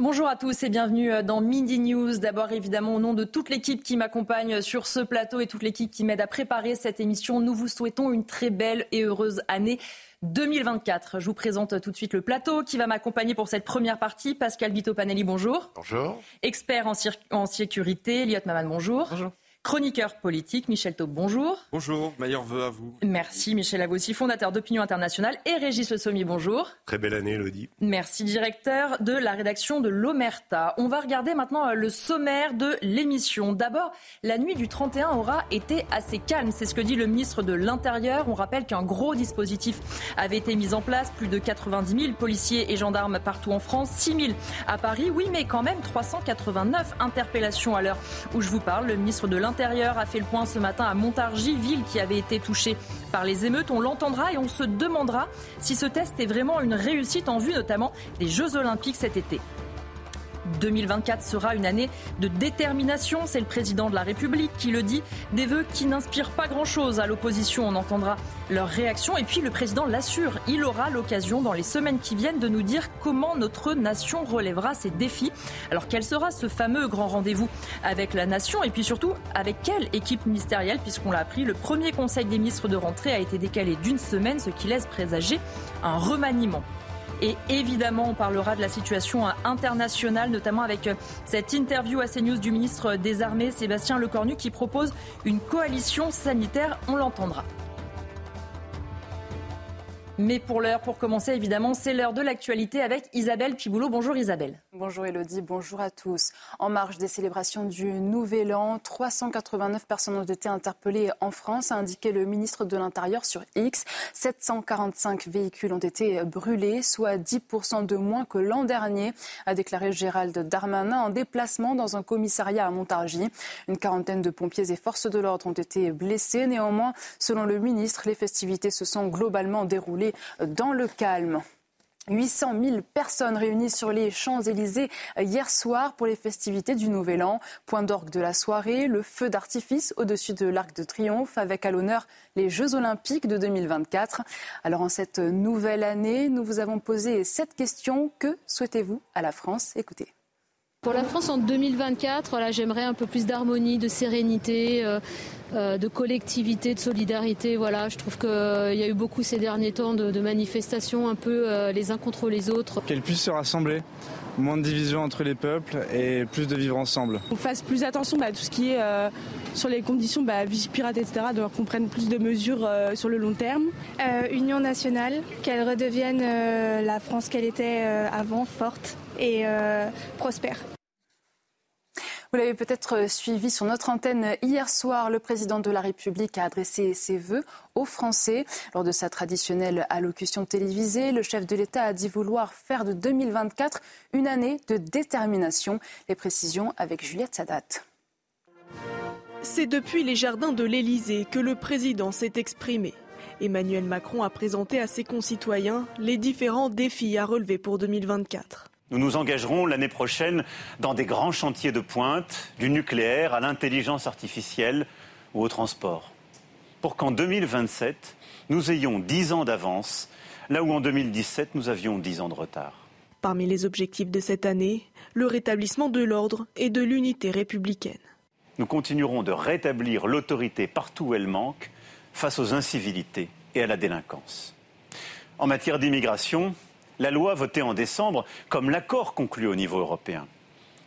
Bonjour à tous et bienvenue dans Midi News. D'abord, évidemment, au nom de toute l'équipe qui m'accompagne sur ce plateau et toute l'équipe qui m'aide à préparer cette émission, nous vous souhaitons une très belle et heureuse année 2024. Je vous présente tout de suite le plateau qui va m'accompagner pour cette première partie. Pascal Vito Panelli, bonjour. Bonjour. Expert en, en sécurité, Liot Maman, bonjour. Bonjour. Chroniqueur politique, Michel Taube, bonjour. Bonjour, meilleur vœu à vous. Merci Michel aussi fondateur d'Opinion Internationale. Et Régis Le Sommier, bonjour. Très belle année, Elodie. Merci, directeur de la rédaction de l'Omerta. On va regarder maintenant euh, le sommaire de l'émission. D'abord, la nuit du 31 aura été assez calme. C'est ce que dit le ministre de l'Intérieur. On rappelle qu'un gros dispositif avait été mis en place. Plus de 90 000 policiers et gendarmes partout en France, 6 000 à Paris. Oui, mais quand même 389 interpellations à l'heure où je vous parle. Le ministre de l'Intérieur a fait le point ce matin à Montargis, ville qui avait été touchée par les émeutes. On l'entendra et on se demandera si ce test est vraiment une réussite en vue notamment des Jeux Olympiques cet été. 2024 sera une année de détermination, c'est le président de la République qui le dit, des vœux qui n'inspirent pas grand-chose à l'opposition, on entendra leur réaction. Et puis le président l'assure, il aura l'occasion dans les semaines qui viennent de nous dire comment notre nation relèvera ces défis. Alors quel sera ce fameux grand rendez-vous avec la nation? Et puis surtout avec quelle équipe ministérielle? Puisqu'on l'a appris, le premier conseil des ministres de rentrée a été décalé d'une semaine, ce qui laisse présager un remaniement. Et évidemment, on parlera de la situation internationale, notamment avec cette interview à CNews du ministre des Armées, Sébastien Lecornu, qui propose une coalition sanitaire. On l'entendra. Mais pour l'heure, pour commencer, évidemment, c'est l'heure de l'actualité avec Isabelle Piboulot. Bonjour Isabelle. Bonjour Elodie, bonjour à tous. En marge des célébrations du Nouvel An, 389 personnes ont été interpellées en France, a indiqué le ministre de l'Intérieur sur X. 745 véhicules ont été brûlés, soit 10% de moins que l'an dernier, a déclaré Gérald Darmanin en déplacement dans un commissariat à Montargis. Une quarantaine de pompiers et forces de l'ordre ont été blessés. Néanmoins, selon le ministre, les festivités se sont globalement déroulées dans le calme. 800 000 personnes réunies sur les Champs-Élysées hier soir pour les festivités du Nouvel An. Point d'orgue de la soirée, le feu d'artifice au-dessus de l'Arc de Triomphe avec à l'honneur les Jeux Olympiques de 2024. Alors en cette nouvelle année, nous vous avons posé cette question. Que souhaitez-vous à la France? Écoutez. Pour la France en 2024, voilà, j'aimerais un peu plus d'harmonie, de sérénité, euh, euh, de collectivité, de solidarité. Voilà, je trouve qu'il euh, y a eu beaucoup ces derniers temps de, manifestations un peu les uns contre les autres. Qu'elles puissent se rassembler, moins de division entre les peuples et plus de vivre ensemble. On fasse plus attention bah, à tout ce qui est sur les conditions bah, vie pirate, etc. Donc qu'on prenne plus de mesures sur le long terme. union nationale, qu'elle redevienne la France qu'elle était avant, forte et euh, prospère. Vous l'avez peut-être suivi sur notre antenne hier soir. Le président de la République a adressé ses vœux aux Français. Lors de sa traditionnelle allocution télévisée, le chef de l'État a dit vouloir faire de 2024 une année de détermination. Les précisions avec Juliette Sadat. C'est depuis les jardins de l'Élysée que le président s'est exprimé. Emmanuel Macron a présenté à ses concitoyens les différents défis à relever pour 2024. Nous nous engagerons l'année prochaine dans des grands chantiers de pointe, du nucléaire à l'intelligence artificielle ou au transport, pour qu'en 2027, nous ayons 10 ans d'avance, là où en 2017, nous avions 10 ans de retard. Parmi les objectifs de cette année, le rétablissement de l'ordre et de l'unité républicaine. Nous continuerons de rétablir l'autorité partout où elle manque face aux incivilités et à la délinquance. En matière d'immigration, la loi votée en décembre, comme l'accord conclu au niveau européen,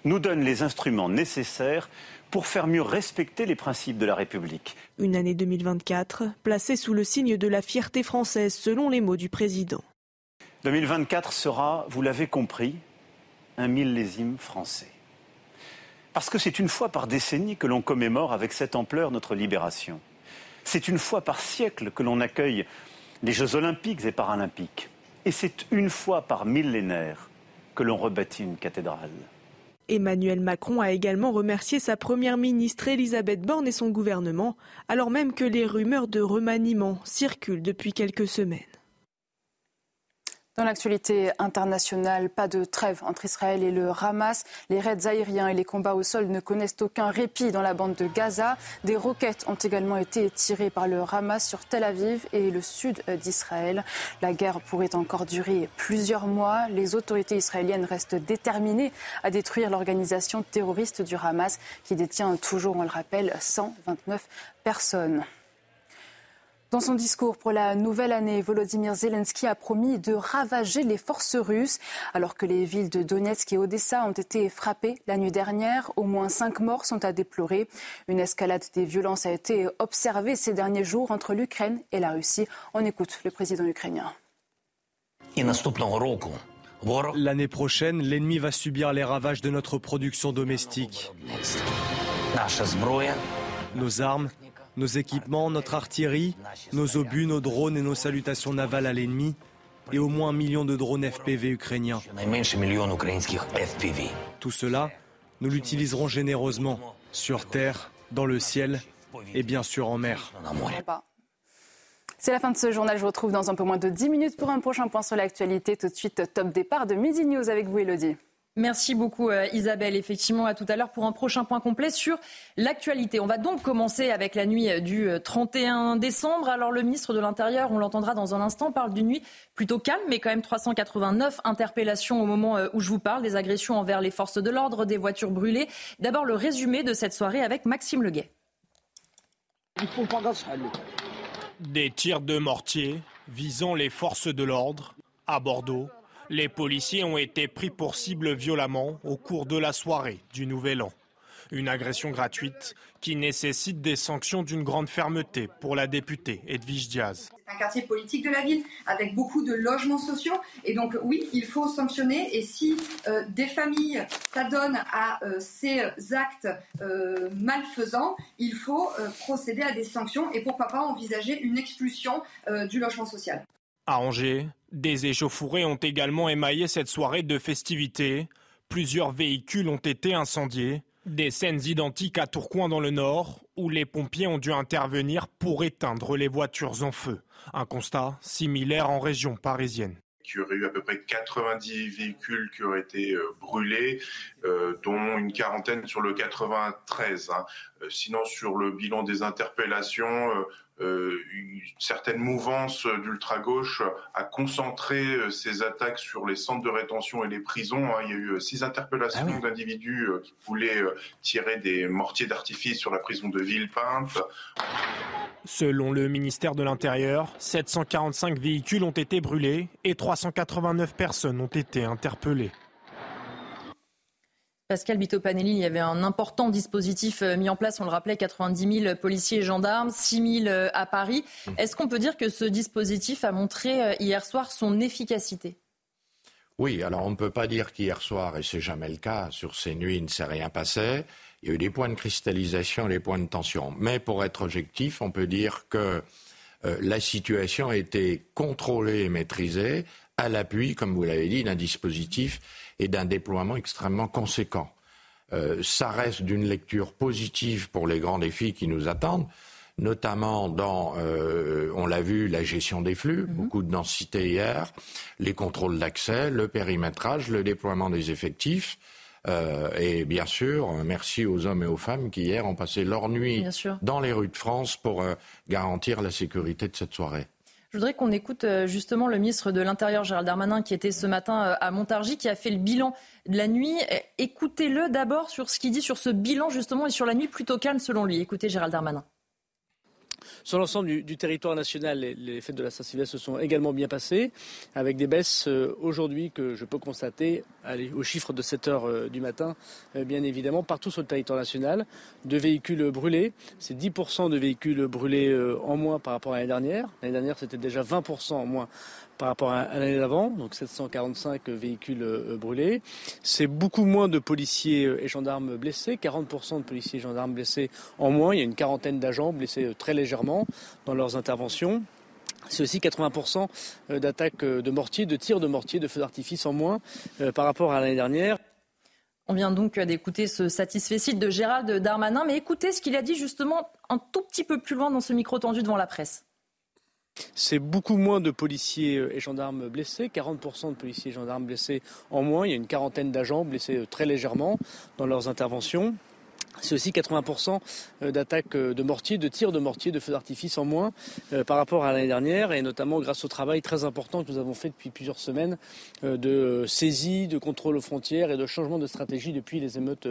nous donne les instruments nécessaires pour faire mieux respecter les principes de la République. Une année 2024 placée sous le signe de la fierté française, selon les mots du président. 2024 sera, vous l'avez compris, un millésime français. Parce que c'est une fois par décennie que l'on commémore avec cette ampleur notre libération. C'est une fois par siècle que l'on accueille les Jeux olympiques et paralympiques. Et c'est une fois par millénaire que l'on rebâtit une cathédrale. Emmanuel Macron a également remercié sa première ministre Elisabeth Borne et son gouvernement, alors même que les rumeurs de remaniement circulent depuis quelques semaines. Dans l'actualité internationale, pas de trêve entre Israël et le Hamas. Les raids aériens et les combats au sol ne connaissent aucun répit dans la bande de Gaza. Des roquettes ont également été tirées par le Hamas sur Tel Aviv et le sud d'Israël. La guerre pourrait encore durer plusieurs mois. Les autorités israéliennes restent déterminées à détruire l'organisation terroriste du Hamas qui détient toujours, on le rappelle, 129 personnes. Dans son discours pour la nouvelle année, Volodymyr Zelensky a promis de ravager les forces russes. Alors que les villes de Donetsk et Odessa ont été frappées la nuit dernière, au moins cinq morts sont à déplorer. Une escalade des violences a été observée ces derniers jours entre l'Ukraine et la Russie. On écoute le président ukrainien. L'année prochaine, l'ennemi va subir les ravages de notre production domestique. Nos armes, nos équipements, notre artillerie, nos obus, nos drones et nos salutations navales à l'ennemi, et au moins un million de drones FPV ukrainiens. Tout cela, nous l'utiliserons généreusement, sur terre, dans le ciel et bien sûr en mer. C'est la fin de ce journal. Je vous retrouve dans un peu moins de 10 minutes pour un prochain point sur l'actualité. Tout de suite, top départ de Midi News avec vous, Elodie. Merci beaucoup euh, Isabelle. Effectivement, à tout à l'heure pour un prochain point complet sur l'actualité. On va donc commencer avec la nuit euh, du 31 euh, décembre. Alors le ministre de l'Intérieur, on l'entendra dans un instant, parle d'une nuit plutôt calme, mais quand même 389 interpellations au moment où je vous parle, des agressions envers les forces de l'ordre, des voitures brûlées. D'abord le résumé de cette soirée avec Maxime Leguet. Des tirs de mortier visant les forces de l'ordre à Bordeaux les policiers ont été pris pour cible violemment au cours de la soirée du Nouvel An. Une agression gratuite qui nécessite des sanctions d'une grande fermeté pour la députée Edwige Diaz. C'est un quartier politique de la ville avec beaucoup de logements sociaux. Et donc oui, il faut sanctionner. Et si euh, des familles s'adonnent à euh, ces actes euh, malfaisants, il faut procéder à des sanctions et pourquoi pas envisager une expulsion du logement social. À Angers, des échauffourées ont également émaillé cette soirée de festivités. Plusieurs véhicules ont été incendiés. Des scènes identiques à Tourcoing dans le Nord, où les pompiers ont dû intervenir pour éteindre les voitures en feu. Un constat similaire en région parisienne il y aurait eu à peu près 90 véhicules qui auraient été euh, brûlés, euh, dont une quarantaine sur le 93. Hein. Euh, sinon, sur le bilan des interpellations, une certaine mouvance d'ultra-gauche a concentré ses attaques sur les centres de rétention et les prisons. Hein. Il y a eu six interpellations ah d'individus qui voulaient tirer des mortiers d'artifice sur la prison de Villepinte. Selon le ministère de l'Intérieur, 745 véhicules ont été brûlés et 389 personnes ont été interpellées. Pascal Bitopanelli, il y avait un important dispositif euh, mis en place, on le rappelait, 90 000 policiers et gendarmes, 6 000 euh, à Paris. Mmh. Est-ce qu'on peut dire que ce dispositif a montré euh, hier soir son efficacité? Oui, alors on ne peut pas dire qu'hier soir, et c'est jamais le cas, sur ces nuits, il ne s'est rien passé. Il y a eu des points de cristallisation des points de tension. Mais pour être objectif, on peut dire que euh, la situation a été contrôlée et maîtrisée à l'appui, comme vous l'avez dit, d'un dispositif et d'un déploiement extrêmement conséquent. Euh, ça reste d'une lecture positive pour les grands défis qui nous attendent, notamment dans, euh, on l'a vu, la gestion des flux, mhm. beaucoup de densité hier, les contrôles d'accès, le périmétrage, le déploiement des effectifs. Euh, et bien sûr, merci aux hommes et aux femmes qui hier ont passé leur nuit dans les rues de France pour euh, garantir la sécurité de cette soirée. Je voudrais qu'on écoute euh, justement le ministre de l'Intérieur, Gérald Darmanin, qui était ce matin à Montargis, qui a fait le bilan de la nuit. Écoutez-le d'abord sur ce qu'il dit sur ce bilan justement et sur la nuit plutôt calme selon lui. Écoutez Gérald Darmanin. Sur l'ensemble du, territoire national, les, fêtes de la Saint-Sylvestre se sont également bien passées, avec des baisses euh, aujourd'hui que je peux constater au chiffre de 7 heures euh, du matin, euh, bien évidemment, partout sur le territoire national, de véhicules brûlés. C'est 10% de véhicules brûlés en moins par rapport à l'année dernière. L'année dernière, c'était déjà 20% en moins par rapport à, l'année d'avant, donc 745 véhicules euh, brûlés. C'est beaucoup moins de policiers euh, et gendarmes blessés, 40% de policiers et gendarmes blessés en moins. Il y a une quarantaine d'agents blessés euh, très légèrement dans leurs interventions. c'est aussi 80% d'attaques de mortiers, de tirs de mortiers, de feux d'artifice en moins par rapport à l'année dernière. On vient donc d'écouter ce satisfait de Gérald Darmanin, mais écoutez ce qu'il a dit justement un tout petit peu plus loin dans ce micro tendu devant la presse. C'est beaucoup moins de policiers et gendarmes blessés, 40% de policiers et gendarmes blessés en moins. Il y a une quarantaine d'agents blessés très légèrement dans leurs interventions. C'est aussi 80% euh, d'attaques euh, de mortiers, de tirs de mortiers, de feux d'artifice en moins euh, par rapport à l'année dernière, et notamment grâce au travail très important que nous avons fait depuis plusieurs semaines de saisie, de contrôle aux frontières et de changement de stratégie depuis les émeutes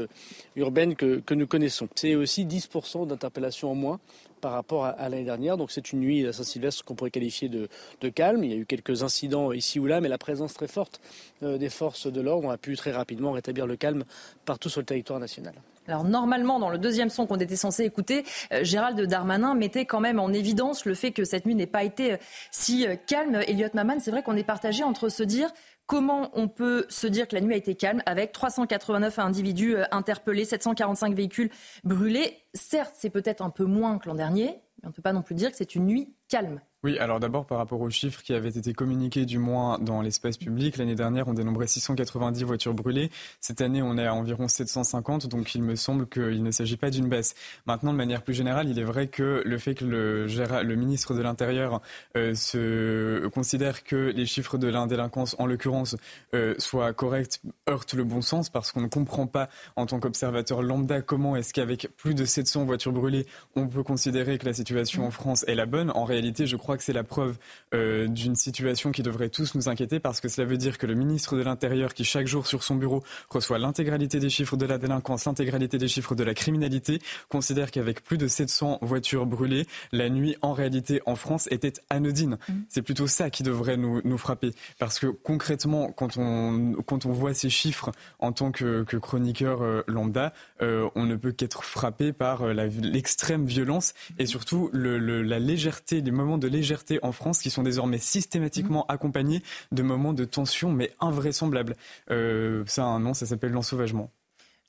urbaines que, nous connaissons. C'est aussi 10% d'interpellations en moins par rapport à, l'année dernière. Donc c'est une nuit à Saint-Sylvestre qu'on pourrait qualifier de, calme. Il y a eu quelques incidents ici ou là, mais la présence très forte des forces de l'ordre a pu très rapidement rétablir le calme partout sur le territoire national. Alors normalement, dans le deuxième son qu'on était censé écouter, euh, Gérald Darmanin mettait quand même en évidence le fait que cette nuit n'ait pas été euh, si euh, calme. Elliot Maman, c'est vrai qu'on est partagé entre se dire comment on peut se dire que la nuit a été calme avec 389 individus interpellés, 745 véhicules brûlés? Certes, c'est peut-être un peu moins que l'an dernier, mais on ne peut pas non plus dire que c'est une nuit calme. Oui, alors d'abord par rapport aux chiffres qui avaient été communiqués du moins dans l'espace public, l'année dernière on dénombrait 690 voitures brûlées, cette année on est à environ 750, donc il me semble qu'il ne s'agit pas d'une baisse. Maintenant, de manière plus générale, il est vrai que le fait que le, le ministre de l'Intérieur euh, se considère que les chiffres de la délinquance, en l'occurrence, euh, soient corrects, heurte le bon sens parce qu'on ne comprend pas en tant qu'observateur lambda comment est-ce qu'avec plus de 700 voitures brûlées, on peut considérer que la situation en France est la bonne. En réalité, je crois crois que c'est la preuve euh, d'une situation qui devrait tous nous inquiéter parce que cela veut dire que le ministre de l'Intérieur, qui chaque jour sur son bureau reçoit l'intégralité des chiffres de la délinquance, l'intégralité des chiffres de la criminalité, considère qu'avec plus de 700 voitures brûlées, la nuit en réalité en France était anodine. Mmh. C'est plutôt ça qui devrait nous, nous, frapper parce que concrètement, quand on, quand on voit ces chiffres en tant que, que chroniqueur euh, lambda, euh, on ne peut qu'être frappé par l'extrême violence et surtout le, le, la légèreté, les moments de légèreté légèreté en France qui sont désormais systématiquement mmh. accompagnés de moments de tension mais invraisemblables. Euh, ça a un nom, ça s'appelle l'ensauvagement.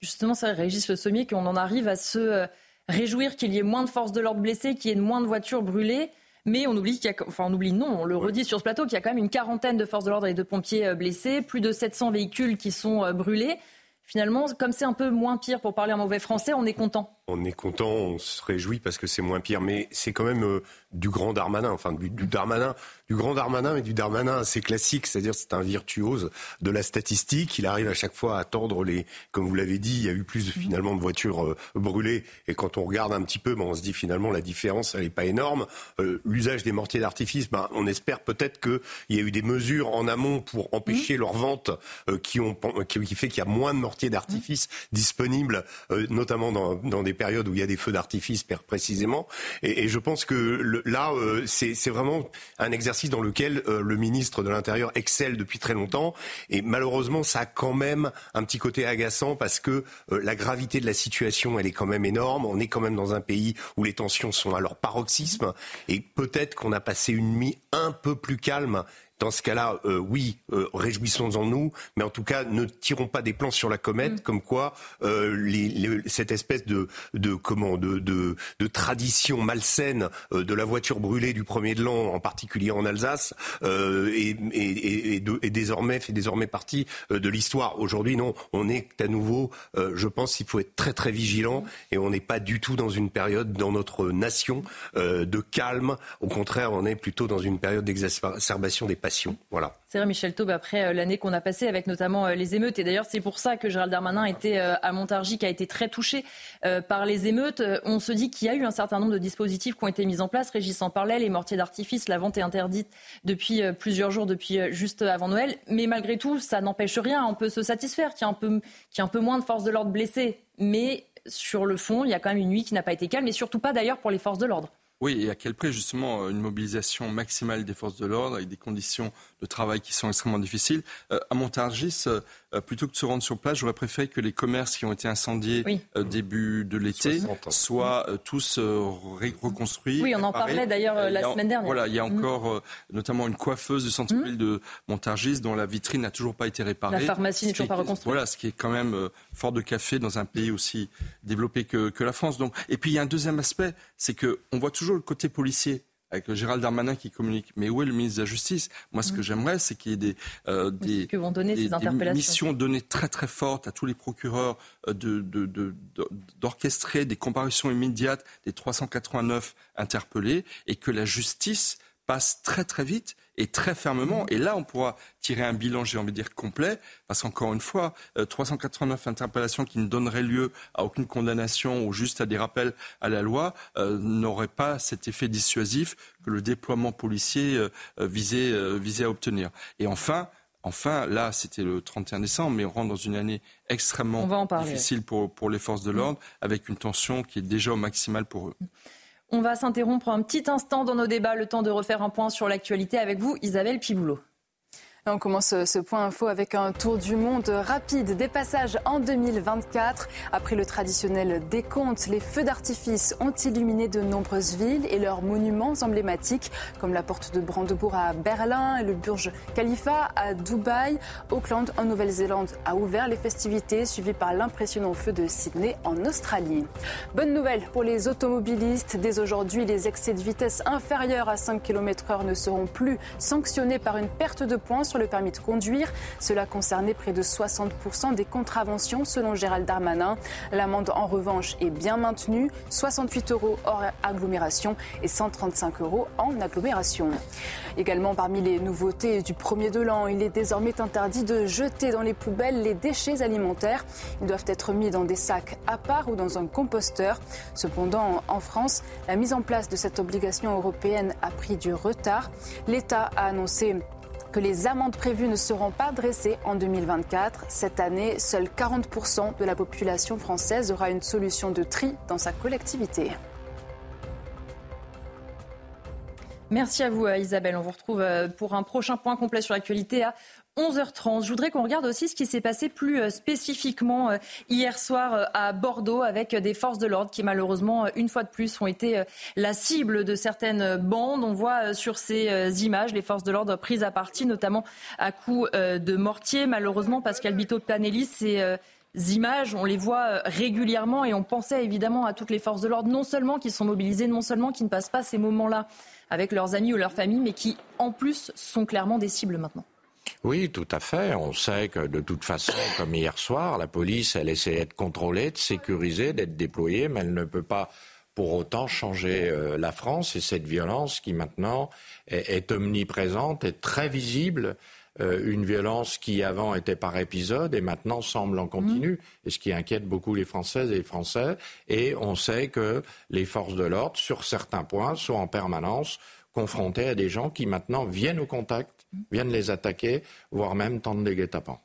Justement, ça Régis Le Sommier qu'on en arrive à se euh, réjouir qu'il y ait moins de forces de l'ordre blessées, qu'il y ait moins de voitures brûlées. Mais on oublie qu'il y a, enfin on oublie non, on le redit sur ce plateau qu'il y a quand même une quarantaine de forces de l'ordre et de pompiers euh, blessés, plus de 700 véhicules qui sont brûlés. Finalement, comme c'est un peu moins pire pour parler en mauvais français, on est content. On est content, on se réjouit parce que c'est moins pire, mais c'est quand même du grand Darmanin, enfin du, Darmanin, du grand Darmanin, mais du Darmanin assez classique, c'est-à-dire c'est un virtuose de la statistique. Il arrive à chaque fois à tendre les, comme vous l'avez dit, il y a eu plus finalement de voitures euh, brûlées, et quand on regarde un petit peu, ben, on se dit finalement la différence elle n'est pas énorme. Euh, l'usage des mortiers d'artifice, ben, on espère peut-être qu'il y a eu des mesures en amont pour empêcher leur vente, euh, qui ont qui, fait qu'il y a moins de mortiers d'artifice disponibles, notamment dans, dans, des périodes où il y a des feux d'artifice précisément. Et, et je pense que le, là, euh, c'est vraiment un exercice dans lequel euh, le ministre de l'Intérieur excelle depuis très longtemps. Et malheureusement, ça a quand même un petit côté agaçant parce que euh, la gravité de la situation, elle est quand même énorme. On est quand même dans un pays où les tensions sont à leur paroxysme. Et peut-être qu'on a passé une nuit un peu plus calme dans ce cas-là, euh, oui, euh, réjouissons-en nous, mais en tout cas, ne tirons pas des plans sur la comète, mm. comme quoi euh, les, cette espèce de, de comment, de, de, de tradition malsaine de la voiture brûlée du premier de l'an, en particulier en Alsace, est, est, désormais fait désormais partie de l'histoire. Aujourd'hui, non, on est à nouveau, je pense, qu'il faut être très très vigilant, et on n'est pas du tout dans une période dans notre nation de calme. Au contraire, on est plutôt dans une période d'exacerbation des passions C'est vrai, Michel Taube, après euh, l'année qu'on a passée avec notamment euh, les émeutes. Et d'ailleurs, c'est pour ça que Gérald Darmanin était euh, à Montargis, qui a été très touché par les émeutes. On se dit qu'il y a eu un certain nombre de dispositifs qui ont été mis en place. Régis en parlait, les mortiers d'artifice, la vente est interdite depuis plusieurs jours, depuis juste avant Noël. Mais malgré tout, ça n'empêche rien. On peut se satisfaire qu'il y ait un peu, un peu moins de forces de l'ordre blessées. Mais sur le fond, il y a quand même une nuit qui n'a pas été calme, et surtout pas d'ailleurs pour les forces de l'ordre. Oui, et à quel prix justement une mobilisation maximale des forces de l'ordre avec des conditions de travail qui sont extrêmement difficiles? Euh, à Montargis, euh, euh, plutôt que de se rendre sur place, j'aurais préféré que les commerces qui ont été incendiés début de l'été soient tous reconstruits. Oui, on en parlait d'ailleurs la semaine dernière. Voilà, il y a mm. encore notamment une coiffeuse du centre-ville mm. de Montargis dont la vitrine n'a toujours pas été réparée. La pharmacie n'est toujours pas reconstruite. Voilà, ce qui est quand même fort de café dans un pays aussi développé que, que la France. Donc, et puis il y a un deuxième aspect, c'est qu'on voit toujours le côté policier avec Gérald Darmanin qui communique. Mais où est le ministre de la Justice? Moi, ce que mm. j'aimerais, c'est qu'il y ait des, euh, des, que vont donner ces interpellations. missions données très très fortes à tous les procureurs euh, d'orchestrer de, de, des comparutions immédiates des 389 interpellés et que la justice passe très très vite et très fermement. Et là, on pourra tirer un bilan, j'ai envie de dire, complet, parce qu'encore une fois, 389 euh, interpellations qui ne donneraient lieu à aucune condamnation ou juste à des rappels à la loi euh, n'auraient pas cet effet dissuasif que le déploiement policier euh, visait, visait à obtenir. Et enfin, Enfin, là, c'était le 31 décembre, mais on rentre dans une année extrêmement difficile pour, pour les forces de l'ordre, avec une tension qui est déjà au maximal pour eux. On va s'interrompre un petit instant dans nos débats, le temps de refaire un point sur l'actualité avec vous, Isabelle Piboulot. On commence ce point info avec un tour du monde rapide des passages en 2024. Après le traditionnel décompte, les feux d'artifice ont illuminé de nombreuses villes et leurs monuments emblématiques, comme la porte de Brandebourg à Berlin et le Burj Khalifa à Dubaï. Auckland, en Nouvelle-Zélande, a ouvert les festivités suivies par l'impressionnant feu de Sydney en Australie. Bonne nouvelle pour les automobilistes. Dès aujourd'hui, les excès de vitesse inférieurs à 5 km h ne seront plus sanctionnés par une perte de points sur le permis de conduire. Cela concernait près de 60% des contraventions selon Gérald Darmanin. L'amende en revanche est bien maintenue, 68 euros hors agglomération et 135 euros en agglomération. Également parmi les nouveautés du premier de l'an, il est désormais interdit de jeter dans les poubelles les déchets alimentaires. Ils doivent être mis dans des sacs à part ou dans un composteur. Cependant, en France, la mise en place de cette obligation européenne a pris du retard. L'État a annoncé que les amendes prévues ne seront pas dressées en 2024. Cette année, seuls 40% de la population française aura une solution de tri dans sa collectivité. Merci à vous Isabelle. On vous retrouve euh, pour un prochain point complet sur l'actualité 11h30. Je voudrais qu'on regarde aussi ce qui s'est passé plus euh, spécifiquement euh, hier soir euh, à Bordeaux avec des forces de l'ordre qui malheureusement, une fois de plus, ont été la cible de certaines bandes. On voit sur ces images les forces de l'ordre prises à partie, notamment à coups de mortier. Malheureusement, Pascal Bito Panelis, ces images, on les voit régulièrement et on pensait évidemment à toutes les forces de l'ordre, non seulement qui sont mobilisées, non seulement qui ne passent pas ces moments-là avec leurs amis ou leurs familles, mais qui en plus sont clairement des cibles maintenant. Oui, tout à fait. On sait que de toute façon, comme hier soir, la police, elle essaie d'être contrôlée, de sécuriser, d'être déployée, mais elle ne peut pas pour autant changer euh, la France et cette violence qui maintenant est, omniprésente et très visible. Euh, une violence qui avant était par épisode et maintenant semble en continu, mmh. et ce qui inquiète beaucoup les Françaises et les Français. Et on sait que les forces de l'ordre, sur certains points, sont en permanence confrontées à des gens qui maintenant viennent au contact viennent les attaquer, voire même tendre des guet-apens.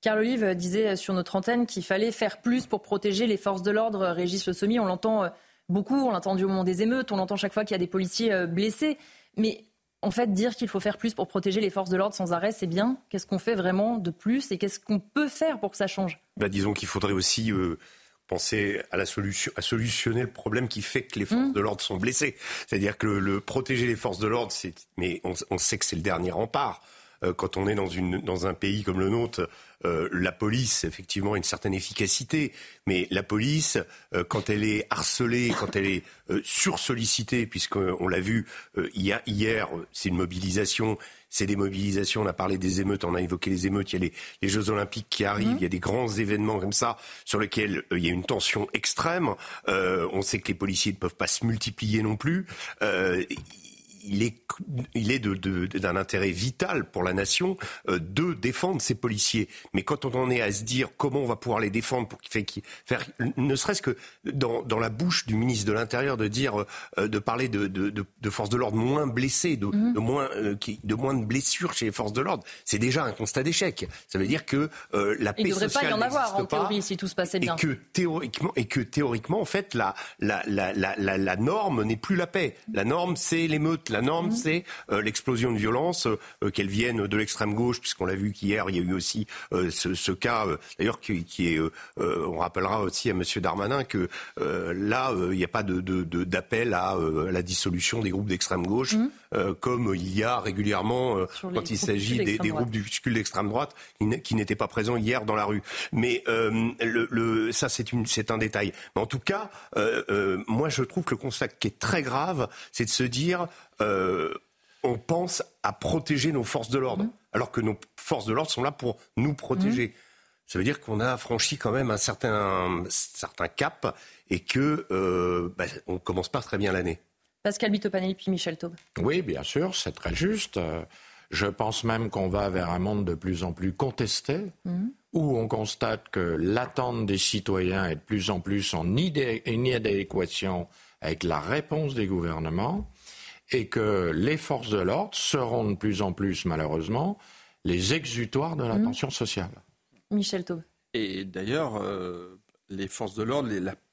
Carl Olive disait sur notre antenne qu'il fallait faire plus pour protéger les forces de l'ordre. Régis Le Sommier, on l'entend euh, beaucoup, on l'a entendu au moment des émeutes, on l'entend chaque fois qu'il y a des policiers euh, blessés. Mais en fait, dire qu'il faut faire plus pour protéger les forces de l'ordre sans arrêt, c'est bien. Qu'est-ce qu'on fait vraiment de plus et qu'est-ce qu'on peut faire pour que ça change? Bah, Disons qu'il faudrait aussi euh, penser à la solution, à solutionner le problème qui fait que les forces mmh. de l'ordre sont blessées. C'est-à-dire que le, protéger les forces de l'ordre, c'est, mais on, sait que c'est le dernier rempart. Euh, quand on est dans, une, dans un pays comme le nôtre, euh, la police, effectivement, a une certaine efficacité, mais la police, euh, quand elle est harcelée, quand elle est sursollicitée, puisqu'on l'a vu hier c'est une mobilisation c'est des mobilisations. On a parlé des émeutes, on a évoqué les émeutes. Il y a les, Jeux Olympiques qui arrivent. Mhm. Il y a des grands événements comme ça sur lesquels euh, il y a une tension extrême. Euh, on sait que les policiers ne peuvent pas se multiplier non plus. Euh, il est, il est d'un intérêt vital pour la nation euh, de défendre ses policiers. Mais quand on en est à se dire comment on va pouvoir les défendre pour qu'il fait faire, ne serait-ce que dans, dans, la bouche du ministre de l'Intérieur de dire, euh, de parler de, de, de, forces de l'ordre moins blessées, de, mhm. de moins, euh, qui, de moins de blessures chez les forces de l'ordre, c'est déjà un constat d'échec. Ça veut dire que la paix il ne devrait pas y en avoir en théorie si tout se passait bien. Et que théoriquement, et que théoriquement en fait, la, la, la, la, la norme n'est plus la paix. La norme, c'est l'émeute la norme, mhm. c'est euh, l'explosion de violence, euh, qu'elle vienne de l'extrême gauche, puisqu'on l'a vu qu'hier, il y a eu aussi euh, ce, cas, d'ailleurs, qui, est, on rappellera aussi à M. Darmanin que là, il n'y a pas d'appel de, à la dissolution des groupes d'extrême gauche, mhm. comme il y a régulièrement quand il s'agit des, des groupes d'extrême droite qui n'étaient pas présents hier dans la rue. Mais le, ça, c'est un détail. Mais en tout cas, moi, je trouve que le constat qui est très grave, c'est de se dire on pense à protéger nos forces de l'ordre, mmh. alors que nos forces de l'ordre sont là pour nous protéger. Mmh. Ça veut dire qu'on a franchi quand même un certain, certain cap et que euh, bah, on commence pas très bien l'année. Pascal Bitopanelli puis Michel Taube. Oui, bien sûr, c'est très juste. Je pense même qu'on va vers un monde de plus en plus contesté, mmh. où on constate que l'attente des citoyens est de plus en plus en inadéquation avec la réponse des gouvernements et que les forces de l'ordre seront de plus en plus, malheureusement, les exutoires de l'attention mmh. sociale. Michel Taube. Et d'ailleurs, euh, les forces de l'ordre,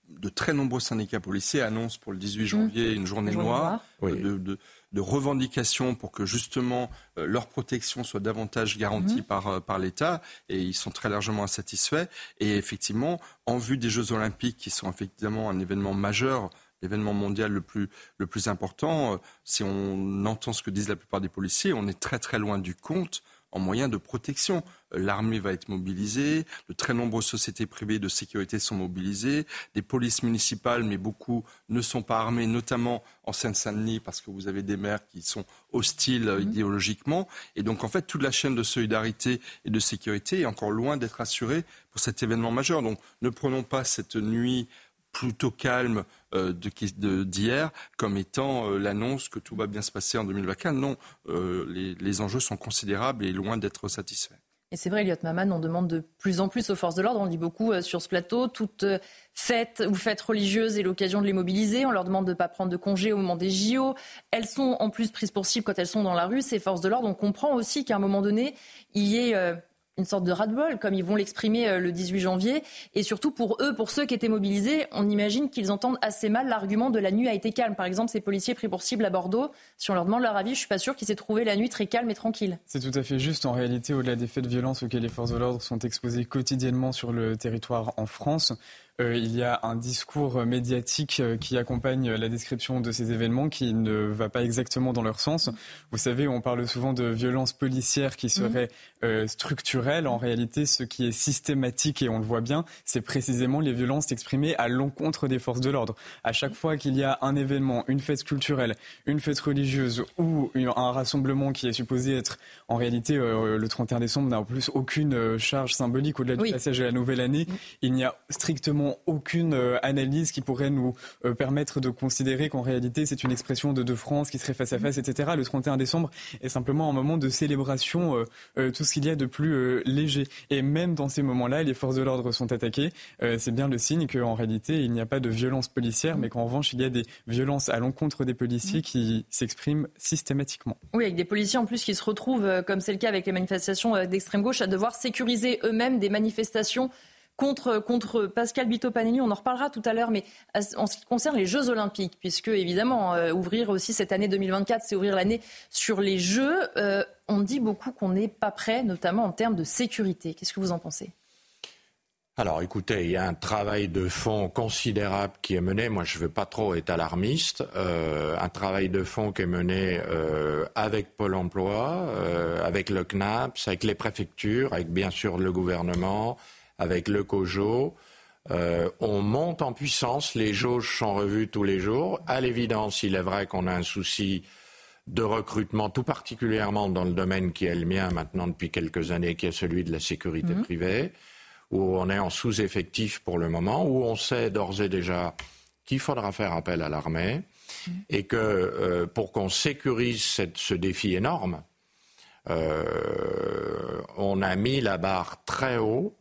de très nombreux syndicats policiers annoncent pour le 18 janvier mmh. une journée, noire, de, revendications pour que justement euh, leur protection soit davantage garantie mmh. par, euh, par l'État. Et ils sont très largement insatisfaits. Et effectivement, en vue des Jeux Olympiques, qui sont effectivement un événement majeur l'événement mondial le plus, le plus important, euh, si on entend ce que disent la plupart des policiers, on est très très loin du compte en moyens de protection. Euh, l'armée va être mobilisée, de très nombreuses sociétés privées de sécurité sont mobilisées, des polices municipales, mais beaucoup ne sont pas armées, notamment en Seine-Saint-Denis, parce que vous avez des maires qui sont hostiles euh, mmh. idéologiquement. Et donc, en fait, toute la chaîne de solidarité et de sécurité est encore loin d'être assurée pour cet événement majeur. Donc, ne prenons pas cette nuit plutôt calme euh, d'hier comme étant euh, l'annonce que tout va bien se passer en 2024. Non, euh, les, enjeux sont considérables et loin d'être satisfaits. Et c'est vrai, Elliot Maman, on demande de plus en plus aux forces de l'ordre, on dit beaucoup sur ce plateau, toute fête ou fête religieuse est l'occasion de les mobiliser, on leur demande de ne pas prendre de congé au moment des JO. Elles sont en plus prises pour cible quand elles sont dans la rue, ces forces de l'ordre. On comprend aussi qu'à un moment donné, il y ait une sorte de ras-de-bol, comme ils vont l'exprimer euh, le 18 janvier. Et surtout pour eux, pour ceux qui étaient mobilisés, on imagine qu'ils entendent assez mal l'argument de la nuit a été calme. Par exemple, ces policiers pris pour cible à Bordeaux, si on leur demande leur avis, je suis pas sûr qu'ils aient trouvé la nuit très calme et tranquille. C'est tout à fait juste. En réalité, au-delà des faits de violence auxquels les forces de l'ordre sont exposées quotidiennement sur le territoire en France, il y a un discours médiatique euh, qui accompagne la description de ces événements qui ne va pas exactement dans leur sens. Vous savez, on parle souvent de violences policières qui seraient euh, structurelles. En réalité, ce qui est systématique, et on le voit bien, c'est précisément les violences exprimées à l'encontre des forces de l'ordre. À chaque fois qu'il y a un événement, une fête culturelle, une fête religieuse ou un rassemblement qui est supposé être, en réalité, le 31 décembre n'a en plus aucune charge symbolique au-delà du passage à la nouvelle année, il n'y a strictement aucune euh, analyse qui pourrait nous euh, permettre de considérer qu'en réalité c'est une expression de deux France qui serait face à face, etc. Le 31 décembre est simplement un moment de célébration, euh, tout ce qu'il y a de plus léger. Et même dans ces moments-là, les forces de l'ordre sont attaquées. c'est bien le signe qu'en réalité il n'y a pas de violence policière, mais qu'en revanche il y a des violences à l'encontre des policiers qui s'expriment systématiquement. Oui, avec des policiers en plus qui se retrouvent, comme c'est le cas avec les manifestations d'extrême gauche, à devoir sécuriser eux-mêmes des manifestations contre, Pascal Bito-Panini. On en reparlera tout à l'heure, mais en ce qui concerne les Jeux Olympiques, puisque évidemment, euh, ouvrir aussi cette année 2024, c'est ouvrir l'année sur les Jeux. Euh, on dit beaucoup qu'on n'est pas prêt, notamment en termes de sécurité. Qu'est-ce que vous en pensez? Alors écoutez, il y a un travail de fond considérable qui est mené. Moi, je ne veux pas trop être alarmiste. Euh, un travail de fond qui est mené avec Pôle Emploi, avec le CNAPS, avec les préfectures, avec bien sûr le gouvernement, avec le COJO. Euh, on monte en puissance, les jauges sont revues tous les jours. À l'évidence, il est vrai qu'on a un souci de recrutement, tout particulièrement dans le domaine qui est le mien maintenant depuis quelques années, qui est celui de la sécurité mhm. privée, où on est en sous-effectif pour le moment, où on sait d'ores et déjà qu'il faudra faire appel à l'armée mhm. et que euh, pour qu'on sécurise ce défi énorme, euh, on a mis la barre très haut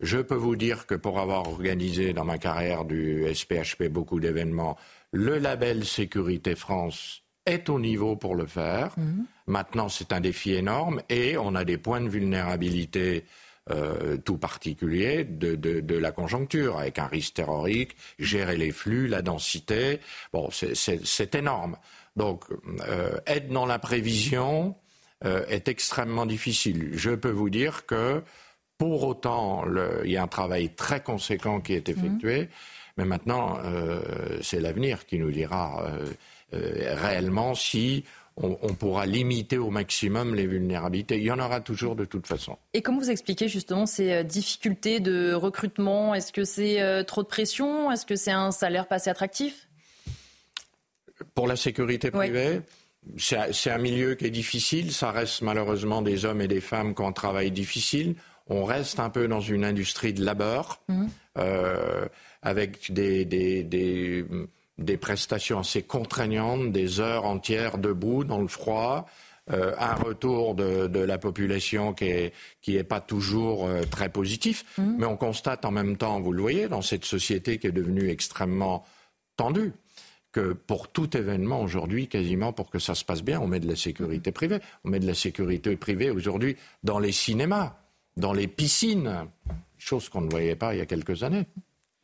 je peux vous dire que pour avoir organisé dans ma carrière du SPHP beaucoup d'événements, le label Sécurité France est au niveau pour le faire. Mhm. Maintenant, c'est un défi énorme et on a des points de vulnérabilité euh, tout particuliers de, la conjoncture, avec un risque terrorique, gérer les flux, la densité. Bon, c'est énorme. Donc, euh, être dans la prévision euh, est extrêmement difficile. Je peux vous dire que pour autant, il y a un travail très conséquent qui est effectué. Mhm. Mais maintenant, euh, c'est l'avenir qui nous dira euh, euh, réellement si on, pourra limiter au maximum les vulnérabilités. Il y en aura toujours de toute façon. Et comment vous expliquez justement ces difficultés de recrutement? Est-ce que c'est trop de pression? Est-ce que c'est un salaire pas assez attractif? Pour la sécurité privée c'est un milieu qui est difficile. Ça reste malheureusement des hommes et des femmes qui ont un travail difficile. On reste un peu dans une industrie de labeur, mmh. euh, avec des, des, des, des, prestations assez contraignantes, des heures entières debout dans le froid. Euh, un retour de, de, la population qui est, qui est pas toujours euh, très positif, mmh. mais on constate en même temps, vous le voyez, dans cette société qui est devenue extrêmement tendue, que pour tout événement aujourd'hui, quasiment pour que ça se passe bien, on met de la sécurité privée. On met de la sécurité privée aujourd'hui dans les cinémas, dans les piscines, chose qu'on ne voyait pas il y a quelques années.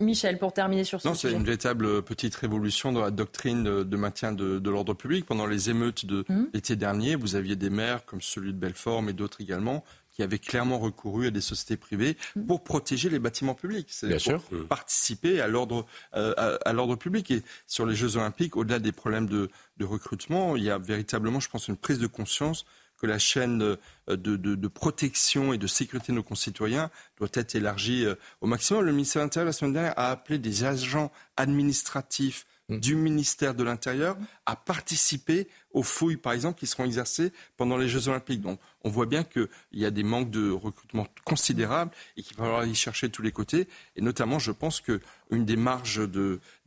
Michel, pour terminer sur ce non, c'est une véritable petite révolution dans la doctrine de, maintien de, l'ordre public. Pendant les émeutes de mmh. l'été dernier, vous aviez des maires comme celui de Belfort, mais d'autres également, qui avaient clairement recouru à des sociétés privées mmh. pour protéger les bâtiments publics, c'est pour mmh. participer à l'ordre euh, à, l'ordre public. Et sur les Jeux Olympiques, au-delà des problèmes de, de, recrutement, il y a véritablement, je pense, une prise de conscience que la chaîne de, de, de, protection et de sécurité de nos concitoyens doit être élargie euh, au maximum. Le ministère de l'Intérieur, la semaine dernière, a appelé des agents administratifs Mm. du ministère de l'Intérieur à participer aux fouilles, par exemple, qui seront exercées pendant les Jeux Olympiques. Donc, on voit bien qu'il y a des manques de recrutement considérables et qu'il va falloir y chercher de tous les côtés. Et notamment, je pense qu'une des marges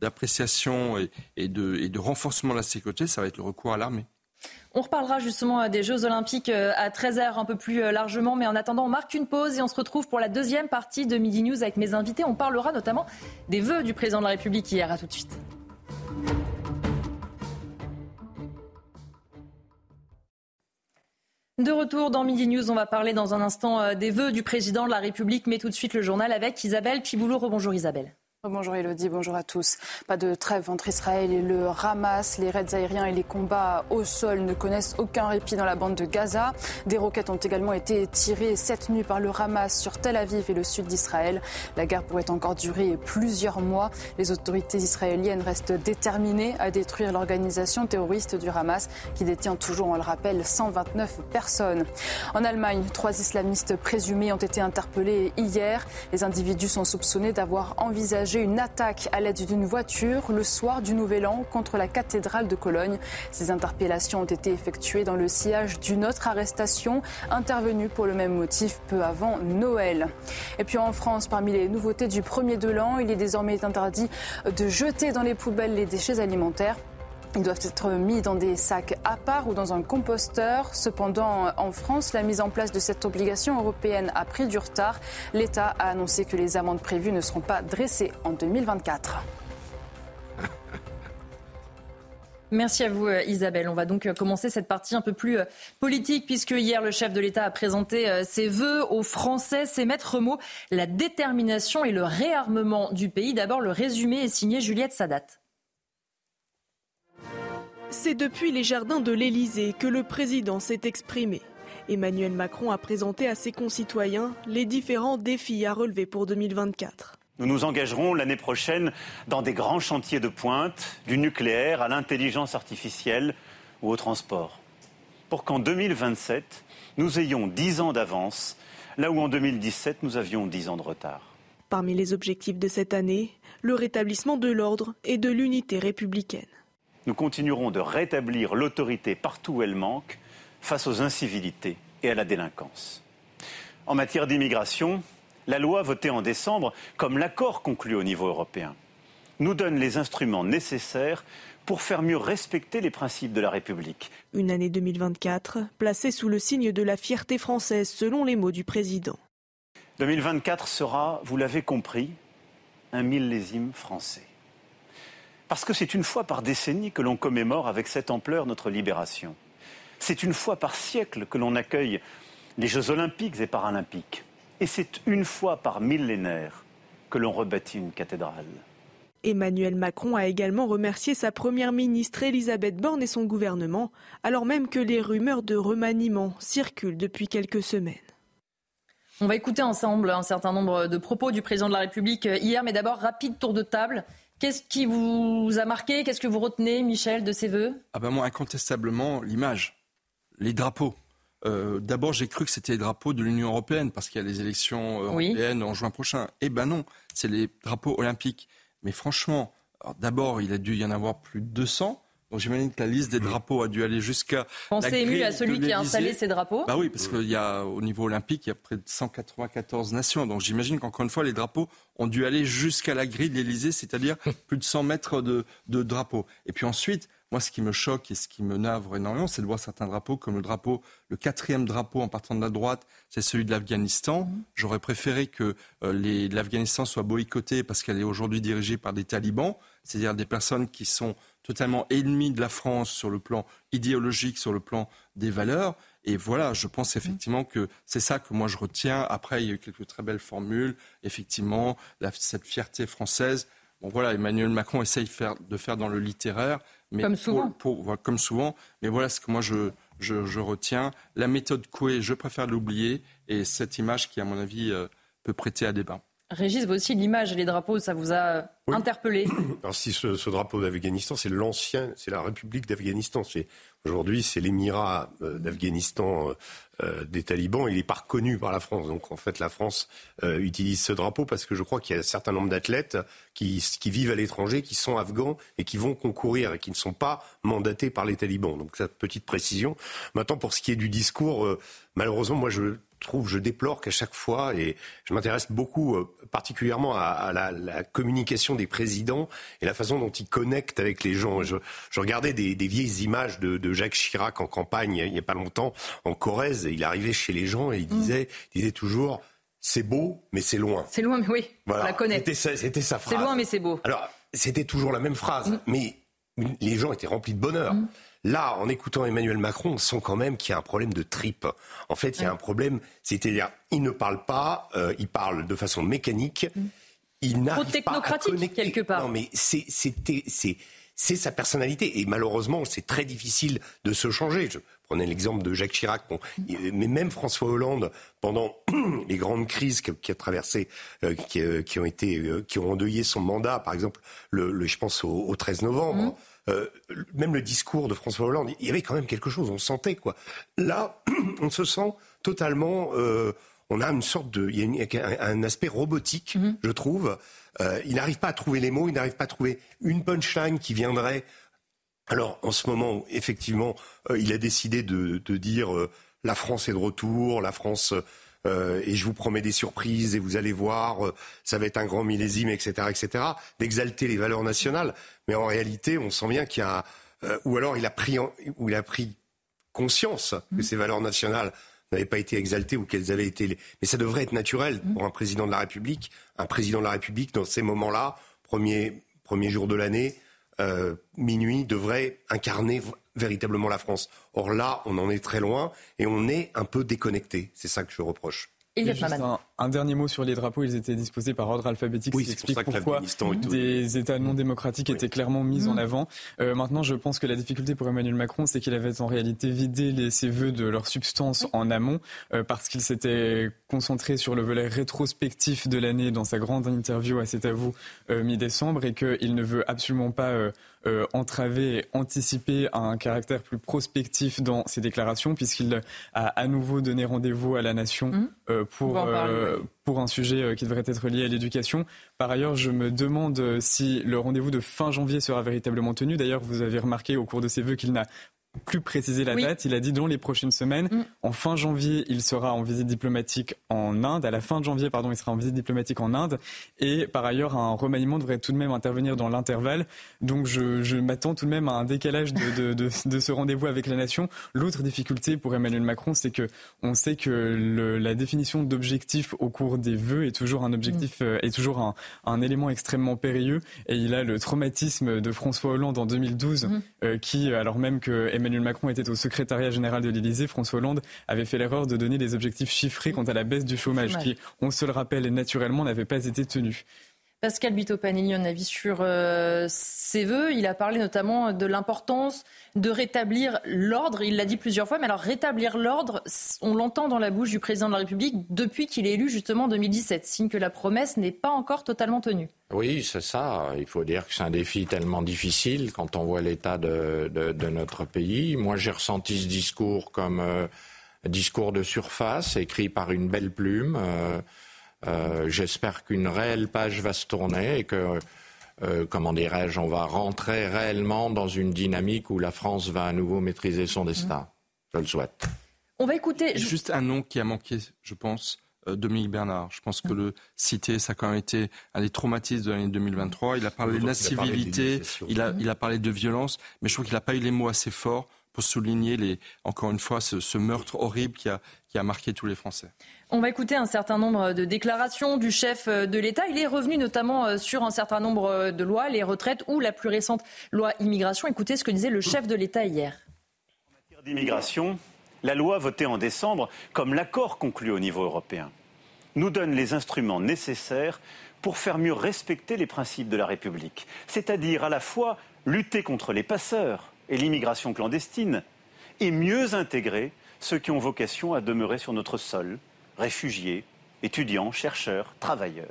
d'appréciation et, et, de, et de renforcement de la sécurité, ça va être le recours à l'armée. On reparlera justement euh, des Jeux Olympiques euh, à 13h un peu plus euh, largement, mais en attendant, on marque une pause et on se retrouve pour la deuxième partie de Midi News avec mes invités. On parlera notamment des vœux du président de la République hier. À tout de suite. De retour dans Midi News, on va parler dans un instant des vœux du président de la République, mais tout de suite le journal avec Isabelle Piboulot. Bonjour Isabelle. Bonjour Elodie, bonjour à tous. Pas de trêve entre Israël et le Hamas. Les raids aériens et les combats au sol ne connaissent aucun répit dans la bande de Gaza. Des roquettes ont également été tirées cette nuit par le Hamas sur Tel Aviv et le sud d'Israël. La guerre pourrait encore durer plusieurs mois. Les autorités israéliennes restent déterminées à détruire l'organisation terroriste du Hamas qui détient toujours, on le rappelle, 129 personnes. En Allemagne, trois islamistes présumés ont été interpellés hier. Les individus sont soupçonnés d'avoir envisagé une attaque à l'aide d'une voiture le soir du Nouvel An contre la cathédrale de Cologne. Ces interpellations ont été effectuées dans le sillage d'une autre arrestation intervenue pour le même motif peu avant Noël. Et puis en France, parmi les nouveautés du premier de l'an, il est désormais interdit de jeter dans les poubelles les déchets alimentaires. Ils doivent être mis dans des sacs à part ou dans un composteur. Cependant, en France, la mise en place de cette obligation européenne a pris du retard. L'État a annoncé que les amendes prévues ne seront pas dressées en 2024. Merci à vous Isabelle. On va donc commencer cette partie un peu plus euh, politique puisque hier le chef de l'État a présenté euh, ses vœux aux Français, ses maîtres mots, la détermination et le réarmement du pays. D'abord le résumé est signé Juliette Sadat. C'est depuis les jardins de l'Élysée que le président s'est exprimé. Emmanuel Macron a présenté à ses concitoyens les différents défis à relever pour 2024. Nous nous engagerons l'année prochaine dans des grands chantiers de pointe, du nucléaire à l'intelligence artificielle ou au transport. Pour qu'en 2027, nous ayons 10 ans d'avance, là où en 2017, nous avions 10 ans de retard. Parmi les objectifs de cette année, le rétablissement de l'ordre et de l'unité républicaine nous continuerons de rétablir l'autorité partout où elle manque face aux incivilités et à la délinquance. En matière d'immigration, la loi votée en décembre, comme l'accord conclu au niveau européen, nous donne les instruments nécessaires pour faire mieux respecter les principes de la République. Une année 2024 placée sous le signe de la fierté française, selon les mots du président. 2024 sera, vous l'avez compris, un millésime français. Parce que c'est une fois par décennie que l'on commémore avec cette ampleur notre libération. C'est une fois par siècle que l'on accueille les Jeux olympiques et paralympiques. Et c'est une fois par millénaire que l'on rebâtit une cathédrale. Emmanuel Macron a également remercié sa première ministre Elisabeth Borne et son gouvernement, alors même que les rumeurs de remaniement circulent depuis quelques semaines. On va écouter ensemble un certain nombre de propos du président de la République hier, mais d'abord, rapide tour de table. Qu'est-ce qui vous a marqué? Qu'est-ce que vous retenez, Michel, de ces vœux? Ah ben moi, incontestablement, l'image, les drapeaux. Euh, d'abord, j'ai cru que c'était les drapeaux de l'Union européenne parce qu'il y a les élections européennes en juin prochain. Eh ben non, c'est les drapeaux olympiques. Mais franchement, d'abord, il a dû y en avoir plus de 200 Donc j'imagine que la liste des drapeaux a dû aller jusqu'à. Pensez ému à celui qui a installé ces drapeaux. Bah oui, parce qu'il y a au niveau olympique, il y a près de 194 nations. Donc j'imagine qu'encore une fois, les drapeaux ont dû aller jusqu'à la grille de l'Elysée, c'est-à-dire plus de 100 mètres de, de drapeaux. Et puis ensuite, moi, ce qui me choque et ce qui me navre énormément, c'est de voir certains drapeaux, comme le drapeau, le quatrième drapeau en partant de la droite, c'est celui de l'Afghanistan. Mmh. J'aurais préféré que euh, l'Afghanistan soit boycotté parce qu'elle est aujourd'hui dirigée par des talibans, c'est-à-dire des personnes qui sont totalement ennemies de la France sur le plan idéologique, sur le plan des valeurs. Et voilà, je pense mmh. effectivement que c'est ça que moi je retiens. Après, il y a eu quelques très belles formules. Effectivement, cette fierté française. Bon voilà, Emmanuel Macron essaye faire, de faire dans le littéraire comme souvent. comme souvent. Mais voilà ce que moi je, je, retiens. La méthode Coué, je préfère l'oublier. Et cette image qui, à mon avis, euh, peut prêter à débat. Régis, vous aussi, l'image et les drapeaux, ça vous a interpellé Alors si ce, drapeau d'Afghanistan, c'est l'ancien, c'est la République d'Afghanistan. Aujourd'hui, c'est l'émirat euh, d'Afghanistan euh, euh, des talibans. Il n'est pas reconnu par la France. Donc en fait, la France utilise ce drapeau parce que je crois qu'il y a un certain nombre d'athlètes qui, qui, vivent à l'étranger, qui sont afghans et qui vont concourir et qui ne sont pas mandatés par les talibans. Donc cette petite précision. Maintenant, pour ce qui est du discours, malheureusement, moi je trouve, je déplore qu'à chaque fois, et je m'intéresse beaucoup euh, particulièrement à, la, communication des présidents et la façon dont ils connectent avec les gens. Je, regardais des, vieilles images de, Jacques Chirac en campagne il n'y a pas longtemps, en Corrèze, et il arrivait chez les gens et il mmh. disait, disait toujours c'est beau, mais c'est loin. C'est loin, mais oui, on la connaît. C'était sa phrase. C'est loin, mais c'est beau. Alors, c'était toujours la même phrase, mmh. mais les gens étaient remplis de bonheur. Mmh. Là, en écoutant Emmanuel Macron, on sent quand même qu'il y a un problème de tripe. En fait, il y a un problème, c'est-à-dire, il ne parle pas, euh, il parle de façon mécanique. Mm. Il n'arrive pas à connecter. quelque part. Non, mais c'est c'est sa personnalité et malheureusement, c'est très difficile de se changer. Je prenais l'exemple de Jacques Chirac, bon, mais même François Hollande, pendant les grandes crises qui a traversé, euh, euh, qui, ont été, qui ont endeuillé son mandat, par exemple, le, je pense au, 13 novembre. Mm. Euh, même le discours de François Hollande, il y avait quand même quelque chose, on sentait quoi. Là, on se sent totalement, euh, on a une sorte de, il y a un, aspect robotique, mhm. je trouve. Euh, il n'arrive pas à trouver les mots, il n'arrive pas à trouver une punchline qui viendrait. Alors, en ce moment, effectivement, il a décidé de, de dire la France est de retour, la France euh, et je vous promets des surprises et vous allez voir, euh, ça va être un grand millésime, etc., etc., d'exalter les valeurs nationales. Mais en réalité, on sent bien qu'il y a, euh, ou alors il a pris, ou il a pris conscience que mmh. ces valeurs nationales n'avaient pas été exaltées ou qu'elles avaient été. Mais ça devrait être naturel mmh. pour un président de la République. Un président de la République, dans ces moments-là, premier, premier jour de l'année, minuit, devrait incarner véritablement la France. Or là, on en est très loin et on est un peu déconnecté. C'est ça que je reproche. Un, dernier mot sur les drapeaux. Ils étaient disposés par ordre alphabétique, oui, ce qui explique pourquoi des États non démocratiques étaient clairement mis en mmh. avant. Euh, maintenant, je pense que la difficulté pour Emmanuel Macron, c'est qu'il avait en réalité vidé les, ses vœux de leur substance en amont, euh, parce qu'il s'était concentré sur le volet rétrospectif de l'année dans sa grande interview à C'est à vous euh, mi-décembre, et qu'il ne veut absolument pas entraver et anticiper un caractère plus prospectif dans ses déclarations, puisqu'il a à nouveau donné rendez-vous à la nation mmh. pour euh, pour un sujet euh, qui devrait être lié à l'éducation. Par ailleurs, je me demande euh, si le rendez-vous de fin janvier sera véritablement tenu. D'ailleurs, vous avez remarqué au cours de ses vœux qu'il n'a plus préciser la date. Il a dit dans les prochaines semaines. Mm. En fin janvier, il sera en visite diplomatique en Inde. À la fin de janvier, pardon, il sera en visite diplomatique en Inde. Et par ailleurs, un remaniement devrait tout de même intervenir dans l'intervalle. Donc je, m'attends tout de même à un décalage de, de, ce rendez-vous avec la nation. L'autre difficulté pour Emmanuel Macron, c'est que on sait que la définition d'objectif au cours des vœux est toujours un objectif, mm. euh, est toujours un, un, élément extrêmement périlleux. Et il a le traumatisme de François Hollande en 2012, mm. euh, qui, alors même que Emmanuel Macron était au secrétariat général de l'Élysée, François Hollande avait fait l'erreur de donner des objectifs chiffrés quant à la baisse du chômage, qui, on se le rappelle naturellement, n'avait pas été tenu. Pascal Bito-Panini, un avis sur euh, ses voeux. Il a parlé notamment de l'importance de rétablir l'ordre. Il l'a dit plusieurs fois, mais alors rétablir l'ordre, on l'entend dans la bouche du président de la République depuis qu'il est élu justement en 2017, signe que la promesse n'est pas encore totalement tenue. Oui, c'est ça. Il faut dire que c'est un défi tellement difficile quand on voit l'état de, notre pays. Moi, j'ai ressenti ce discours comme un euh, discours de surface, écrit par une belle plume. Euh, euh, j'espère qu'une réelle page va se tourner et que euh, comment dirais-je, on va rentrer réellement dans une dynamique où la France va à nouveau maîtriser son destin. Je le souhaite. On va écouter. Juste un nom qui a manqué, je pense. Euh, Dominique Bernard. Je pense que le citer, ça a quand même été un des traumatismes de l'année 2023. Il a parlé d'incivilité, il a, il a parlé de violence, mais je trouve qu'il n'a pas eu les mots assez forts pour souligner, les, encore une fois, ce, ce meurtre horrible qui a, qui a marqué tous les Français. On va écouter un certain nombre de déclarations du chef de l'État. Il est revenu notamment euh, sur un certain nombre de lois, les retraites ou la plus récente loi immigration. Écoutez ce que disait le chef de l'État hier. En matière d'immigration, la loi votée en décembre, comme l'accord conclu au niveau européen, nous donne les instruments nécessaires pour faire mieux respecter les principes de la République, c'est-à-dire à la fois lutter contre les passeurs et l'immigration clandestine, et mieux intégrer ceux qui ont vocation à demeurer sur notre sol, réfugiés, étudiants, chercheurs, travailleurs.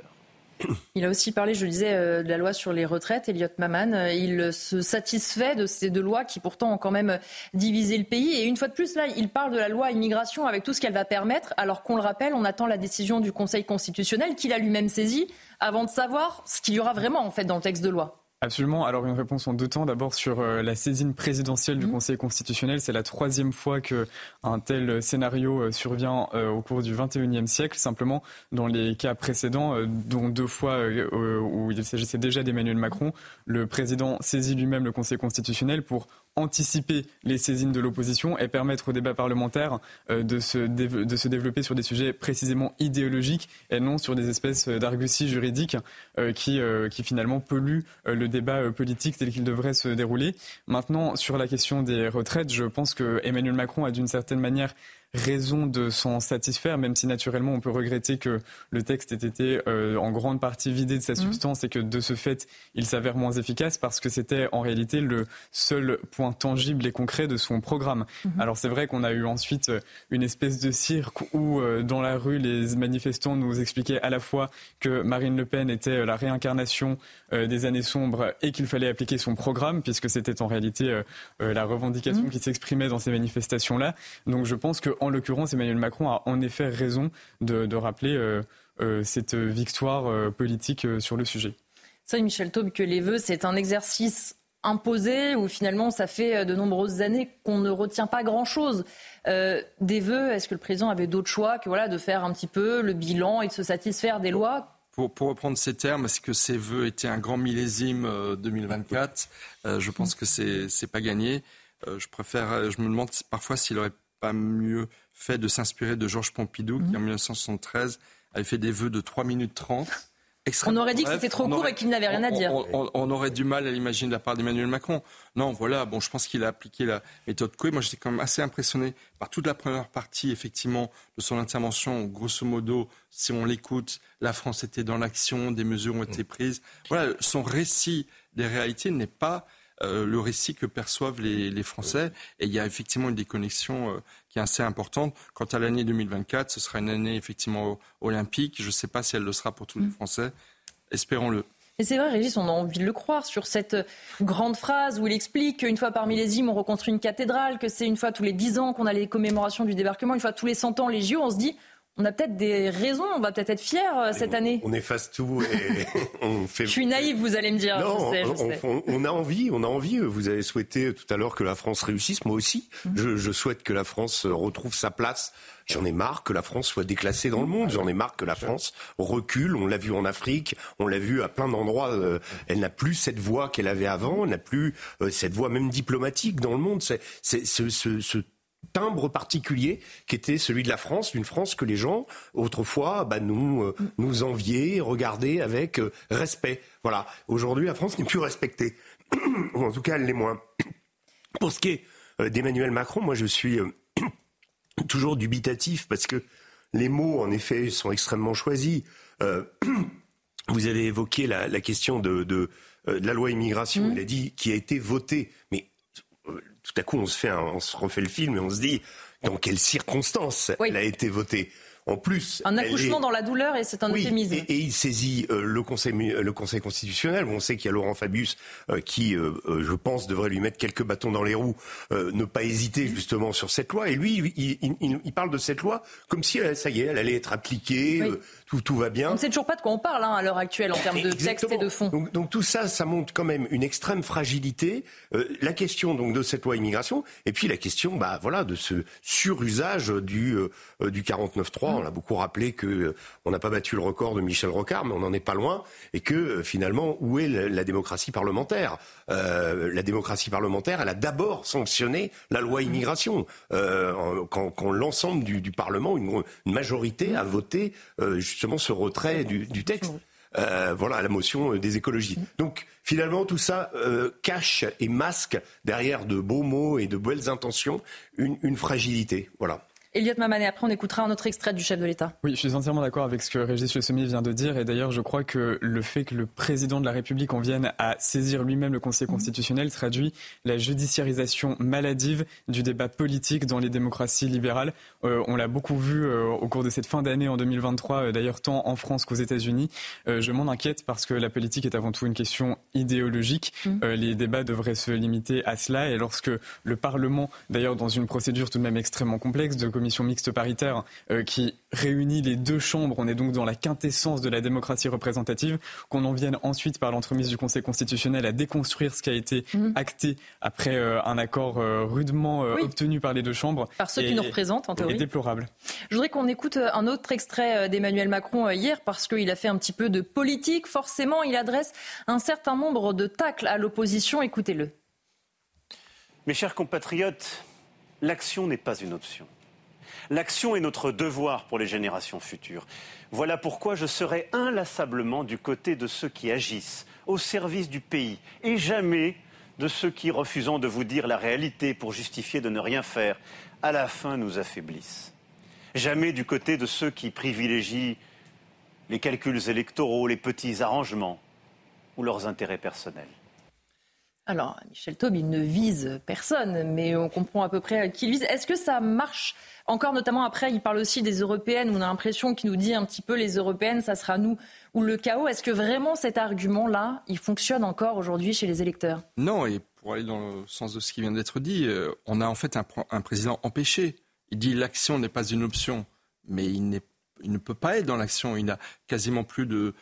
Il a aussi parlé, je le disais, euh, de la loi sur les retraites, Elliot Maman. Euh, il se satisfait de ces deux lois qui pourtant ont quand même divisé le pays. Et une fois de plus, là, il parle de la loi immigration avec tout ce qu'elle va permettre, alors qu'on le rappelle, on attend la décision du Conseil constitutionnel qu'il a lui-même saisi avant de savoir ce qu'il y aura vraiment en fait dans le texte de loi. Absolument. Alors une réponse en deux temps. D'abord sur euh, la saisine présidentielle du mmh. Conseil constitutionnel. C'est la troisième fois que un tel scénario euh, survient euh, au cours du 21e siècle. Simplement, dans les cas précédents, dont deux fois où il s'agissait déjà d'Emmanuel Macron, le président saisit lui-même le Conseil constitutionnel pour anticiper les saisines de l'opposition et permettre au débat parlementaire euh, de, se développer sur des sujets précisément idéologiques et non sur des espèces d'arguties juridiques euh, qui, euh, qui finalement polluent le débat politique tel qu'il devrait se dérouler. Maintenant, sur la question des retraites, je pense que Emmanuel Macron a d'une certaine manière raison de s'en satisfaire, même si naturellement on peut regretter que le texte ait été euh, en grande partie vidé de sa mmh. substance et que de ce fait il s'avère moins efficace parce que c'était en réalité le seul point tangible et concret de son programme. Mmh. Alors c'est vrai qu'on a eu ensuite euh, une espèce de cirque où euh, dans la rue les manifestants nous expliquaient à la fois que Marine Le Pen était la réincarnation des années sombres et qu'il fallait appliquer son programme puisque c'était en réalité la revendication mmh. qui s'exprimait dans ces manifestations-là. Donc je pense que en l'occurrence, Emmanuel Macron a en effet raison de, rappeler euh, euh, cette victoire euh, politique sur le sujet. Ça, Michel Taube, que les vœux, c'est un exercice imposé où finalement ça fait de nombreuses années qu'on ne retient pas grand-chose. des vœux, est-ce que le président avait d'autres choix que voilà, de faire un petit peu le bilan et de se satisfaire des lois? Pour, pour, reprendre ces termes, est-ce que ces vœux étaient un grand millésime 2024 Je pense que c'est c'est pas gagné. je préfère, je me demande parfois s'il aurait pas mieux fait de s'inspirer de Georges Pompidou, qui en 1973 avait fait des vœux de 3 minutes 30. On aurait dit que c'était trop court et qu'il n'avait rien à dire. On, aurait du mal à l'imaginer de la part d'Emmanuel Macron. Non, voilà, bon, je pense qu'il a appliqué la méthode Coué. Moi, j'étais quand même assez impressionné par toute la première partie, effectivement, de son intervention. Grosso modo, si on l'écoute, la France était dans l'action, des mesures ont été prises. Voilà, son récit des réalités n'est pas euh, le récit que perçoivent les, Français. Et il y a effectivement une déconnexion euh, qui est assez importante. Quant à l'année 2024, ce sera une année effectivement olympique. Je ne sais pas si elle le sera pour tous les mm. Français. Espérons-le. Et c'est vrai, Régis, on a envie de le croire sur cette grande phrase où il explique qu'une fois par millésime, on reconstruit une cathédrale, que c'est une fois tous les dix ans qu'on a les commémorations du débarquement, une fois tous les cent ans les JO. On se dit, on a peut-être des raisons, on va peut-être être fiers euh, cette année. On efface tout et on fait. je suis naïf, vous allez me dire. Non, je sais, On, a envie, on a envie. Vous avez souhaité tout à l'heure que la France réussisse, moi aussi. Mhm. Je, souhaite que la France retrouve sa place. J'en ai marre que la France soit déclassée dans le monde. J'en ai marre que la France recule. On l'a vu en Afrique, on l'a vu à plein d'endroits. Euh, elle n'a plus cette voix qu'elle avait avant. Elle n'a plus euh, cette voix même diplomatique dans le monde. C'est ce, ce, ce timbre particulier qui était celui de la France, d'une France que les gens autrefois bah, nous euh, nous enviaient, regardaient avec euh, respect. Voilà. Aujourd'hui, la France n'est plus respectée, ou en tout cas, elle l'est moins. Pour ce qui est euh, d'Emmanuel Macron, moi, je suis toujours dubitatif parce que les mots, en effet, sont extrêmement choisis. vous avez évoqué la, question de, de, la loi immigration. Mmh. Il a dit qui a été votée, mais tout à coup, on se, fait on se refait le film et on se dit dans quelles circonstances elle a été votée. en plus. Un accouchement dans la douleur et c'est un euphémisme. Et, et, il saisit euh, le, conseil, le Conseil constitutionnel. On sait qu'il y a Laurent Fabius euh, qui, euh, je pense, devrait lui mettre quelques bâtons dans les roues, ne pas hésiter justement sur cette loi. Et lui, il, il, il parle de cette loi comme si, ça y est, elle allait être appliquée, tout, tout, va bien. On ne sait toujours pas de quoi on parle hein, à l'heure actuelle en termes de texte et de fond. Donc, donc, tout ça, ça montre quand même une extrême fragilité. la question donc de cette loi immigration, et puis la question, bah voilà, de ce surusage du du 49.3. On a beaucoup rappelé que euh, on n'a pas battu le record de Michel Rocard, mais on n'en est pas loin, et que euh, finalement, où est la, démocratie parlementaire? Euh, La démocratie parlementaire, elle a d'abord sanctionné la loi immigration, quand, l'ensemble du, Parlement, une, majorité, a voté justement ce retrait du, texte. voilà la motion des écologistes. Donc finalement tout ça cache et masque derrière de beaux mots et de belles intentions une, une fragilité. Voilà. Elliot Mamane, après on écoutera un autre extrait du chef de l'État. Oui, je suis entièrement d'accord avec ce que Régis Le Sommier vient de dire. Et d'ailleurs, je crois que le fait que le président de la République en vienne à saisir lui-même le Conseil constitutionnel traduit la judiciarisation maladive du débat politique dans les démocraties libérales. Euh, on l'a beaucoup vu euh, au cours de cette fin d'année en 2023, euh, d'ailleurs tant en France qu'aux États-Unis. je m'en inquiète parce que la politique est avant tout une question idéologique. Mmh. les débats devraient se limiter à cela. Et lorsque le Parlement, d'ailleurs dans une procédure tout de même extrêmement complexe de commission mixte paritaire euh, qui réunit les deux chambres. On est donc dans la quintessence de la démocratie représentative. Qu'on en vienne ensuite par l'entremise du Conseil constitutionnel à déconstruire ce qui a été mhm. acté après euh, un accord euh, rudement obtenu par les deux chambres. Par ceux qui nous représentent, en théorie. Est déplorable. Je voudrais qu'on écoute un autre extrait d'Emmanuel Macron hier parce qu'il a fait un petit peu de politique. Forcément, il adresse un certain nombre de tacles à l'opposition. Écoutez-le. Mes chers compatriotes, l'action n'est pas une option. L'action est notre devoir pour les générations futures. Voilà pourquoi je serai inlassablement du côté de ceux qui agissent au service du pays et jamais de ceux qui, refusant de vous dire la réalité pour justifier de ne rien faire, à la fin nous affaiblissent. Jamais du côté de ceux qui privilégient les calculs électoraux, les petits arrangements ou leurs intérêts personnels. Alors, Michel Taube, il ne vise personne, mais on comprend à peu près qui vise. Est-ce que ça marche encore, notamment après, il parle aussi des européennes, on a l'impression qu'il nous dit un petit peu les européennes, ça sera nous ou le chaos. Est-ce que vraiment cet argument-là, il fonctionne encore aujourd'hui chez les électeurs? Non, et pour aller dans le sens de ce qui vient d'être dit, euh, on a en fait un, président empêché. Il dit l'action n'est pas une option, mais il n'est il ne peut pas être dans l'action. Il n'a quasiment plus de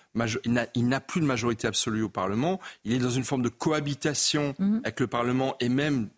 il n'a plus de majorité absolue au Parlement. Il est dans une forme de cohabitation mhm. avec le Parlement et même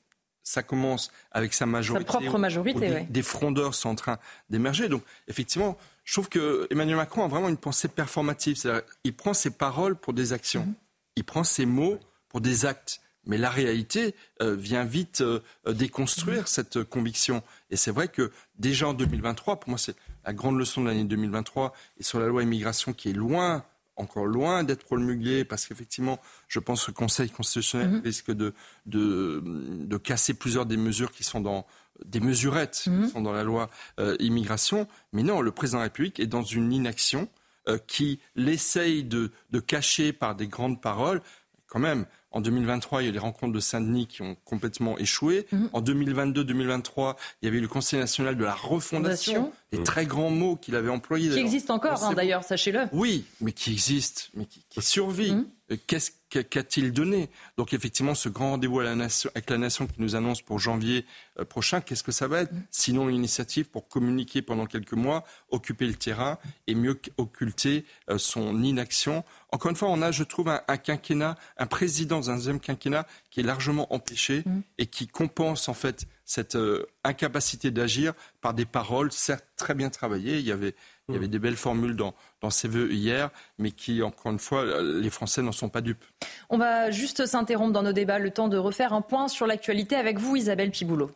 ça commence avec sa majorité. Sa propre majorité, oui. Des frondeurs sont en train d'émerger. Donc, effectivement, je trouve que Emmanuel Macron a vraiment une pensée performative. Il prend ses paroles pour des actions. Mhm. Il prend ses mots pour des actes. Mais la réalité euh, vient vite euh, déconstruire mhm. cette conviction. Et c'est vrai que déjà en 2023, pour moi, c'est la grande leçon de l'année 2023 et sur la loi immigration qui est loin, encore loin d'être promulguée, parce qu'effectivement, je pense que le Conseil constitutionnel mhm. risque de, de, casser plusieurs des mesures qui sont dans des mesurettes qui mhm. sont dans la loi euh, immigration. Mais non, le président de la République est dans une inaction euh, qui l'essaye de, de cacher par des grandes paroles. Quand même, en 2023, il y a eu les rencontres de Saint-Denis qui ont complètement échoué. Mhm. En 2022-2023, il y avait eu le Conseil national de la refondation, des très grands mots qu'il avait employés. Qui existe encore, hein, d'ailleurs, sachez-le. Oui, mais qui existe, mais qui, qui survit. Mhm. Qu'est-ce qu'a-t-il donné? Donc effectivement, ce grand rendez-vous avec la nation qui nous annonce pour janvier euh, prochain, qu'est-ce que ça va être? Sinon une initiative pour communiquer pendant quelques mois, occuper le terrain et mieux occulter euh, son inaction. Encore une fois, on a, je trouve, un, quinquennat, un président dans un deuxième quinquennat qui est largement empêché mm. et qui compense en fait cette euh, incapacité d'agir par des paroles, certes très bien travaillées. Il y avait il y avait des belles formules dans, dans ses voeux hier, mais qui, encore une fois, les Français n'en sont pas dupes. On va juste s'interrompre dans nos débats, le temps de refaire un point sur l'actualité avec vous, Isabelle Piboulot.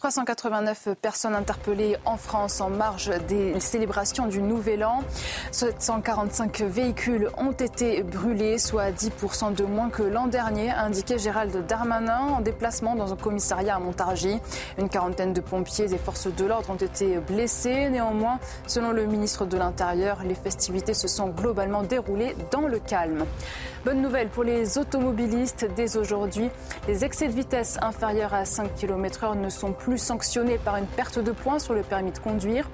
389 personnes interpellées en France en marge des célébrations du Nouvel An. 745 véhicules ont été brûlés, soit 10% de moins que l'an dernier, a indiqué Gérald Darmanin en déplacement dans un commissariat à Montargis. Une quarantaine de pompiers et forces de l'ordre ont été blessés. Néanmoins, selon le ministre de l'Intérieur, les festivités se sont globalement déroulées dans le calme. Bonne nouvelle pour les automobilistes. Dès aujourd'hui, les excès de vitesse inférieurs à 5 km/h ne sont plus sanctionnés par une perte de points sur le permis de conduire.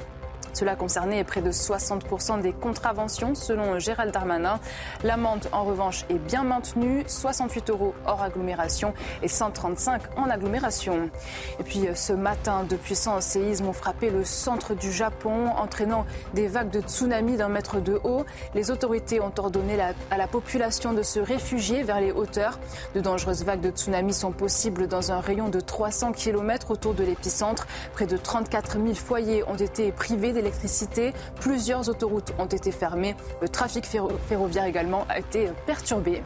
Cela concernait près de 60% des contraventions selon Gérald Darmanin. L'amende en revanche est bien maintenue, 68 euros hors agglomération et 135 en agglomération. Et puis ce matin, de puissants séismes ont frappé le centre du Japon, entraînant des vagues de tsunami d'un mètre de haut. Les autorités ont ordonné à la population de se réfugier vers les hauteurs. De dangereuses vagues de tsunami sont possibles dans un rayon de 300 km autour de l'épicentre. Près de 34 000 foyers ont été privés d'électricité. Plusieurs autoroutes ont été fermées. Le trafic ferroviaire également a été perturbé.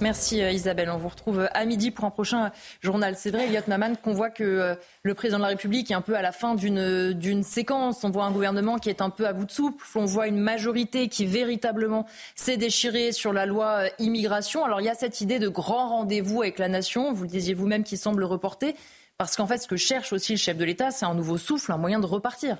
Merci euh, Isabelle. On vous retrouve euh, à midi pour un prochain journal. C'est vrai, Elliot Maman, qu'on voit que euh, le président de la République est un peu à la fin d'une séquence. On voit un gouvernement qui est un peu à bout de souple. On voit une majorité qui véritablement s'est déchirée sur la loi immigration. Alors il y a cette idée de grand rendez-vous avec la nation, vous le disiez vous-même, qui semble reporter. Parce qu'en fait, ce que cherche aussi le chef de l'État, c'est un nouveau souffle, un moyen de repartir.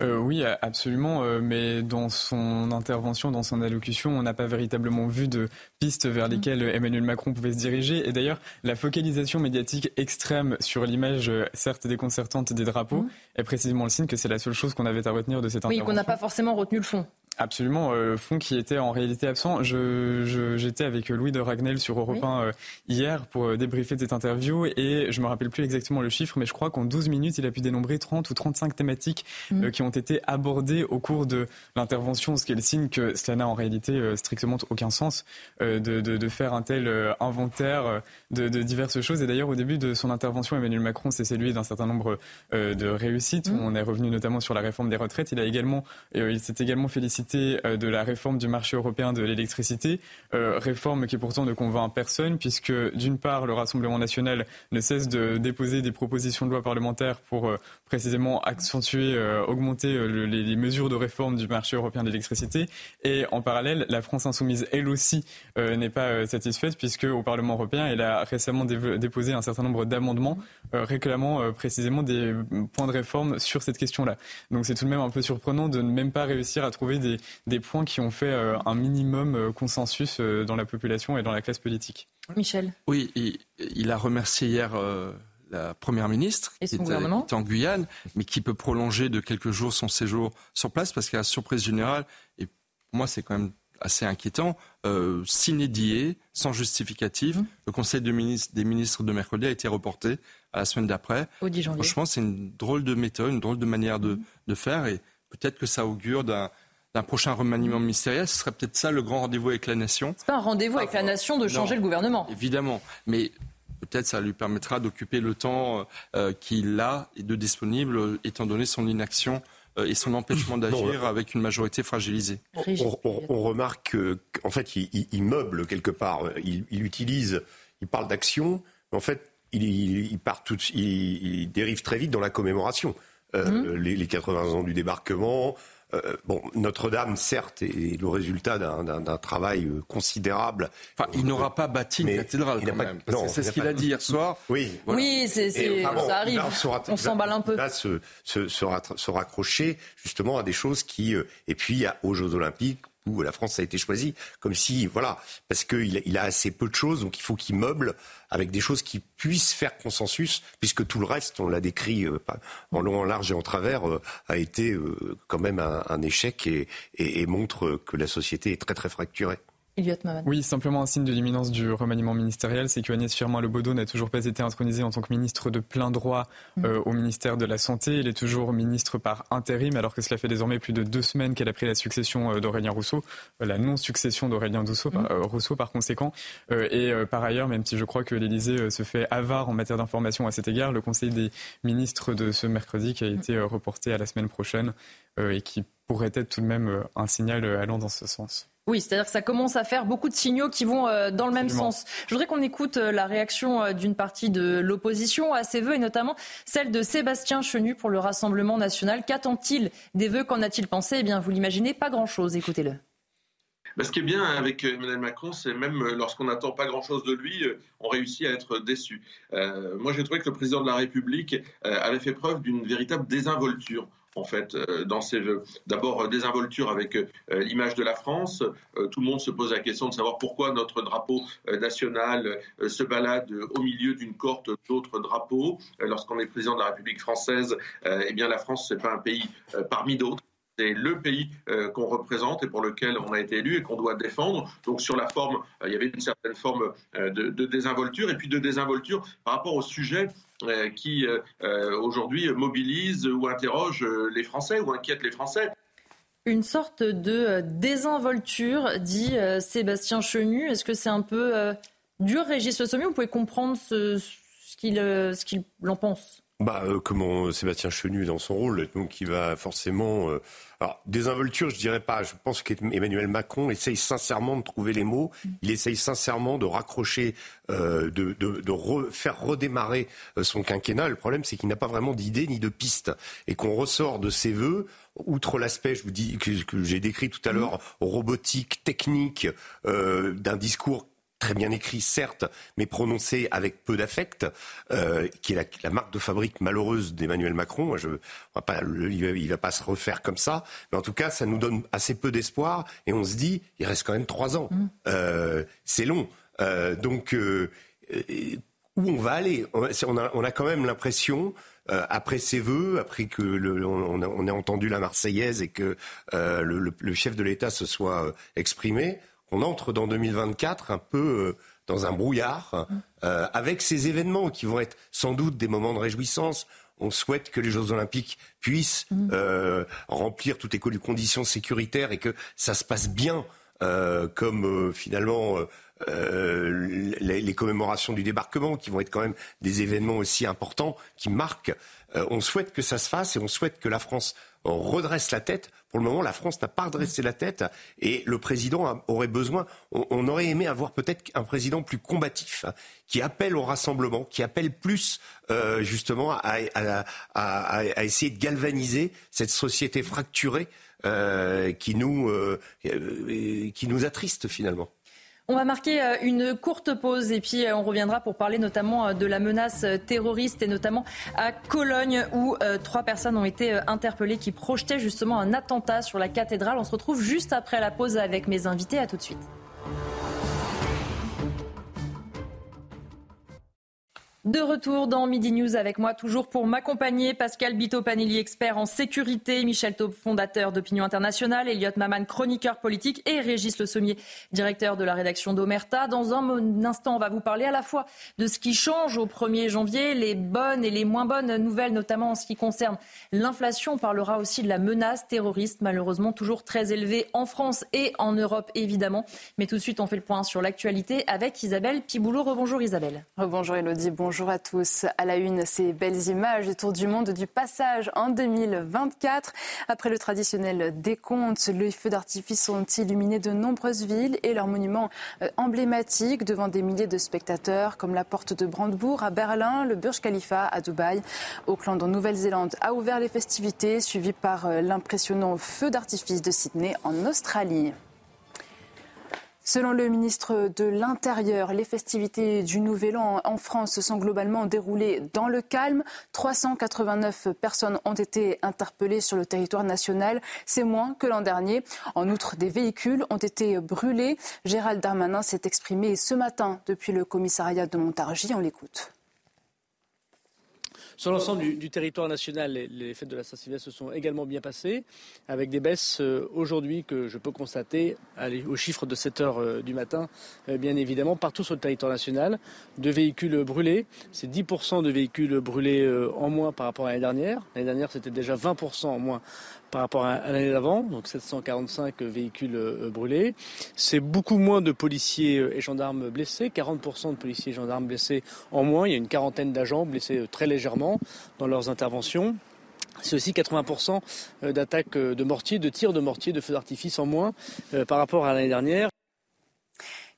Euh, oui, absolument. Euh, mais dans son intervention, dans son allocution, on n'a pas véritablement vu de pistes vers mm. lesquelles Emmanuel Macron pouvait se diriger. Et d'ailleurs, la focalisation médiatique extrême sur l'image, euh, certes déconcertante, des drapeaux, mm. est précisément le signe que c'est la seule chose qu'on avait à retenir de cette intervention. Oui, qu'on n'a pas forcément retenu le fond. Absolument, euh, fond qui était en réalité absent. Je, j'étais avec Louis de Ragnel sur Europe 1 euh, hier pour euh, débriefer cette interview et je me rappelle plus exactement le chiffre, mais je crois qu'en 12 minutes, il a pu dénombrer 30 ou 35 thématiques mm. qui ont été abordées au cours de l'intervention, ce qui est le signe que cela n'a en réalité strictement aucun sens de, de, de, faire un tel inventaire de, de, diverses choses. Et d'ailleurs, au début de son intervention, Emmanuel Macron s'est salué d'un certain nombre de réussites. Mm. On est revenu notamment sur la réforme des retraites. Il a également, il s'est également félicité euh, de la réforme du marché européen de l'électricité, euh, réforme qui pourtant ne convainc personne puisque d'une part le Rassemblement national ne cesse de déposer des propositions de loi parlementaires pour euh, précisément accentuer, augmenter les, mesures de réforme du marché européen de l'électricité et en parallèle la France insoumise elle aussi n'est pas satisfaite puisque au Parlement européen elle a récemment déposé un certain nombre d'amendements réclamant précisément des points de réforme sur cette question-là. Donc c'est tout de même un peu surprenant de ne même pas réussir à trouver des, des points qui ont fait euh, un minimum euh, consensus euh, dans la population et dans la classe politique. Michel. Oui, il, a remercié hier la Première ministre qui, était, en Guyane, mais qui peut prolonger de quelques jours son séjour sur place parce qu'à la surprise générale, et pour moi c'est quand même assez inquiétant, euh, sans justificatif, mmh. le Conseil des ministres de mercredi a été reporté à la semaine d'après. Au 10 janvier. Franchement, c'est une drôle de méthode, une drôle de manière de, mmh. de faire et peut-être que ça augure d'un d'un prochain remaniement ministériel, ce serait peut-être ça le grand rendez-vous avec la nation. C'est pas un rendez-vous avec la nation de changer le gouvernement. Évidemment, mais peut-être ça lui permettra d'occuper le temps euh, qu'il a et de disponible, euh, étant donné son inaction euh, et son empêchement d'agir avec une majorité fragilisée. On, remarque qu'en fait, il, meuble quelque part. Il, utilise, il parle d'action, mais en fait, il, part tout, il, dérive très vite dans la commémoration. Mmh. les, les, 80 ans du débarquement, euh, bon, Notre-Dame, certes, est le résultat d'un travail euh, considérable. Enfin, il n'aura pas bâti une cathédrale quand même. C'est ce qu'il a dit hier soir. Oui, oui ça arrive. On s'emballe un peu. Là, se, se, se, raccrocher justement à des choses qui... Euh, et puis, aux Jeux Olympiques, où la France a été choisie, comme si, voilà, parce qu'il il a assez peu de choses, donc il faut qu'il meuble avec des choses qui puissent faire consensus, puisque tout le reste, on l'a décrit euh, en long, en large et en travers, euh, a été euh, quand même un, échec et, et montre que la société est très très fracturée. Oui, simplement un signe de l'imminence du remaniement ministériel, c'est que Agnès Firmin-Lebaudot n'a toujours pas été intronisée en tant que ministre de plein droit mm. euh, au ministère de la Santé. Elle est toujours ministre par intérim, alors que cela fait désormais plus de deux semaines qu'elle a pris la succession euh, d'Aurélien Rousseau, euh, la non-succession d'Aurélien Rousseau, mm. Rousseau par conséquent. et par ailleurs, même si je crois que l'Élysée se fait avare en matière d'information à cet égard, le Conseil des ministres de ce mercredi qui a été reporté à la semaine prochaine et qui pourrait être tout de même un signal allant dans ce sens. Oui, c'est-à-dire que ça commence à faire beaucoup de signaux qui vont euh, dans le même sens. Je voudrais qu'on écoute euh, la réaction euh, d'une partie de l'opposition à ces vœux et notamment celle de Sébastien Chenu pour le Rassemblement national. Qu'attend-il des vœux? Qu'en a-t-il pensé? Eh bien, vous l'imaginez, pas grand-chose. Écoutez-le. Bah, ce qui est bien avec Emmanuel Macron, c'est même lorsqu'on n'attend pas grand-chose de lui, on réussit à être déçu. moi, j'ai trouvé que le président de la République avait fait preuve d'une véritable désinvolture en fait, euh, dans ses voeux. D'abord, désinvolture avec l'image de la France. tout le monde se pose la question de savoir pourquoi notre drapeau national se balade au milieu d'une cohorte d'autres drapeaux. Lorsqu'on est président de la République française, eh bien, la France, c'est pas un pays parmi d'autres c'est le pays euh, qu'on représente et pour lequel on a été élu et qu'on doit défendre. Donc sur la forme, euh, il y avait une certaine forme euh, de, désinvolture et puis de désinvolture par rapport au sujet qui aujourd'hui mobilise ou interroge les Français ou inquiète les Français. Une sorte de désinvolture, dit Sébastien Chenu. Est-ce que c'est un peu dur, Régis Le Sommier Vous pouvez comprendre ce, ce qu'il en pense? Bah, euh, comment Sébastien Chenu dans son rôle, donc il va forcément. Euh, alors, désinvolture, je dirais pas. Je pense qu'Emmanuel Macron essaye sincèrement de trouver les mots. Il essaye sincèrement de raccrocher, euh, de, de faire redémarrer euh, son quinquennat. Le problème, c'est qu'il n'a pas vraiment d'idée ni de piste, et qu'on ressort de ses voeux outre l'aspect, je vous dis que, que j'ai décrit tout à l'heure, robotique, technique, d'un discours très bien écrit, certes, mais prononcé avec peu d'affect, euh, qui est la, marque de fabrique malheureuse d'Emmanuel Macron. Je, va pas, il, va, va pas se refaire comme ça, mais en tout cas, ça nous donne assez peu d'espoir. Et on se dit, il reste quand même trois ans. Mmh. Euh, c'est long. Euh, donc, où on va aller? On a, on a quand même l'impression après ses voeux, après que le, on, a, on, a, entendu la Marseillaise et que euh, le, le, chef de l'État se soit exprimé, on entre dans 2024 un peu euh, dans un brouillard, euh, avec ces événements qui vont être sans doute des moments de réjouissance. On souhaite que les Jeux Olympiques puissent mm. euh, remplir toutes les conditions sécuritaires et que ça se passe bien, comme finalement les, commémorations du débarquement, qui vont être quand même des événements aussi importants, qui marquent. on souhaite que ça se fasse et on souhaite que la France redresse la tête. Pour le moment, la France n'a pas redressé la tête et le président aurait besoin, on, aurait aimé avoir peut-être un président plus combatif, hein, qui appelle au rassemblement, qui appelle plus euh, justement à, essayer de galvaniser cette société fracturée euh, qui, nous, euh, qui nous attriste finalement. On va marquer euh, une courte pause et puis euh, on reviendra pour parler notamment euh, de la menace terroriste et notamment à Cologne où trois personnes ont été interpellées qui projetaient justement un attentat sur la cathédrale. On se retrouve juste après la pause avec mes invités. À tout de suite. De retour dans Midi News avec moi, toujours pour m'accompagner, Pascal Bito-Panelli, expert en sécurité, Michel Taube, fondateur d'Opinion Internationale, Elliot Maman, chroniqueur politique, et Régis Le Sommier, directeur de la rédaction d'Omerta. Dans un instant, on va vous parler à la fois de ce qui change au 1er janvier, les bonnes et les moins bonnes nouvelles, notamment en ce qui concerne l'inflation. On parlera aussi de la menace terroriste, malheureusement toujours très élevée en France et en Europe, évidemment. Mais tout de suite, on fait le point sur l'actualité avec Isabelle Piboulot. Rebonjour Isabelle. Rebonjour Elodie. Bonjour à tous. À la une, ces belles images du tour du monde du passage en 2024. Après le traditionnel décompte, les feux d'artifice ont illuminé de nombreuses villes et leurs monuments euh, emblématiques devant des milliers de spectateurs comme la porte de Brandebourg à Berlin, le Burj Khalifa à Dubaï. Auckland en Nouvelle-Zélande a ouvert les festivités suivies par euh, l'impressionnant feu d'artifice de Sydney en Australie. Selon le ministre de l'Intérieur, les festivités du Nouvel An en France se sont globalement déroulées dans le calme. 389 personnes ont été interpellées sur le territoire national. C'est moins que l'an dernier. En outre, des véhicules ont été brûlés. Gérald Darmanin s'est exprimé ce matin depuis le commissariat de Montargis. On l'écoute. Sur l'ensemble du, territoire national, les, fêtes de la Saint-Sylvestre se sont également bien passées, avec des baisses euh, aujourd'hui que je peux constater au chiffre de 7 heures euh, du matin, euh, bien évidemment, partout sur le territoire national. De véhicules brûlés, c'est 10% de véhicules brûlés en moins par rapport à l'année dernière. L'année dernière, c'était déjà 20% en moins par rapport à, l'année d'avant, donc 745 véhicules euh, brûlés. C'est beaucoup moins de policiers euh, et gendarmes blessés, 40% de policiers et gendarmes blessés en moins. Il y a une quarantaine d'agents blessés euh, très légèrement dans leurs interventions. C'est aussi 80% d'attaques de mortiers, de tirs de mortiers, de feux d'artifice en moins par rapport à l'année dernière.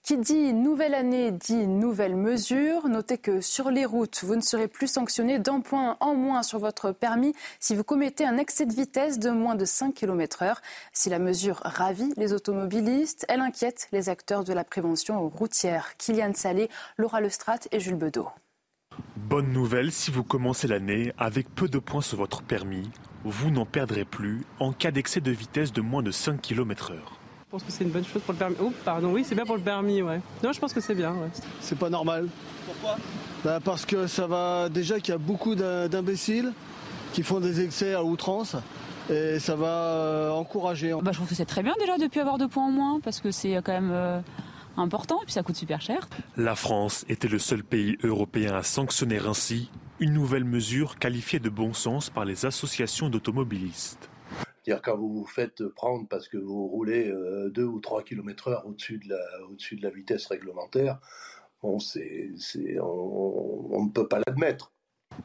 Qui dit nouvelle année dit nouvelle mesure. Notez que sur les routes, vous ne serez plus sanctionné d'un point en moins sur votre permis si vous commettez un excès de vitesse de moins de 5 km heure. Si la mesure ravit les automobilistes, elle inquiète les acteurs de la prévention routière. Kylian Salé, Laura Lestrat et Jules Bedeau. Bonne nouvelle si vous commencez l'année avec peu de points sur votre permis vous n'en perdrez plus en cas d'excès de vitesse de moins de 5 km/h. Je pense que c'est une bonne chose pour le permis. Oh, pardon, oui, c'est bien pour le permis, ouais. Non, je pense que c'est bien, ouais. C'est pas normal. Pourquoi? Bah Parce que ça va déjà qu'il y a beaucoup d'imbéciles qui font des excès à outrance et ça va euh, encourager. Bah, je trouve que c'est très bien déjà depuis avoir deux points en moins parce que c'est quand même euh, important et puis ça coûte super cher. La France était le seul pays européen à sanctionner ainsi une nouvelle mesure qualifiée de bon sens par les associations d'automobilistes. Dire quand vous vous faites prendre parce que vous roulez 2 euh, ou 3 km heure au-dessus de, la, vitesse réglementaire, on ne peut pas l'admettre.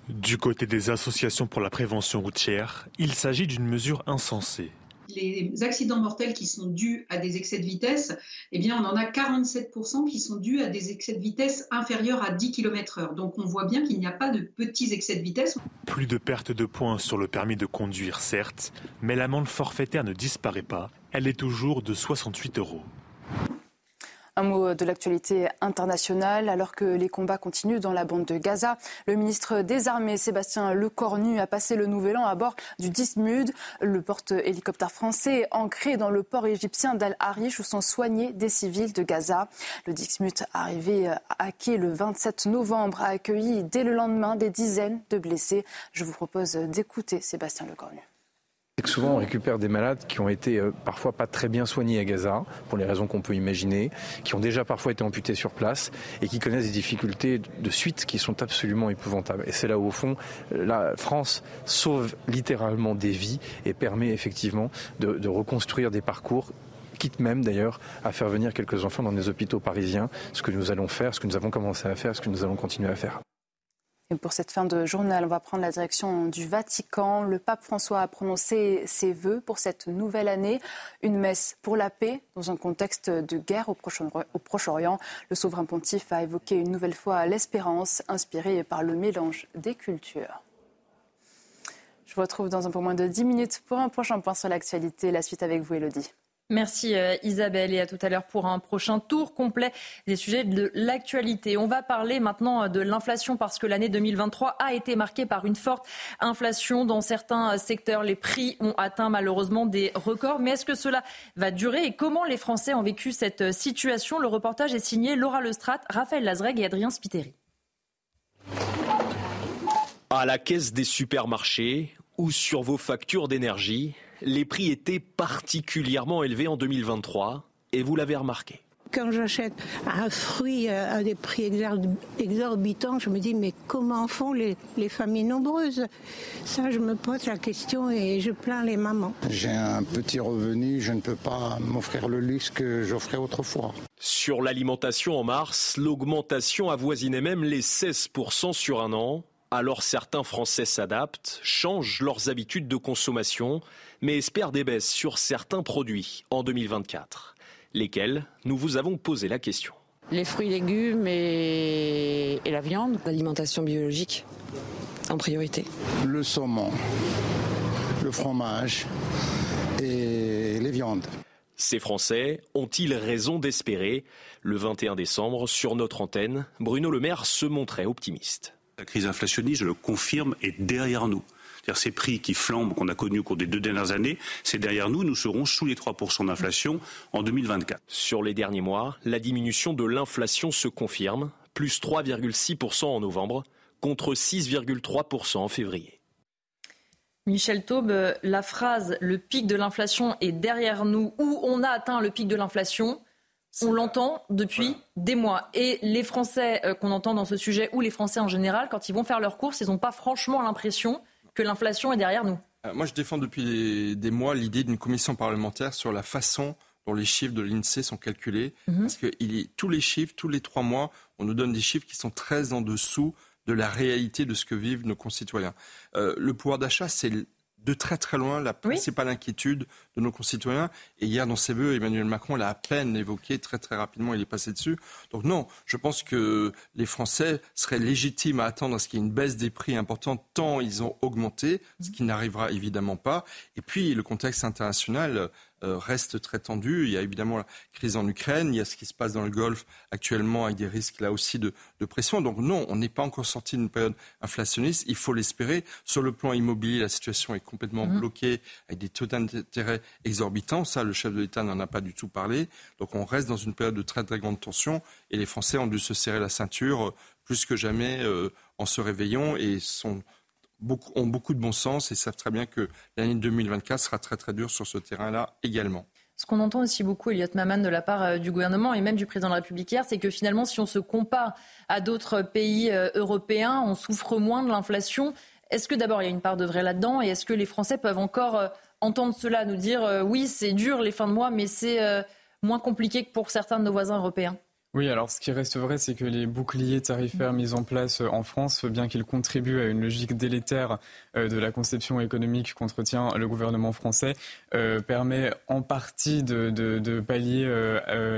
Du côté des associations pour la prévention routière, il s'agit d'une mesure insensée. Les accidents mortels qui sont dus à des excès de vitesse, eh bien, on en a 47% qui sont dus à des excès de vitesse inférieurs à 10 km/h. Donc on voit bien qu'il n'y a pas de petits excès de vitesse. Plus de perte de points sur le permis de conduire, certes, mais l'amende forfaitaire ne disparaît pas. Elle est toujours de 68 euros. Un mot de l'actualité internationale. Alors que les combats continuent dans la bande de Gaza, le ministre des Armées, Sébastien Lecornu, a passé le nouvel an à bord du Dismud, le porte-hélicoptère français ancré dans le port égyptien d'Al-Arish où sont soignés des civils de Gaza. Le Dismud, arrivé à quai le 27 novembre, a accueilli dès le lendemain des dizaines de blessés. Je vous propose d'écouter Sébastien Lecornu. Souvent, on récupère des malades qui ont été euh, parfois pas très bien soignés à Gaza, pour les raisons qu'on peut imaginer, qui ont déjà parfois été amputés sur place et qui connaissent des difficultés de suite qui sont absolument épouvantables. Et c'est là où, au fond, la France sauve littéralement des vies et permet effectivement de, de reconstruire des parcours quitte même d'ailleurs à faire venir quelques enfants dans des hôpitaux parisiens, ce que nous allons faire, ce que nous avons commencé à faire, ce que nous allons continuer à faire. Et pour cette fin de journal, on va prendre la direction du Vatican. Le pape François a prononcé ses vœux pour cette nouvelle année. Une messe pour la paix dans un contexte de guerre au Proche-Orient. Le souverain pontife a évoqué une nouvelle fois l'espérance inspirée par le mélange des cultures. Je vous retrouve dans un peu moins de 10 minutes pour un prochain point sur l'actualité. La suite avec vous, Elodie. Merci euh, Isabelle et à tout à l'heure pour un prochain tour complet des sujets de l'actualité. On va parler maintenant de l'inflation parce que l'année 2023 a été marquée par une forte inflation dans certains secteurs. Les prix ont atteint malheureusement des records. Mais est-ce que cela va durer et comment les Français ont vécu cette situation? Le reportage est signé Laura Lestrade, Raphaël Lazreg et Adrien Spiteri. À la caisse des supermarchés ou sur vos factures d'énergie, les prix étaient particulièrement élevés en 2023 et vous l'avez remarqué. Quand j'achète un fruit à des prix exorbitants, je me dis mais comment font les, familles nombreuses? Ça, je me pose la question et je plains les mamans. J'ai un petit revenu, je ne peux pas m'offrir le luxe que j'offrais autrefois. Sur l'alimentation en mars, l'augmentation avoisinait même les 16% sur un an. Alors certains Français s'adaptent, changent leurs habitudes de consommation, mais espèrent des baisses sur certains produits en 2024. Lesquels Nous vous avons posé la question. Les fruits, légumes et, la viande. L'alimentation biologique en priorité. Le saumon, le fromage et les viandes. Ces Français ont-ils raison d'espérer? Le 21 décembre, sur notre antenne, Bruno Le Maire se montrait optimiste. La crise inflationniste, je le confirme, est derrière nous. C'est-à-dire ces prix qui flambent qu'on a connus au cours des deux dernières années, c'est derrière nous. Nous serons sous les 3% d'inflation en 2024. Sur les derniers mois, la diminution de l'inflation se confirme, plus 3,6% en novembre contre 6,3% en février. Michel Taube, la phrase le pic de l'inflation est derrière nous, où on a atteint le pic de l'inflation, on l'entend depuis des mois. Et les Français euh, qu'on entend dans ce sujet, ou les Français en général, quand ils vont faire leurs courses, ils n'ont pas franchement l'impression que l'inflation est derrière nous. Euh, moi, je défends depuis des mois l'idée d'une commission parlementaire sur la façon dont les chiffres de l'INSEE sont calculés. Mhm. Parce que il, tous les chiffres, tous les trois mois, on nous donne des chiffres qui sont très en dessous de la réalité de ce que vivent nos concitoyens. Euh, le pouvoir d'achat, c'est de très très loin la principale inquiétude de nos concitoyens. Et hier, dans ses vœux, Emmanuel Macron l'a à peine évoqué, très très rapidement, il est passé dessus. Donc non, je pense que les Français seraient légitimes à attendre à ce qu'il y ait une baisse des prix importante tant ils ont augmenté, ce qui n'arrivera évidemment pas. Et puis le contexte international reste très tendu. Il y a évidemment la crise en Ukraine, il y a ce qui se passe dans le Golfe actuellement avec des risques là aussi de, pression. Donc non, on n'est pas encore sorti d'une période inflationniste, il faut l'espérer. Sur le plan immobilier, la situation est complètement mhm. bloquée avec des taux d'intérêt exorbitants. Ça, le chef de l'État n'en a pas du tout parlé. Donc on reste dans une période de très très grande tension et les Français ont dû se serrer la ceinture plus que jamais euh, en se réveillant et sont ont beaucoup de bon sens et savent très bien que l'année 2024 sera très très dure sur ce terrain-là également. Ce qu'on entend aussi beaucoup, Elliot Maman, de la part euh, du gouvernement et même du président de la République hier, c'est que finalement, si on se compare à d'autres pays euh, européens, on souffre moins de l'inflation. Est-ce que d'abord il y a une part de vrai là-dedans et est-ce que les Français peuvent encore euh, entendre cela, nous dire oui, c'est dur les fins de mois, mais c'est moins compliqué que pour certains de nos voisins européens? Oui, alors ce qui reste vrai, c'est que les boucliers tarifaires mis en place euh, en France, bien qu'ils contribuent à une logique délétère euh, de la conception économique qu'entretient le gouvernement français, euh, permet en partie de, pallier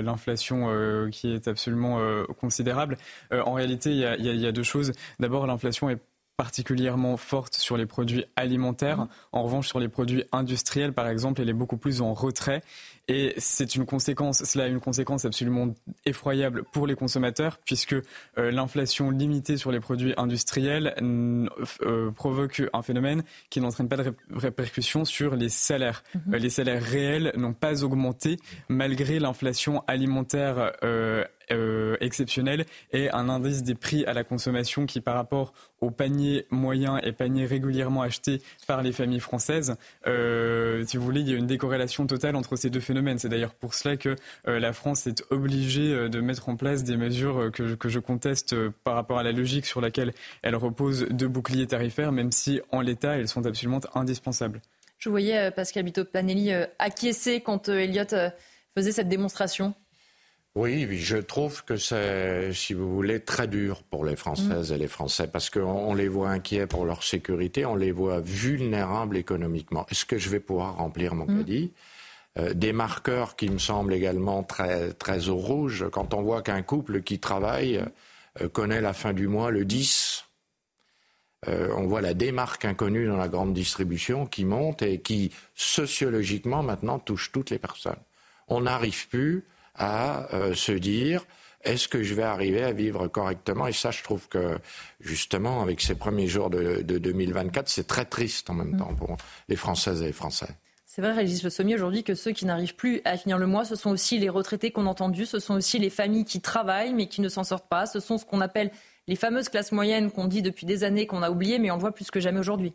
l'inflation qui est absolument considérable. en réalité, il y, a, deux choses. D'abord, l'inflation est particulièrement forte sur les produits alimentaires. En revanche, sur les produits industriels, par exemple, elle est beaucoup plus en retrait. Et c'est une conséquence, cela a une conséquence absolument effroyable pour les consommateurs, puisque euh, l'inflation limitée sur les produits industriels euh, provoque un phénomène qui n'entraîne pas de répercussions sur les salaires. Mhm. Euh, les salaires réels n'ont pas augmenté malgré l'inflation alimentaire euh, exceptionnel et un indice des prix à la consommation qui, par rapport aux paniers moyens et paniers régulièrement achetés par les familles françaises, euh, si vous voulez, il y a une décorrélation totale entre ces deux phénomènes. C'est d'ailleurs pour cela que euh, la France est obligée de mettre en place des mesures que, que je conteste par rapport à la logique sur laquelle elle repose de boucliers tarifaires, même si en l'état, elles sont absolument indispensables. Je voyais Pascal Bito-Planelli acquiescer quand Elliott faisait cette démonstration. Oui, je trouve que c'est, si vous voulez, très dur pour les Françaises mm. et les Français parce qu'on les voit inquiets pour leur sécurité, on les voit vulnérables économiquement. Est-ce que je vais pouvoir remplir mon mm. caddie? Euh, des marqueurs qui me semblent également très, très au rouge. Quand on voit qu'un couple qui travaille euh, connaît la fin du mois le 10, euh, on voit la démarque inconnue dans la grande distribution qui monte et qui, sociologiquement, maintenant, touche toutes les personnes. On n'arrive plus à euh, se dire est-ce que je vais arriver à vivre correctement? Et ça, je trouve que justement, avec ces premiers jours de, 2024, c'est très triste en même temps pour les Françaises et les Français. C'est vrai, Régis Le Sommier, aujourd'hui, que ceux qui n'arrivent plus à finir le mois, ce sont aussi les retraités qu'on a entendus, ce sont aussi les familles qui travaillent mais qui ne s'en sortent pas, ce sont ce qu'on appelle les fameuses classes moyennes qu'on dit depuis des années, qu'on a oubliées, mais on le voit plus que jamais aujourd'hui.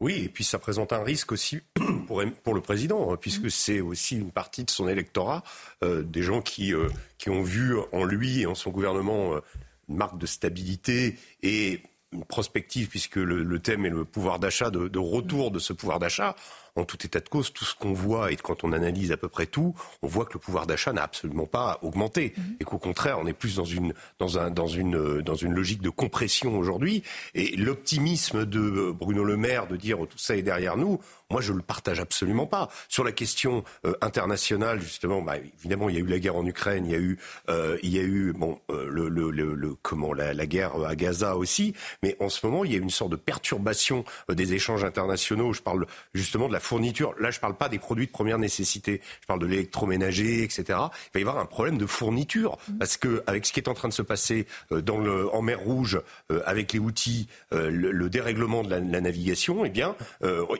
Oui, et puis ça présente un risque aussi pour, pour le président, hein, puisque c'est aussi une partie de son électorat, euh, des gens qui, euh, qui ont vu en lui et en son gouvernement euh, une marque de stabilité et une prospective, puisque le, thème est le pouvoir d'achat, de, de, retour de ce pouvoir d'achat en tout état de cause, tout ce qu'on voit et quand on analyse à peu près tout, on voit que le pouvoir d'achat n'a absolument pas augmenté mhm. et qu'au contraire, on est plus dans une dans un dans une dans une logique de compression aujourd'hui. Et l'optimisme de Bruno Le Maire de dire tout ça est derrière nous, moi, je ne le partage absolument pas. Sur la question euh, internationale, justement, bah, évidemment, il y a eu la guerre en Ukraine, il y a eu, euh, il y a eu bon, euh, le, le, le, comment, la, la, guerre à Gaza aussi, mais en ce moment, il y a une sorte de perturbation des échanges internationaux. Je parle justement de la fourniture. Là, je ne parle pas des produits de première nécessité. Je parle de l'électroménager, etc. Il va y avoir un problème de fourniture parce que avec ce qui est en train de se passer dans le, en mer Rouge, avec les outils, le, dérèglement de la, la navigation, eh bien,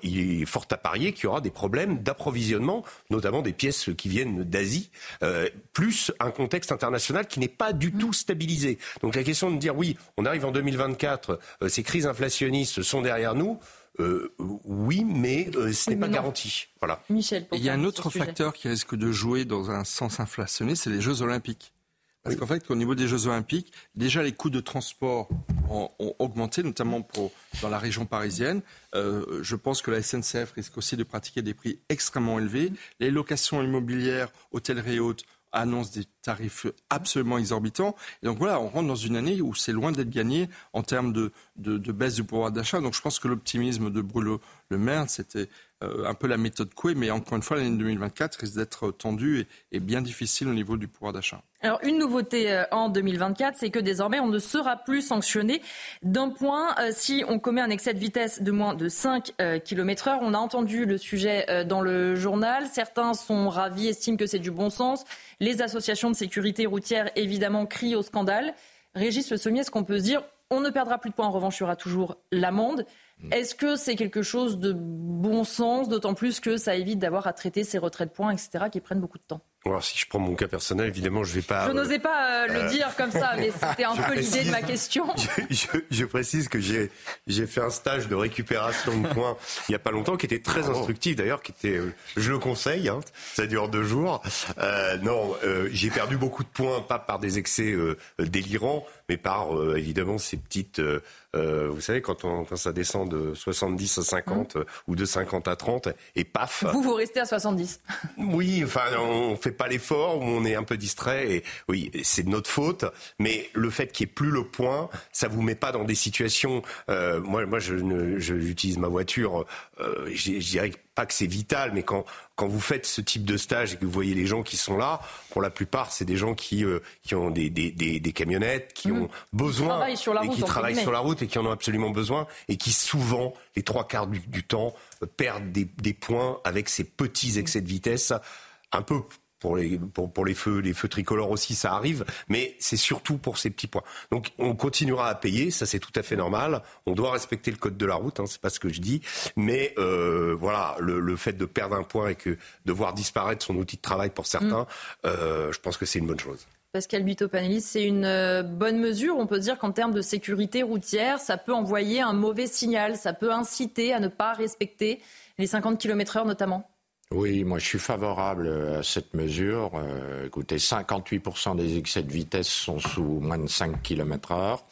il est fort à parier qu'il y aura des problèmes d'approvisionnement, notamment des pièces qui viennent d'Asie, euh, plus un contexte international qui n'est pas du tout stabilisé. Donc la question de dire oui, on arrive en 2024, euh, ces crises inflationnistes sont derrière nous. Euh, oui, mais ce n'est pas garanti. Voilà. Michel, il y a un autre facteur qui risque de jouer dans un sens inflationniste, c'est les Jeux Olympiques. Parce qu'en fait, au niveau des Jeux Olympiques, déjà les coûts de transport ont, augmenté, notamment pour, dans la région parisienne. Euh, je pense que la SNCF risque aussi de pratiquer des prix extrêmement élevés. Les locations immobilières, hôtelleries hautes, annoncent des tarifs absolument exorbitants. Et donc voilà, on rentre dans une année où c'est loin d'être gagné en termes de, de, baisse du pouvoir d'achat. Donc je pense que l'optimisme de Bruno le maire, c'était un peu la méthode Coué, mais encore une fois, l'année 2024 risque d'être tendue et, bien difficile au niveau du pouvoir d'achat. Alors, une nouveauté en 2024, c'est que désormais, on ne sera plus sanctionné d'un point si on commet un excès de vitesse de moins de 5 km heure. On a entendu le sujet dans le journal. Certains sont ravis, estiment que c'est du bon sens. Les associations de sécurité routière, évidemment, crient au scandale. Régis Le Sommier, est-ce qu'on peut se dire on ne perdra plus de points, en revanche, il y aura toujours l'amende. Mm. Est-ce que c'est quelque chose de bon sens, d'autant plus que ça évite d'avoir à traiter ces retraits de points, etc., qui prennent beaucoup de temps? Alors, si je prends mon cas personnel, évidemment, je vais pas. Je n'osais pas euh, le euh, dire comme ça, mais c'était un peu l'idée de ma question. Je, précise que j'ai j'ai fait un stage de récupération de points il y a pas longtemps, qui était très instructif d'ailleurs, qui était, euh, je le conseille, hein, ça dure deux jours. non, j'ai perdu beaucoup de points, pas par des excès délirants, mais par évidemment ces petites euh, vous savez, quand, on, quand ça descend de 70 à 50 mmh. ou de 50 à 30, et paf. Vous, vous restez à 70. Oui, enfin, on fait pas l'effort, on est un peu distrait, et oui, c'est de notre faute, mais le fait qu'il n'y ait plus le point, ça vous met pas dans des situations. Euh, moi, moi, je, j'utilise ma voiture, euh, je dirais pas que c'est vital, mais quand, quand vous faites ce type de stage et que vous voyez les gens qui sont là, pour la plupart, c'est des gens qui, euh, qui ont des, des, des, camionnettes, qui mmh. ont besoin sur la et qui travaillent sur la route et qui en ont absolument besoin et qui souvent, les trois quarts du, du temps, perdent des, des points avec ces petits excès de vitesse un peu pour les, pour, pour, les feux, les feux tricolores aussi, ça arrive, mais c'est surtout pour ces petits points. Donc on continuera à payer, ça c'est tout à fait normal. On doit respecter le code de la route, hein, c'est pas ce que je dis, mais euh, voilà, le, le, fait de perdre un point et que de voir disparaître son outil de travail pour certains, mm. euh, je pense que c'est une bonne chose. Pascal Bito-Panelis, c'est une euh, bonne mesure. On peut dire qu'en termes de sécurité routière, ça peut envoyer un mauvais signal, ça peut inciter à ne pas respecter les 50 km/h notamment. Oui, moi je suis favorable à cette mesure. Euh, écoutez, 58% des excès de vitesse sont sous moins de 5 km heure.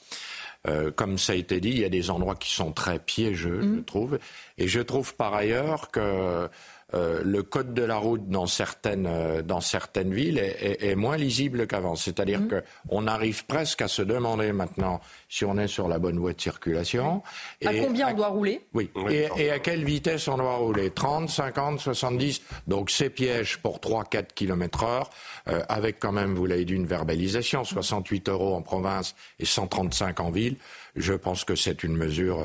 Euh, comme ça a été dit, il y a des endroits qui sont très piégeux, je mmh. trouve. Et je trouve par ailleurs que euh, le code de la route dans certaines, euh, dans certaines villes est, moins lisible qu'avant. C'est-à-dire mmh. qu'on arrive presque à se demander maintenant si on est sur la bonne voie de circulation. À combien on doit rouler? Oui, et, à quelle vitesse on doit rouler? 30, 50, 70 Donc c'est piège pour 3-4 km heure, euh, avec quand même, vous l'avez dit, une verbalisation, 68 euros en province et 135 en ville. Je pense que c'est une mesure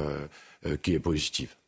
qui est positive.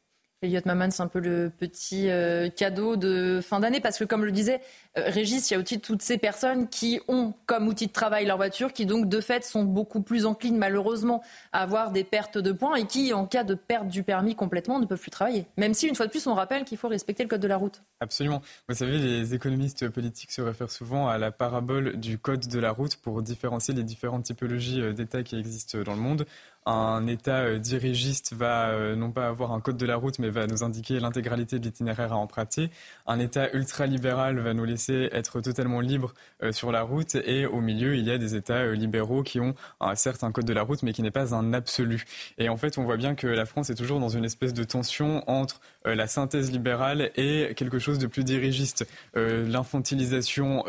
Elliot Maman, c'est un peu le petit euh, cadeau de fin d'année parce que, comme le disait euh, Régis, il y a aussi toutes ces personnes qui ont comme outil de travail leur voiture, qui donc de fait sont beaucoup plus enclines malheureusement à avoir des pertes de points et qui, en cas de perte du permis complètement, ne peuvent plus travailler. Même si, une fois de plus, on rappelle qu'il faut respecter le code de la route. Absolument. Vous savez, les économistes politiques se réfèrent souvent à la parabole du code de la route pour différencier les différentes typologies euh, d'États qui existent dans le monde un État euh, dirigiste va euh, non pas avoir un code de la route, mais va nous indiquer l'intégralité de l'itinéraire à emprunter. Un État ultralibéral va nous laisser être totalement libres euh, sur la route. Et au milieu, il y a des États libéraux qui ont certes un code de la route, mais qui n'est pas un absolu. Et en fait, on voit bien que la France est toujours dans une espèce de tension entre la synthèse libérale et quelque chose de plus dirigiste. L'infantilisation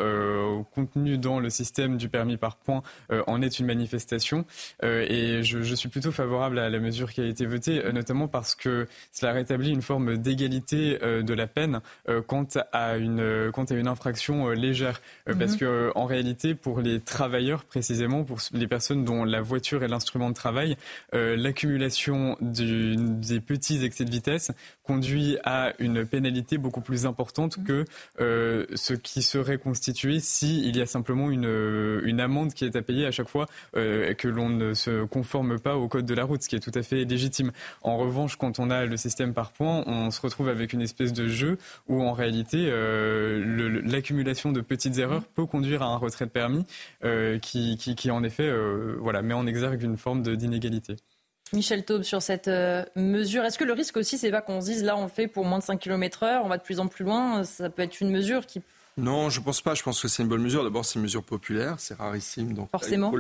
contenue dans le système du permis par points en est une manifestation. et je, je suis plutôt favorable à la mesure qui a été votée, euh, notamment parce que cela rétablit une forme d'égalité euh, de la peine euh, quant à une, quant à une infraction légère. Parce mhm. que en réalité, pour les travailleurs précisément, pour les personnes dont la voiture est l'instrument de travail, l'accumulation des petits excès de vitesse conduit à une pénalité beaucoup plus importante mhm. que ce qui serait constitué s'il y a simplement une, une amende qui est à payer à chaque fois que l'on ne se conforme pas au code de la route, ce qui est tout à fait légitime. En revanche, quand on a le système par points, on se retrouve avec une espèce de jeu où en réalité euh, l'accumulation de petites erreurs peut conduire à un retrait de permis euh, qui, qui, en effet euh, voilà, met en exergue une forme d'inégalité. Michel Taube, sur cette mesure, est-ce que le risque aussi, c'est pas qu'on se dise là on le fait pour moins de 5 km heure, on va de plus en plus loin, ça peut être une mesure qui non, je pense pas. Je pense que c'est une bonne mesure. D'abord, c'est une mesure populaire, c'est rarissime, donc forcément.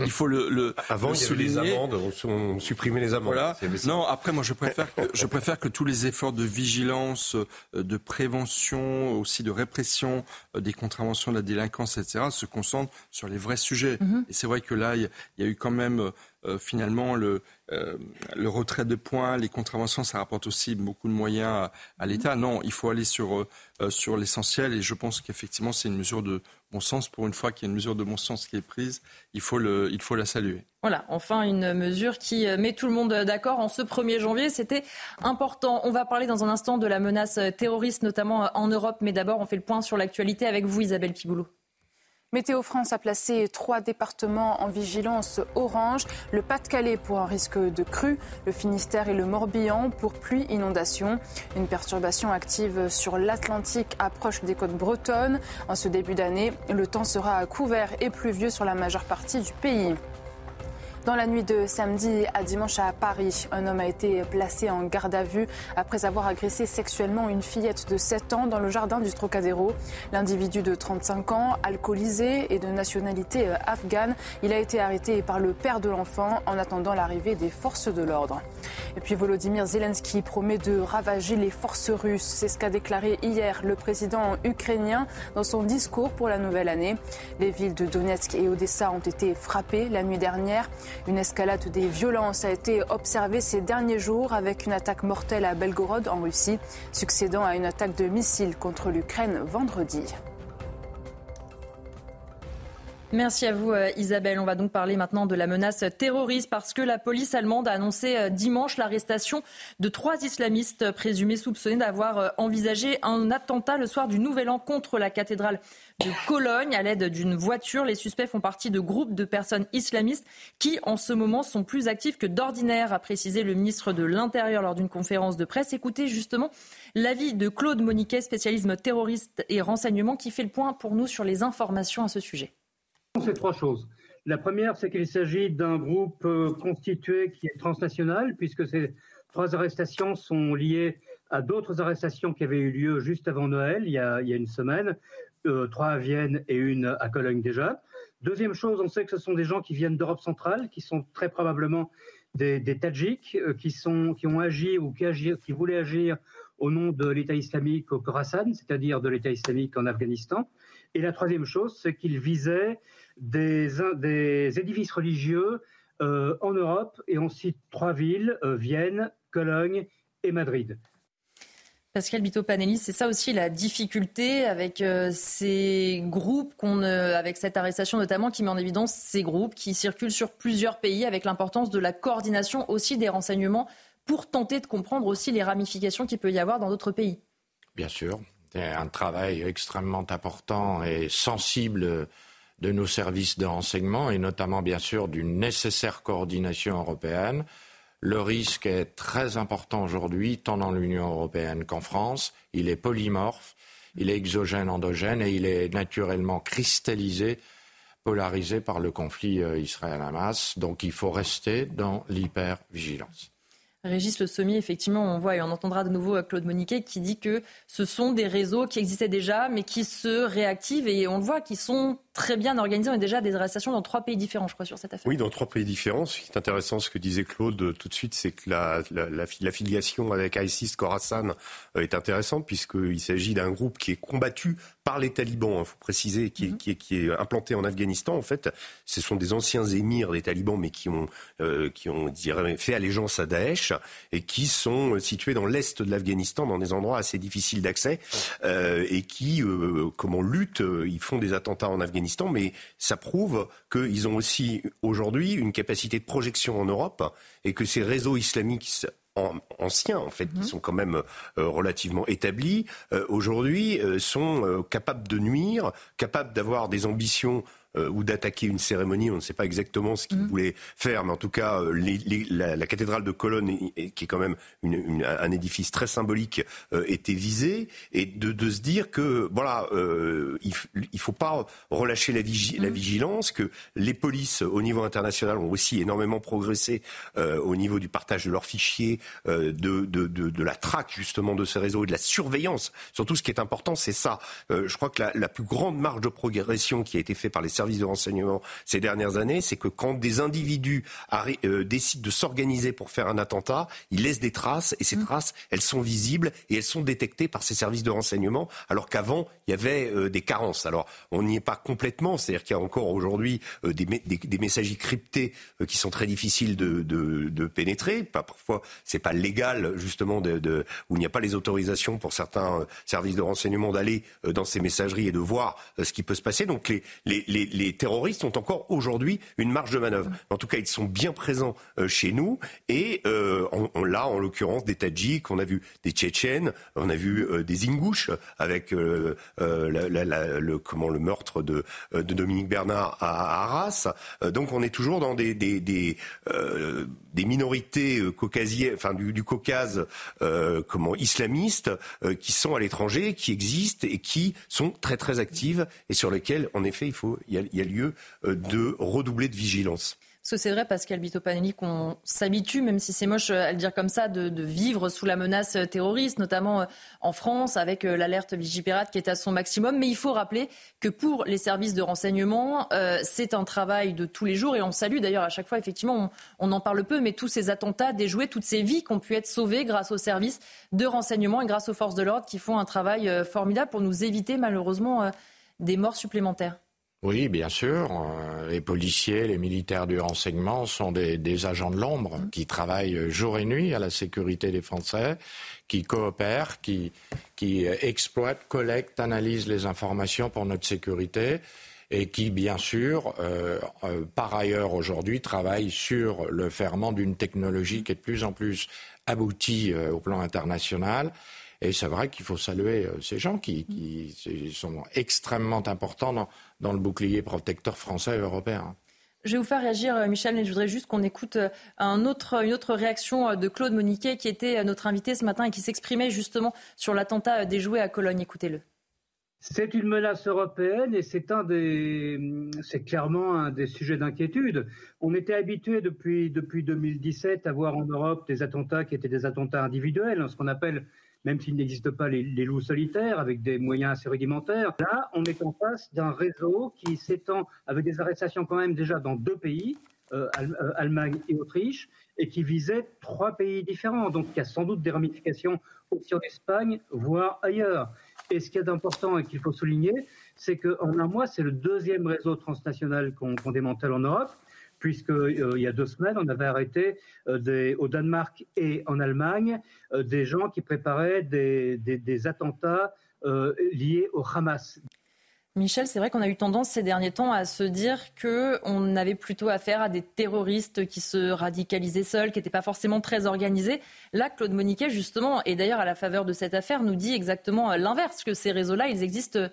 Il faut le, le, Avant, il y avait les amendes, on supprimait les amendes. Voilà. Non, après, moi, je préfère que je préfère que tous les efforts de vigilance, euh, de prévention, aussi de répression euh, des contraventions de la délinquance, etc., se concentrent sur les vrais sujets. Mm-hmm. Et c'est vrai que là, il y, a eu quand même finalement le, le retrait de points, les contraventions, ça rapporte aussi beaucoup de moyens à, l'État. Non, il faut aller sur, sur l'essentiel et je pense qu'effectivement c'est une mesure de bon sens. Pour une fois qu'il y a une mesure de bon sens qui est prise, il faut, le, il faut la saluer. Voilà, enfin une mesure qui met tout le monde d'accord en ce 1er janvier. C'était important. On va parler dans un instant de la menace terroriste, notamment en Europe. Mais d'abord, on fait le point sur l'actualité avec vous, Isabelle Piboulot. Météo France a placé trois départements en vigilance orange. Le Pas-de-Calais pour un risque de crue, le Finistère et le Morbihan pour pluie inondation. Une perturbation active sur l'Atlantique approche des côtes bretonnes. En ce début d'année, le temps sera couvert et pluvieux sur la majeure partie du pays. Dans la nuit de samedi à dimanche à Paris, un homme a été placé en garde à vue après avoir agressé sexuellement une fillette de 7 ans dans le jardin du Trocadéro. L'individu de 35 ans, alcoolisé et de nationalité euh, afghane, il a été arrêté par le père de l'enfant en attendant l'arrivée des forces de l'ordre. Et puis Volodymyr Zelensky promet de ravager les forces russes. C'est ce qu'a déclaré hier le président ukrainien dans son discours pour la nouvelle année. Les villes de Donetsk et Odessa ont été frappées la nuit dernière. Une escalade des violences a été observée ces derniers jours avec une attaque mortelle à Belgorod en Russie, succédant à une attaque de missiles contre l'Ukraine vendredi. Merci à vous euh, Isabelle. On va donc parler maintenant de la menace terroriste parce que la police allemande a annoncé euh, dimanche l'arrestation de trois islamistes présumés soupçonnés d'avoir euh, envisagé un attentat le soir du Nouvel An contre la cathédrale de Cologne à l'aide d'une voiture. Les suspects font partie de groupes de personnes islamistes qui en ce moment sont plus actifs que d'ordinaire, a précisé le ministre de l'Intérieur lors d'une conférence de presse. Écoutez justement l'avis de Claude Moniquet, spécialisme terroriste et renseignement, qui fait le point pour nous sur les informations à ce sujet. C'est trois choses. La première, c'est qu'il s'agit d'un groupe euh, constitué qui est transnational, puisque ces trois arrestations sont liées à d'autres arrestations qui avaient eu lieu juste avant Noël, il y a, une semaine, euh, trois à Vienne et une à Cologne déjà. Deuxième chose, on sait que ce sont des gens qui viennent d'Europe centrale, qui sont très probablement des, Tadjiks, euh, qui, ont agi ou qui, qui voulaient agir au nom de l'État islamique au Khorasan, c'est-à-dire de l'État islamique en Afghanistan. Et la troisième chose, c'est qu'ils visaient des, édifices religieux euh, en Europe et on cite trois villes, Vienne, Cologne et Madrid. Pascal Bito-Panelli, c'est ça aussi la difficulté avec euh, ces groupes, qu'on, avec cette arrestation notamment, qui met en évidence ces groupes qui circulent sur plusieurs pays, avec l'importance de la coordination aussi des renseignements pour tenter de comprendre aussi les ramifications qu'il peut y avoir dans d'autres pays. Bien sûr, c'est un travail extrêmement important et sensible de nos services de renseignement et notamment bien sûr d'une nécessaire coordination européenne. Le risque est très important aujourd'hui, tant dans l'Union européenne qu'en France. Il est polymorphe, il est exogène, endogène et il est naturellement cristallisé, polarisé par le conflit euh, Israël-Hamas. Donc il faut rester dans l'hypervigilance. Régis Le Sommier, effectivement, on voit et on entendra de nouveau Claude Moniquet qui dit que ce sont des réseaux qui existaient déjà, mais qui se réactivent et on le voit, qui sont très bien organisés. On déjà des arrestations dans trois pays différents, je crois, sur cette affaire. Oui, dans trois pays différents. Ce qui est intéressant, ce que disait Claude euh, tout de suite, c'est que la, la, filiation avec ISIS, Khorasan, euh, est intéressante puisqu'il s'agit d'un groupe qui est combattu par les talibans, il hein, faut préciser, qui est, mhm. qui, est, qui est, implanté en Afghanistan. En fait, ce sont des anciens émirs des talibans, mais qui ont, euh, qui ont fait allégeance à Daesh et qui sont situés dans l'est de l'Afghanistan, dans des endroits assez difficiles d'accès, euh, et qui, euh, comment luttent, ils font des attentats en Afghanistan, mais ça prouve qu'ils ont aussi aujourd'hui une capacité de projection en Europe et que ces réseaux islamiques anciens, en fait, qui mhm. sont quand même euh, relativement établis, euh, aujourd'hui euh, sont capables de nuire, capables d'avoir des ambitions euh, ou d'attaquer une cérémonie. On ne sait pas exactement ce qu'il mm. voulait faire, mais en tout cas, euh, la, cathédrale de Cologne, qui est quand même un édifice très symbolique, euh, était visée, et de, se dire que voilà, il ne faut pas relâcher la, la, mm. vigilance, que les polices au niveau international ont aussi énormément progressé au niveau du partage de leurs fichiers, de, de, de, la traque justement de ces réseaux et de la surveillance. Surtout, ce qui est important, c'est ça. je crois que la, la plus grande marge de progression qui a été faite par les services services de renseignement ces dernières années, c'est que quand des individus euh, décident de s'organiser pour faire un attentat, ils laissent des traces et ces mmh. traces, elles sont visibles et elles sont détectées par ces services de renseignement, alors qu'avant, il y avait euh, des carences. Alors, on n'y est pas complètement, c'est-à-dire qu'il y a encore aujourd'hui euh, des, des, des, messages cryptés qui sont très difficiles de, de, de pénétrer. Parfois, c'est pas légal, justement, de, de où il n'y a pas les autorisations pour certains services de renseignement d'aller dans ces messageries et de voir ce qui peut se passer. Donc, les, les, les, les terroristes ont encore aujourd'hui une marge de manœuvre. En tout cas, ils sont bien présents chez nous et on, on, là, en l'occurrence, des Tadjiks, on a vu des Tchétchènes, on a vu euh, des Ingouches avec euh, euh, le, comment, le meurtre de, de Dominique Bernard à, Arras. donc on est toujours dans des, des, des, des minorités caucasiennes, enfin du, du Caucase comment, islamistes qui sont à l'étranger, qui existent et qui sont très très actives et sur lesquelles, en effet, il, faut, y a, il y a lieu de redoubler de vigilance. Que c'est vrai, Pascal Bitopanelli, qu'on s'habitue, même si c'est moche à le dire comme ça, de, vivre sous la menace terroriste, notamment euh, en France, avec euh, l'alerte Vigipirate qui est à son maximum. Mais il faut rappeler que pour les services de renseignement, euh, c'est un travail de tous les jours. Et on salue d'ailleurs à chaque fois, effectivement, on, en parle peu, mais tous ces attentats déjoués, toutes ces vies qui ont pu être sauvées grâce aux services de renseignement et grâce aux forces de l'ordre qui font un travail formidable pour nous éviter malheureusement des morts supplémentaires. Oui, bien sûr. Euh, les policiers, les militaires du renseignement sont des, agents de l'ombre mmh. qui travaillent jour et nuit à la sécurité des Français, qui coopèrent, qui, qui exploitent, collectent, analysent les informations pour notre sécurité et qui, bien sûr, euh, euh, par ailleurs aujourd'hui, travaillent sur le ferment d'une technologie qui est de plus en plus aboutie au plan international et c'est vrai qu'il faut saluer euh, ces gens qui, sont extrêmement importants dans, le bouclier protecteur français et européen. Je vais vous faire réagir, euh, Michel, mais je voudrais juste qu'on écoute euh, un autre, une autre réaction de Claude Moniquet, qui était notre invité ce matin et qui s'exprimait justement sur l'attentat déjoué à Cologne. Écoutez-le. C'est une menace européenne et c'est un des, c'est clairement un des sujets d'inquiétude. On était habitué depuis, depuis 2017 à voir en Europe des attentats qui étaient des attentats individuels, ce qu'on appelle même s'il n'existe pas les, loups solitaires avec des moyens assez rudimentaires. Là, on est en face d'un réseau qui s'étend avec des arrestations quand même déjà dans deux pays, euh, euh, Allemagne et Autriche, et qui visait trois pays différents. Donc il y a sans doute des ramifications aussi en Espagne, voire ailleurs. Et ce qui est important et qu'il faut souligner, c'est qu'en un mois, c'est le deuxième réseau transnational qu'on démantèle en Europe puisqu'il euh, y a deux semaines, on avait arrêté euh, au Danemark et en Allemagne euh, des gens qui préparaient des, attentats liés au Hamas. Michel, c'est vrai qu'on a eu tendance ces derniers temps à se dire qu'on avait plutôt affaire à des terroristes qui se radicalisaient seuls, qui n'étaient pas forcément très organisés. Là, Claude Moniquet, justement, et d'ailleurs à la faveur de cette affaire, nous dit exactement l'inverse, que ces réseaux-là, ils existent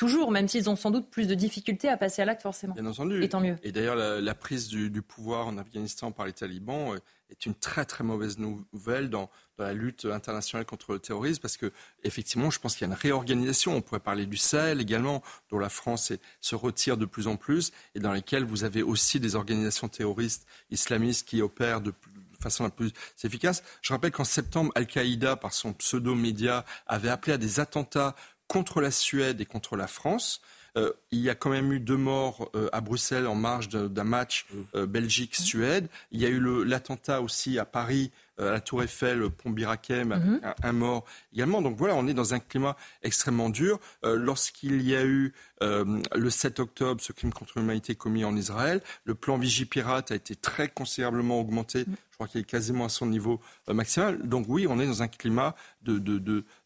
Toujours, même s'ils ont sans doute plus de difficultés à passer à l'acte, forcément. Bien entendu. Et tant mieux. Et d'ailleurs, la, prise du, pouvoir en Afghanistan par les talibans euh, est une très très mauvaise nouvelle dans, la lutte internationale contre le terrorisme, parce que effectivement, je pense qu'il y a une réorganisation. On pourrait parler du Sahel également, dont la France se retire de plus en plus, et dans lesquelles vous avez aussi des organisations terroristes islamistes qui opèrent de façon la plus efficace. Je rappelle qu'en septembre, Al-Qaïda, par son pseudo-média, avait appelé à des attentats contre la Suède et contre la France. Euh, il y a quand même eu deux morts euh, à Bruxelles en marge d'un match mmh. euh, Belgique-Suède. Il y a eu l'attentat aussi à Paris à la Tour Eiffel, Pont Birakem, mmh. un, mort également. Donc voilà, on est dans un climat extrêmement dur. Lorsqu'il y a eu le 7 octobre ce crime contre l'humanité commis en Israël, le plan Vigipirate a été très considérablement augmenté. Mmh crois qu'il est quasiment à son niveau euh, maximal. Donc oui, on est dans un climat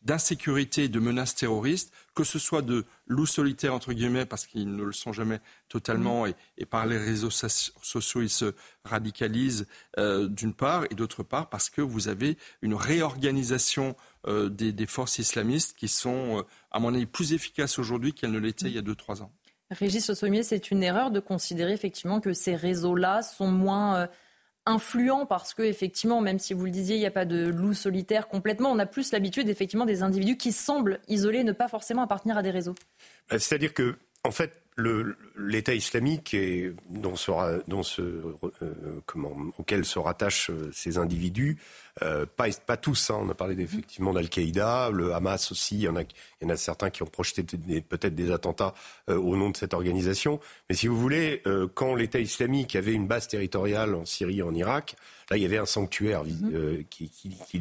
d'insécurité de, de menaces terroristes, que ce soit de loups solitaires, entre guillemets, parce qu'ils ne le sont jamais totalement, mmh. et, par les réseaux sociaux, ils se radicalisent euh, d'une part, et d'autre part, parce que vous avez une réorganisation euh, des, forces islamistes qui sont, à mon avis, plus efficaces aujourd'hui qu'elles ne l'étaient il y a 2-3 ans. Régis Sommier, c'est une erreur de considérer effectivement que ces réseaux-là sont moins influent parce que effectivement, même si vous le disiez, il n'y a pas de loup solitaire complètement, on a plus l'habitude effectivement des individus qui semblent isolés, ne pas forcément appartenir à des réseaux. C'est-à-dire que, en fait, l'État islamique et dont sera, dont ce, comment, auquel se rattachent ces individus euh, pas, pas tous, hein. on a parlé effectivement d'Al-Qaïda, le Hamas aussi, il y en a, il y en a certains qui ont projeté peut-être des attentats euh, au nom de cette organisation. Mais si vous voulez, euh, quand l'État islamique avait une base territoriale en Syrie et en Irak, là il y avait un sanctuaire mm-hmm. qui, qui, qui,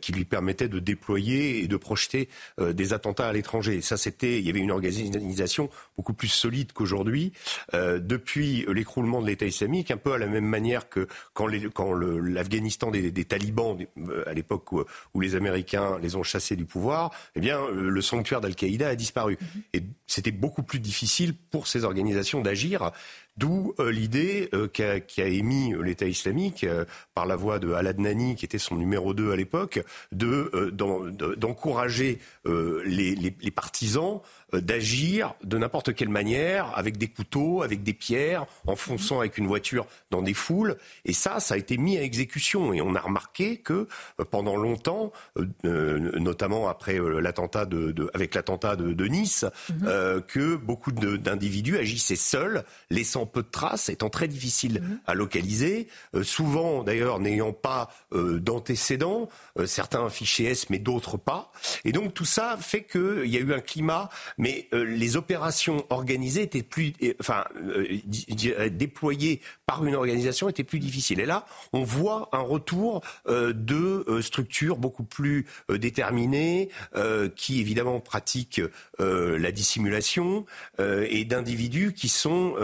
qui, lui permettait de déployer et de projeter des attentats à l'étranger. Ça, c'était, il y avait une organisation beaucoup plus solide qu'aujourd'hui. depuis l'écroulement de l'État islamique, un peu à la même manière que quand l'Afghanistan quand des, des talibans euh, à l'époque où, les Américains les ont chassés du pouvoir, eh bien, euh, le sanctuaire d'Al-Qaïda a disparu. Mhm. Et c'était beaucoup plus difficile pour ces organisations d'agir. D'où euh, l'idée qu'a émis l'État islamique par la voix de Al-Adnani, qui était son numéro 2 à l'époque, d'encourager les, partisans euh, d'agir de n'importe quelle manière, avec des couteaux, avec des pierres, en fonçant avec une voiture dans des foules. Et ça, ça a été mis à exécution. Et on a remarqué que euh, pendant longtemps, euh, notamment après l'attentat de, avec l'attentat de, Nice, mhm. que beaucoup d'individus agissaient seuls, laissant peu de traces, étant très difficiles mhm. à localiser, souvent d'ailleurs n'ayant pas d'antécédents, certains fichiers S mais d'autres pas. Et donc tout ça fait qu'il y a eu un climat mais euh, les opérations organisées étaient plus, enfin, euh, déployées par une organisation étaient plus difficiles. Et là, on voit un retour euh, de structures beaucoup plus déterminées, qui évidemment pratiquent la dissimulation, et d'individus qui sont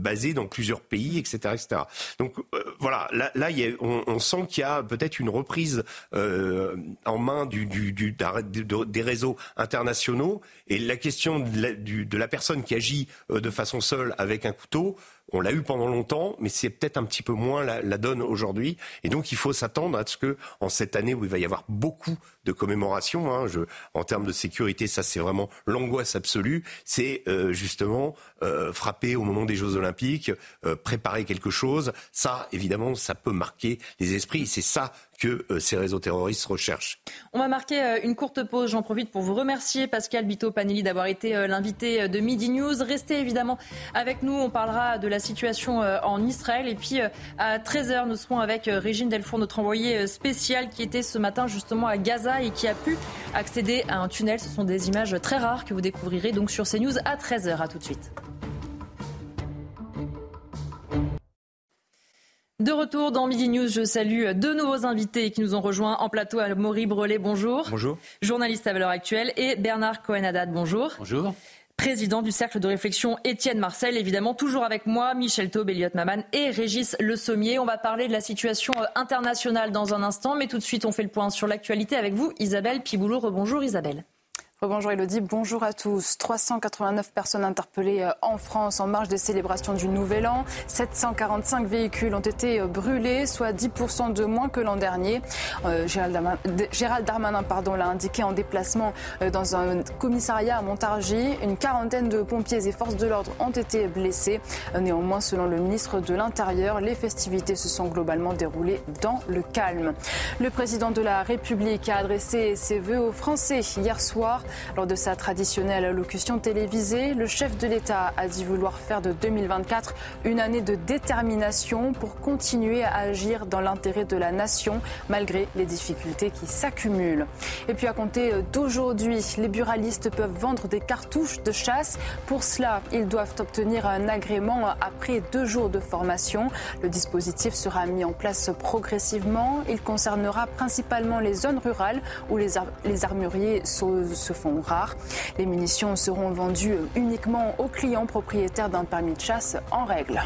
basés dans plusieurs pays, etc., etc. Donc voilà, là, on, sent qu'il y a peut-être une reprise en main des réseaux internationaux, et la question de la, personne qui agit euh, de façon seule avec un couteau, on l'a eu pendant longtemps, mais c'est peut-être un petit peu moins la, donne aujourd'hui. Et donc, il faut s'attendre à ce que, en cette année où il va y avoir beaucoup de commémorations, hein, en termes de sécurité, ça c'est vraiment l'angoisse absolue. C'est euh, justement euh, frapper au moment des Jeux Olympiques, préparer quelque chose. Ça, évidemment, ça peut marquer les esprits. C'est ça que euh, ces réseaux terroristes recherchent. On va marquer euh, une courte pause. J'en profite pour vous remercier, Pascal Bito Panelli, d'avoir été euh, l'invité de Midi News. Restez évidemment avec nous. On parlera de la situation en Israël. Et puis à 13h, nous serons avec Régine Delfour, notre envoyée spéciale qui était ce matin justement à Gaza et qui a pu accéder à un tunnel. Ce sont des images très rares que vous découvrirez donc sur CNews à 13h. À tout de suite. De retour dans Midi News, je salue deux nouveaux invités qui nous ont rejoints en plateau. Maury Brelet, bonjour. Bonjour. Journaliste à valeur actuelle. Et Bernard Cohen-Haddad, bonjour. Bonjour. Président du cercle de réflexion Étienne Marcel, évidemment, toujours avec moi, Michel Taube, Elliot Maman et Régis Le Sommier. On va parler de la situation euh, internationale dans un instant, mais tout de suite, on fait le point sur l'actualité avec vous, Isabelle Piboulot. Rebonjour, Isabelle. Bonjour Elodie, bonjour à tous. 389 personnes interpellées euh, en France en marge des célébrations du Nouvel An. 745 véhicules ont été euh, brûlés, soit 10% de moins que l'an dernier. Euh, Gérald Darmanin, pardon, l'a indiqué en déplacement dans un commissariat à Montargis. Une quarantaine de pompiers et forces de l'ordre ont été blessés. Néanmoins, selon le ministre de l'Intérieur, les festivités se sont globalement déroulées dans le calme. Le président de la République a adressé ses vœux aux Français hier soir. Lors de sa traditionnelle allocution télévisée, le chef de l'État a dit vouloir faire de 2024 une année de détermination pour continuer à agir dans l'intérêt de la nation malgré les difficultés qui s'accumulent. Et puis à compter d'aujourd'hui, les buralistes peuvent vendre des cartouches de chasse. Pour cela, ils doivent obtenir un agrément après deux jours de formation. Le dispositif sera mis en place progressivement. Il concernera principalement les zones rurales où les, armuriers se Les munitions seront vendues uniquement aux clients propriétaires d'un permis de chasse en règle.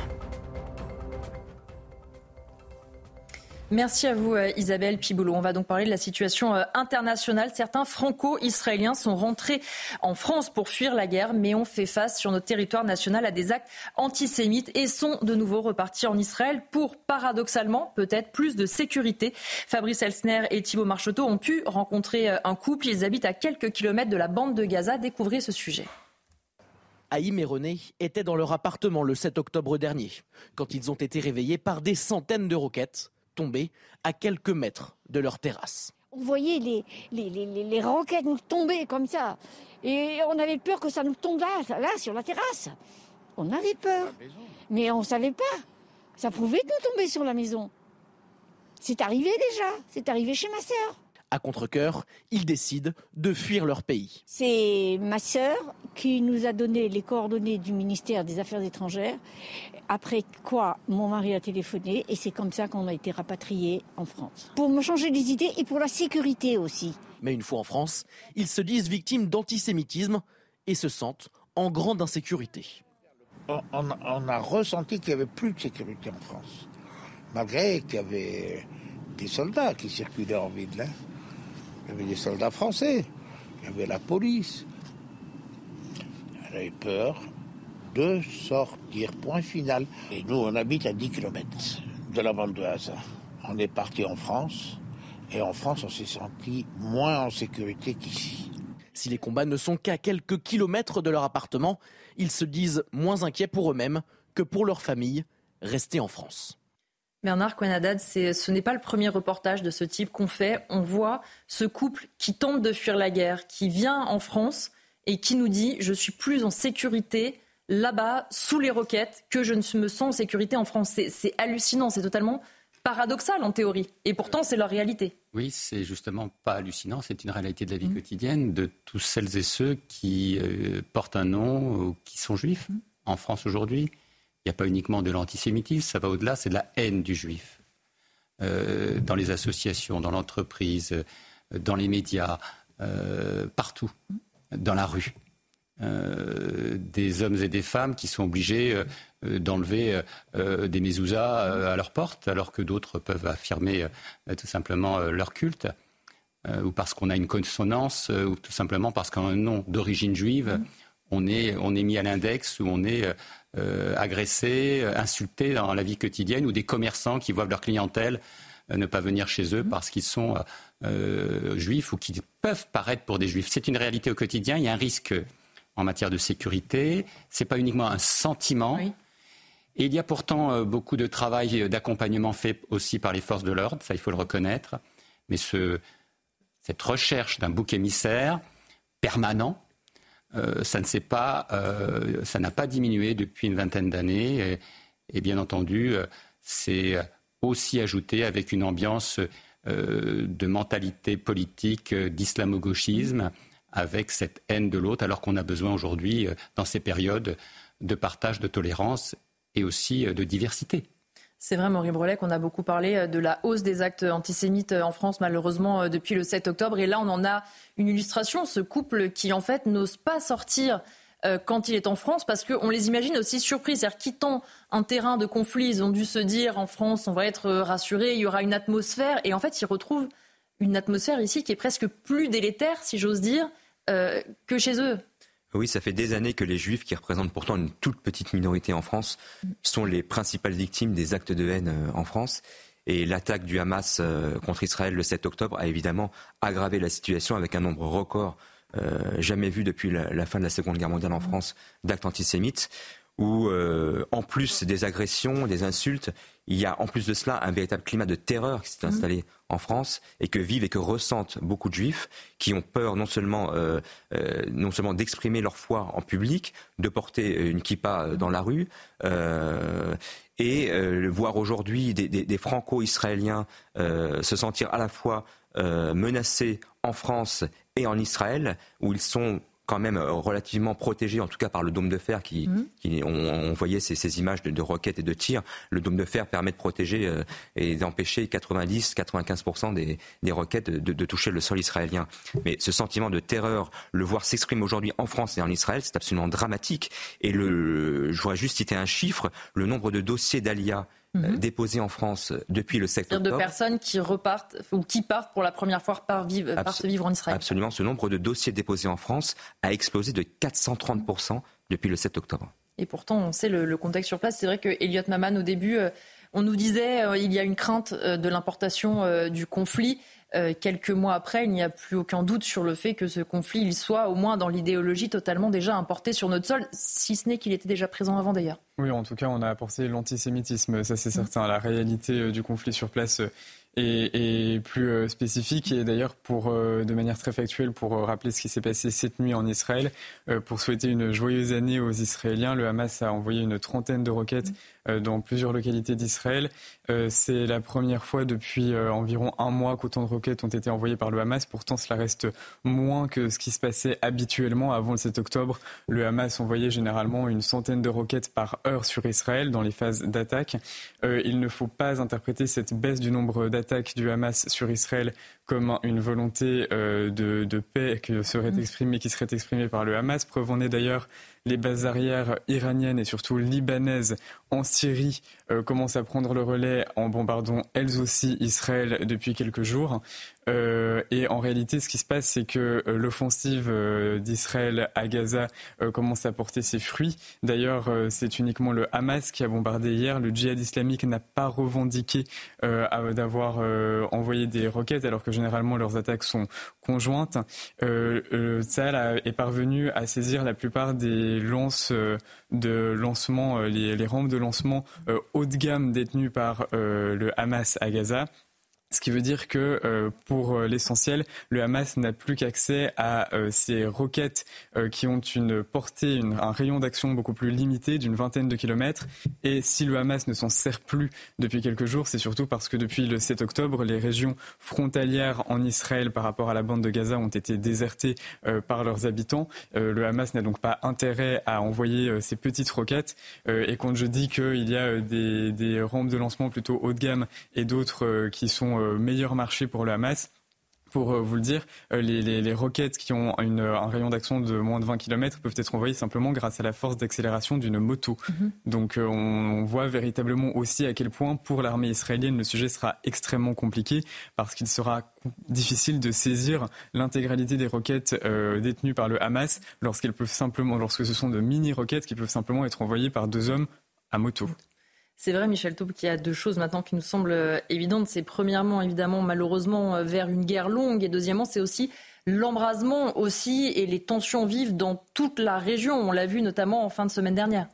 Merci à vous euh, Isabelle Piboulot. On va donc parler de la situation euh, internationale. Certains franco-israéliens sont rentrés en France pour fuir la guerre, mais ont fait face sur notre territoire national à des actes antisémites et sont de nouveau repartis en Israël pour, paradoxalement, peut-être plus de sécurité. Fabrice Elsner et Thibault Marcheteau ont pu rencontrer euh, un couple. Ils habitent à quelques kilomètres de la bande de Gaza. Découvrez ce sujet. Haïm et René étaient dans leur appartement le 7 octobre dernier, quand ils ont été réveillés par des centaines de roquettes tombés à quelques mètres de leur terrasse. On voyait les, les, les, les roquettes nous tomber comme ça. Et on avait peur que ça nous tombe là, là, sur la terrasse. On avait peur. Mais on ne savait pas. Ça pouvait nous tomber sur la maison. C'est arrivé déjà. C'est arrivé chez ma sœur. À contre-coeur, ils décident de fuir leur pays. C'est ma sœur qui nous a donné les coordonnées du ministère des Affaires étrangères. Après quoi, mon mari a téléphoné et c'est comme ça qu'on a été rapatriés en France. Pour me changer les idées et pour la sécurité aussi. Mais une fois en France, ils se disent victimes d'antisémitisme et se sentent en grande insécurité. On, on a ressenti qu'il n'y avait plus de sécurité en France, malgré qu'il y avait des soldats qui circulaient en ville. Hein. Il y avait des soldats français, il y avait la police. Elle avait peur de sortir, point final. Et nous, on habite à 10 km de la bande de. On est parti en France, et en France, on s'est senti moins en sécurité qu'ici. Si les combats ne sont qu'à quelques kilomètres de leur appartement, ils se disent moins inquiets pour eux-mêmes que pour leur famille restée en France. Bernard Coenadad, ce n'est pas le premier reportage de ce type qu'on fait. On voit ce couple qui tente de fuir la guerre, qui vient en France et qui nous dit Je suis plus en sécurité là-bas, sous les roquettes, que je ne me sens en sécurité en France. C'est hallucinant, c'est totalement paradoxal en théorie. Et pourtant, c'est leur réalité. Oui, c'est justement pas hallucinant, c'est une réalité de la vie mmh. quotidienne de tous celles et ceux qui euh, portent un nom ou qui sont juifs mmh. en France aujourd'hui. Il n'y a pas uniquement de l'antisémitisme, ça va au-delà, c'est de la haine du juif. Euh, dans les associations, dans l'entreprise, euh, dans les médias, euh, partout, dans la rue. Des hommes et des femmes qui sont obligés d'enlever des mezuzahs à leur porte, alors que d'autres peuvent affirmer tout simplement leur culte, ou parce qu'on a une consonance, ou tout simplement parce qu'en un nom d'origine juive, on est, on est mis à l'index, ou on est euh, agressés, euh, insultés dans la vie quotidienne, ou des commerçants qui voient leur clientèle euh, ne pas venir chez eux parce qu'ils sont juifs ou qui peuvent paraître pour des juifs. C'est une réalité au quotidien. Il y a un risque en matière de sécurité. Ce n'est pas uniquement un sentiment. Et il y a pourtant beaucoup de travail d'accompagnement fait aussi par les forces de l'ordre, ça il faut le reconnaître. Mais ce, cette recherche d'un bouc émissaire permanent, euh, ça ne s'est pas, euh, ça n'a pas diminué depuis une vingtaine d'années. Et, bien entendu, euh, c'est aussi ajouté avec une ambiance de mentalité politique, d'islamo-gauchisme, avec cette haine de l'autre, alors qu'on a besoin aujourd'hui, dans ces périodes, de partage, de tolérance et aussi de diversité. C'est vrai, Maurice Brelet, qu'on a beaucoup parlé euh, de la hausse des actes antisémites euh, en France, malheureusement, euh, depuis le 7 octobre. Et là, on en a une illustration, ce couple qui, en fait, n'ose pas sortir quand il est en France, parce qu'on les imagine aussi surpris. C'est-à-dire, quittant un terrain de conflit, ils ont dû se dire, en France, on va être rassurés, il y aura une atmosphère. Et en fait, ils retrouvent une atmosphère ici qui est presque plus délétère, si j'ose dire, que chez eux. Oui, ça fait des années que les Juifs, qui représentent pourtant une toute petite minorité en France, sont les principales victimes des actes de haine euh, en France. Et l'attaque du Hamas euh, contre Israël le 7 octobre a évidemment aggravé la situation avec un nombre record euh, jamais vu depuis la, fin de la Seconde Guerre mondiale en France d'actes antisémites où, en plus des agressions, des insultes, il y a en plus de cela un véritable climat de terreur qui s'est mmh. installé en France et que vivent et que ressentent beaucoup de juifs qui ont peur non seulement, euh, euh, non seulement d'exprimer leur foi en public, de porter une kippa dans la rue, euh, et voir aujourd'hui des, des, des franco-israéliens se sentir à la fois menacés en France et en Israël, où ils sont quand même euh, relativement protégé, en tout cas par le dôme de fer qui, mmh. qui on, voyait ces, ces images de, de, roquettes et de tirs. Le dôme de fer permet de protéger euh, et d'empêcher 90-95% des, des roquettes de, de, toucher le sol israélien. Mais ce sentiment de terreur, le voir s'exprime aujourd'hui en France et en Israël, c'est absolument dramatique. Et le, je voudrais juste citer un chiffre, le nombre de dossiers d'Alia euh, mhm. déposés en France depuis le 7 octobre. De personnes qui repartent ou qui partent pour la première fois par vivre, vivre en Israël. Absolument. Ce nombre de dossiers déposés en France a explosé de 430% depuis le 7 octobre. Et pourtant, on sait le, contexte sur place. C'est vrai que Elliot Maman, au début, euh, on nous disait euh, il y a une crainte de l'importation du conflit. Euh, quelques mois après, il n'y a plus aucun doute sur le fait que ce conflit, il soit au moins dans l'idéologie totalement déjà importé sur notre sol, si ce n'est qu'il était déjà présent avant d'ailleurs. Oui, en tout cas, on a apporté l'antisémitisme, ça c'est certain. La réalité euh, du conflit sur place euh, et, plus spécifique. Et d'ailleurs, pour de manière très factuelle, pour rappeler ce qui s'est passé cette nuit en Israël, pour souhaiter une joyeuse année aux Israéliens, le Hamas a envoyé une trentaine de roquettes dans plusieurs localités d'Israël. Euh, c'est la première fois depuis euh, environ un mois qu'autant de roquettes ont été envoyées par le Hamas. Pourtant, cela reste moins que ce qui se passait habituellement avant le 7 octobre. Le Hamas envoyait généralement une centaine de roquettes par heure sur Israël dans les phases d'attaque. il ne faut pas interpréter cette baisse du nombre d'attaques du Hamas sur Israël comme une volonté de, paix qui serait mm. exprimée, qui serait exprimée par le Hamas. Preuve en est d'ailleurs les bases arrières iraniennes et surtout libanaises en Syrie euh, commencent à prendre le relais en bombardant elles aussi Israël depuis quelques jours. Euh, et en réalité, ce qui se passe, c'est que euh, l'offensive euh, d'Israël à Gaza commence à porter ses fruits. D'ailleurs, c'est uniquement le Hamas qui a bombardé hier. Le djihad islamique n'a pas revendiqué d'avoir envoyé des roquettes, alors que généralement leurs attaques sont conjointes. Euh, Tsahal est parvenu à saisir la plupart des lances de lancement, les, les rampes de lancement haut de gamme détenues par le Hamas à Gaza. Ce qui veut dire que euh, pour euh, l'essentiel, le Hamas n'a plus qu'accès à euh, ces roquettes qui ont une portée, un rayon d'action beaucoup plus limité d'une vingtaine de kilomètres. Et si le Hamas ne s'en sert plus depuis quelques jours, c'est surtout parce que depuis le 7 octobre, les régions frontalières en Israël par rapport à la bande de Gaza ont été désertées par leurs habitants. le Hamas n'a donc pas intérêt à envoyer ces petites roquettes. et quand je dis qu'il y a des, des rampes de lancement plutôt haut de gamme et d'autres qui sont meilleur marché pour le Hamas pour euh, vous le dire, euh, les, roquettes qui ont un rayon d'action de moins de 20 km peuvent être envoyées simplement grâce à la force d'accélération d'une moto. Mhm. Donc on, voit véritablement aussi à quel point pour l'armée israélienne le sujet sera extrêmement compliqué parce qu'il sera difficile de saisir l'intégralité des roquettes détenues par le Hamas lorsqu'elles peuvent simplement, lorsque ce sont de mini roquettes qui peuvent simplement être envoyées par deux hommes à moto. C'est vrai, Michel Taube, qu'il y a deux choses maintenant qui nous semblent euh, évidentes. C'est premièrement, évidemment, malheureusement, euh, vers une guerre longue. Et deuxièmement, c'est aussi l'embrasement aussi et les tensions vives dans toute la région. On l'a vu notamment en fin de semaine dernière.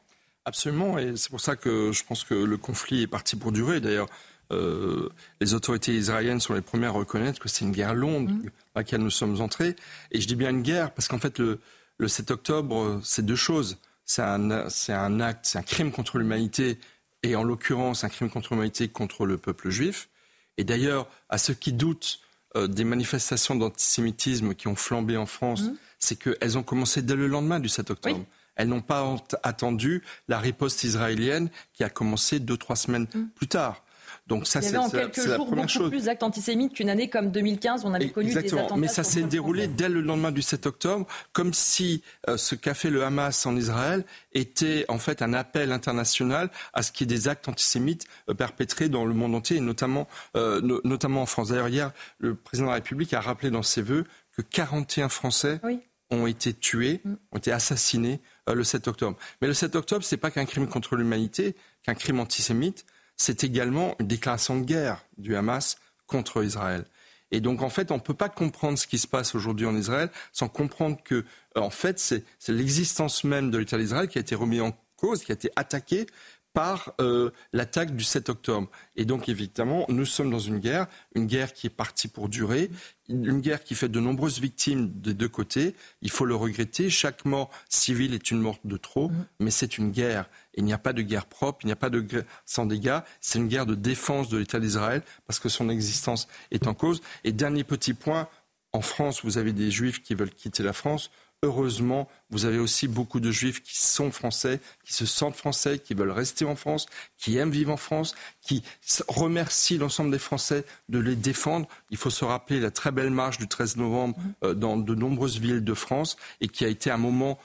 Absolument. Et c'est pour ça que je pense que le conflit est parti pour durer. D'ailleurs, euh, les autorités israéliennes sont les premières à reconnaître que c'est une guerre longue mmh. à laquelle nous sommes entrés. Et je dis bien une guerre parce qu'en fait, le, le 7 octobre, c'est deux choses. C'est un, un acte, c'est un crime contre l'humanité et en l'occurrence un crime contre l'humanité contre le peuple juif. Et d'ailleurs, à ceux qui doutent euh, des manifestations d'antisémitisme qui ont flambé en France, mmh. c'est qu'elles ont commencé dès le lendemain du 7 octobre. Elles n'ont pas attendu la riposte israélienne qui a commencé deux, trois semaines mmh. plus tard. Donc ça, c'est en quelques jours beaucoup plus d'actes antisémites qu'une année comme 2015 on avait connu des attentats. Mais ça s'est déroulé dès le lendemain du 7 octobre, comme si euh, ce qu'a fait le Hamas en Israël était en fait un appel international à ce qu'il y ait des actes antisémites euh, perpétrés dans le monde entier, et notamment, euh, notamment en France. D'ailleurs, hier, le président de la République a rappelé dans ses vœux que 41 Français ont été tués, mm. ont été assassinés le 7 octobre. Mais le 7 octobre, c'est pas qu'un crime contre l'humanité, qu'un crime antisémite c'est également une déclaration de guerre du Hamas contre Israël. Et donc, en fait, on ne peut pas comprendre ce qui se passe aujourd'hui en Israël sans comprendre que, euh, en fait, c'est l'existence même de l'État d'Israël qui a été remis en cause, qui a été attaqué par euh, l'attaque du 7 octobre. Et donc, évidemment, nous sommes dans une guerre, une guerre qui est partie pour durer, une guerre qui fait de nombreuses victimes des deux côtés. Il faut le regretter. Chaque mort civile est une mort de trop, mmh. mais c'est une guerre. Il n'y a pas de guerre propre, il n'y a pas de guerre sans dégâts. C'est une guerre de défense de l'État d'Israël parce que son existence est en cause. Et dernier petit point, en France, vous avez des juifs qui veulent quitter la France. Heureusement, vous avez aussi beaucoup de juifs qui sont français, qui se sentent français, qui veulent rester en France, qui aiment vivre en France, qui remercient l'ensemble des Français de les défendre. Il faut se rappeler la très belle marche du 13 novembre euh, dans de nombreuses villes de France et qui a été un moment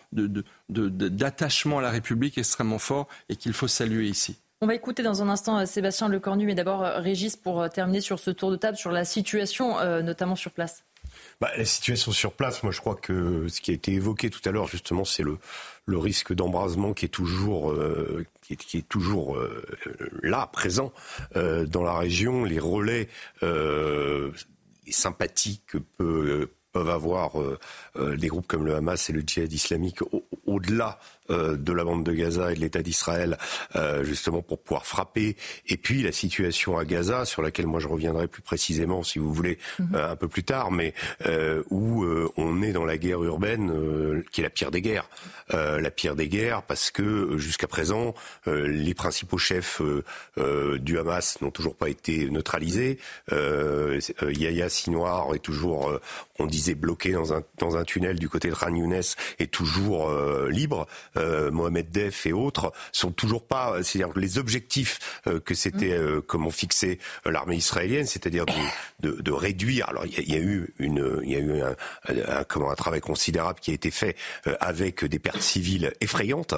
d'attachement à la République extrêmement fort et qu'il faut saluer ici. On va écouter dans un instant euh, Sébastien Lecornu, mais d'abord euh, Régis pour terminer sur ce tour de table sur la situation, notamment sur place. Bah, la situation sur place, moi je crois que ce qui a été évoqué tout à l'heure justement, c'est le, risque d'embrasement qui est toujours euh, euh, là, présent euh, dans la région. Les relais sympathiques peuvent avoir des groupes comme le Hamas et le djihad islamique au-delà de la bande de Gaza et de l'État d'Israël, justement pour pouvoir frapper. Et puis la situation à Gaza, sur laquelle moi je reviendrai plus précisément, si vous voulez, mhm. un peu plus tard, mais où on est dans la guerre urbaine, qui est la pire des guerres, la pire des guerres, parce que jusqu'à présent, les principaux chefs du Hamas n'ont toujours pas été neutralisés. Yahya Sinoir est toujours, on disait, bloqué dans un, dans un tunnel du côté de Khan Younes, est toujours libre. Mohamed Def et autres sont toujours pas, c'est-à-dire les objectifs que c'était, mm. comme on fixait l'armée israélienne, c'est-à-dire de, de, de, réduire. Alors il y, y, a eu une, il y a eu un, un, comment, un travail considérable qui a été fait avec des pertes civiles effrayantes,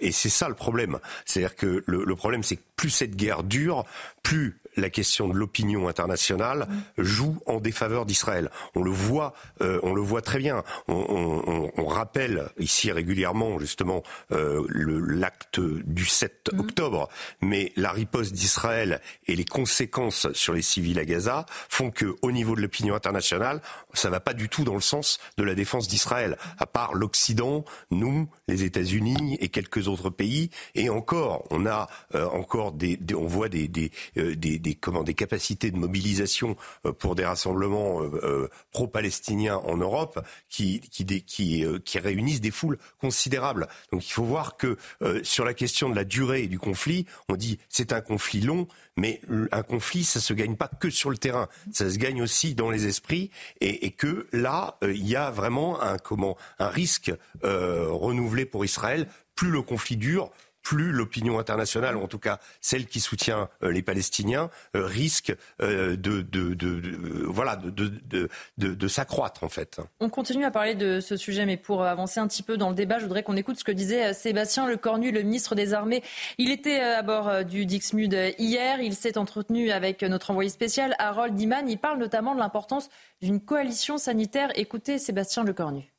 et c'est ça le problème. C'est-à-dire que le, le problème, c'est que plus cette guerre dure, plus la question de l'opinion internationale joue en défaveur d'Israël. On le voit, euh, on le voit très bien. On, rappelle ici régulièrement justement euh, l'acte du 7 mm. octobre, mais la riposte d'Israël et les conséquences sur les civils à Gaza font que, au niveau de l'opinion internationale, ça va pas du tout dans le sens de la défense d'Israël. À part l'Occident, nous, les États-Unis et quelques autres pays, et encore, on a euh, encore des, on voit des, des, des des, comment, des capacités de mobilisation euh, pour des rassemblements euh, euh, pro-palestiniens en Europe qui, qui, qui, réunissent des foules considérables. Donc il faut voir que sur la question de la durée du conflit, on dit c'est un conflit long, mais un conflit, ça se gagne pas que sur le terrain, ça se gagne aussi dans les esprits, et, et que là, il y a vraiment un, comment, un risque renouvelé pour Israël. Plus le conflit dure, plus l'opinion internationale, ou en tout cas celle qui soutient euh, les Palestiniens, euh, risque euh, de, de, de, voilà, de, s'accroître en fait. On continue à parler de ce sujet, mais pour avancer un petit peu dans le débat, je voudrais qu'on écoute ce que disait Sébastien Lecornu, le ministre des Armées. Il était à bord du Dixmude hier, il s'est entretenu avec notre envoyé spécial Harold Diman. Il parle notamment de l'importance d'une coalition sanitaire. Écoutez Sébastien Lecornu.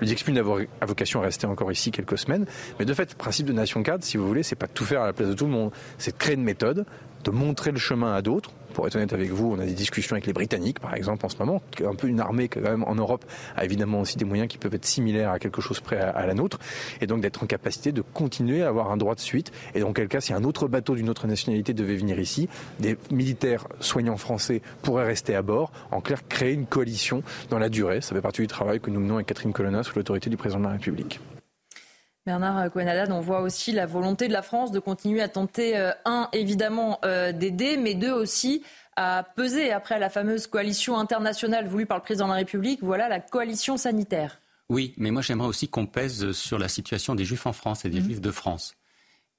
Le DIXPUN a vocation à rester encore ici quelques semaines, mais de fait, le principe de nation cadre, si vous voulez, c'est pas de tout faire à la place de tout le monde, c'est de créer une méthode, de montrer le chemin à d'autres. Pour être honnête avec vous, on a des discussions avec les Britanniques, par exemple, en ce moment. Un peu une armée, quand même, en Europe, a évidemment aussi des moyens qui peuvent être similaires à quelque chose près à, la nôtre. Et donc d'être en capacité de continuer à avoir un droit de suite. Et dans quel cas, si un autre bateau d'une autre nationalité devait venir ici, des militaires soignants français pourraient rester à bord. En clair, créer une coalition dans la durée. Ça fait partie du travail que nous menons avec Catherine Colonna sous l'autorité du président de la République. Bernard cohen on voit aussi la volonté de la France de continuer à tenter, euh, un, évidemment, euh, d'aider, mais deux aussi, à peser après la fameuse coalition internationale voulue par le président de la République. Voilà la coalition sanitaire. Oui, mais moi j'aimerais aussi qu'on pèse sur la situation des Juifs en France et des mmh. Juifs de France.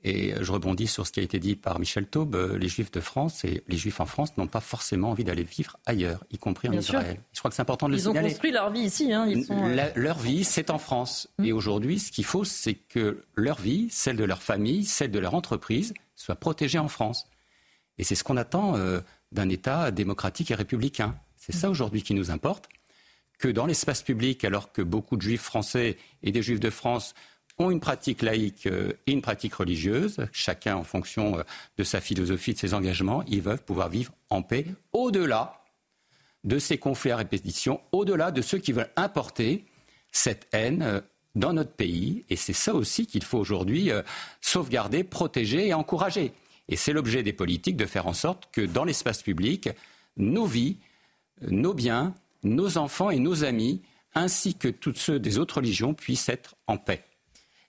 Et je rebondis sur ce qui a été dit par Michel Taube. Les Juifs de France et les Juifs en France n'ont pas forcément envie d'aller vivre ailleurs, y compris en Israël. Je crois que c'est important de le signaler. Ils ont construit leur vie ici. Hein, euh, leur vie, c'est en France. Mm. Et aujourd'hui, ce qu'il faut, c'est que leur vie, celle de leur famille, celle de leur entreprise, soit protégée en France. Et c'est ce qu'on attend euh, d'un État démocratique et républicain. C'est ça mm. aujourd'hui qui nous importe. Que dans l'espace public, alors que beaucoup de Juifs français et des Juifs de France ont une pratique laïque euh, et une pratique religieuse, chacun en fonction euh, de sa philosophie, de ses engagements, ils veulent pouvoir vivre en paix au-delà de ces conflits à répétition, au-delà de ceux qui veulent importer cette haine euh, dans notre pays. Et c'est ça aussi qu'il faut aujourd'hui sauvegarder, protéger et encourager. Et c'est l'objet des politiques de faire en sorte que dans l'espace public, nos vies, nos biens, nos enfants et nos amis, ainsi que tous ceux des autres religions, puissent être en paix.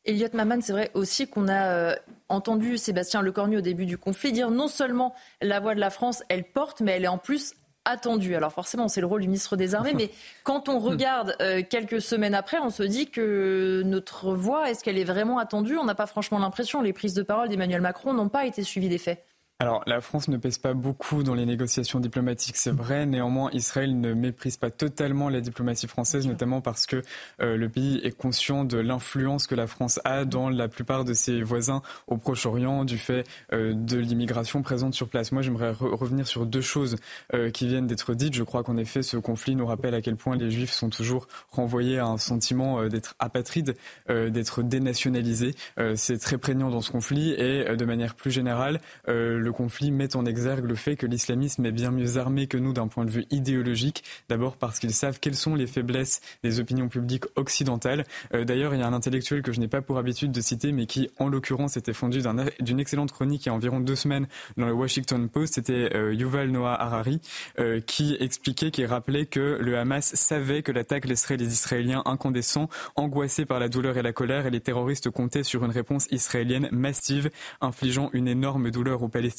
Elliot Maman, c'est vrai aussi qu'on a euh, entendu Sébastien Lecornu au début du conflit dire non seulement la voix de la France, elle porte, mais elle est en plus attendue. Alors forcément, c'est le rôle du ministre des Armées, mais quand on regarde euh, quelques semaines après, on se dit que notre voix, est-ce qu'elle est vraiment attendue? On n'a pas franchement l'impression. Les prises de parole d'Emmanuel Macron n'ont pas été suivies des faits. Alors, la France ne pèse pas beaucoup dans les négociations diplomatiques, c'est vrai. Néanmoins, Israël ne méprise pas totalement la diplomatie française, notamment parce que euh, le pays est conscient de l'influence que la France a dans la plupart de ses voisins au Proche-Orient, du fait euh, de l'immigration présente sur place. Moi, j'aimerais revenir sur deux choses euh, qui viennent d'être dites. Je crois qu'en effet, ce conflit nous rappelle à quel point les Juifs sont toujours renvoyés à un sentiment d'être apatrides, d'être dénationalisés. c'est très prégnant dans ce conflit et, de manière plus générale, le conflit met en exergue le fait que l'islamisme est bien mieux armé que nous d'un point de vue idéologique. D'abord parce qu'ils savent quelles sont les faiblesses des opinions publiques occidentales. Euh, d'ailleurs, il y a un intellectuel que je n'ai pas pour habitude de citer, mais qui, en l'occurrence, était fondu d'une excellente chronique il y a environ deux semaines dans le Washington Post. C'était euh, Yuval Noah Harari, euh, qui expliquait, qui rappelait que le Hamas savait que l'attaque laisserait les Israéliens incandescents, angoissés par la douleur et la colère, et les terroristes comptaient sur une réponse israélienne massive, infligeant une énorme douleur aux Palestiniens.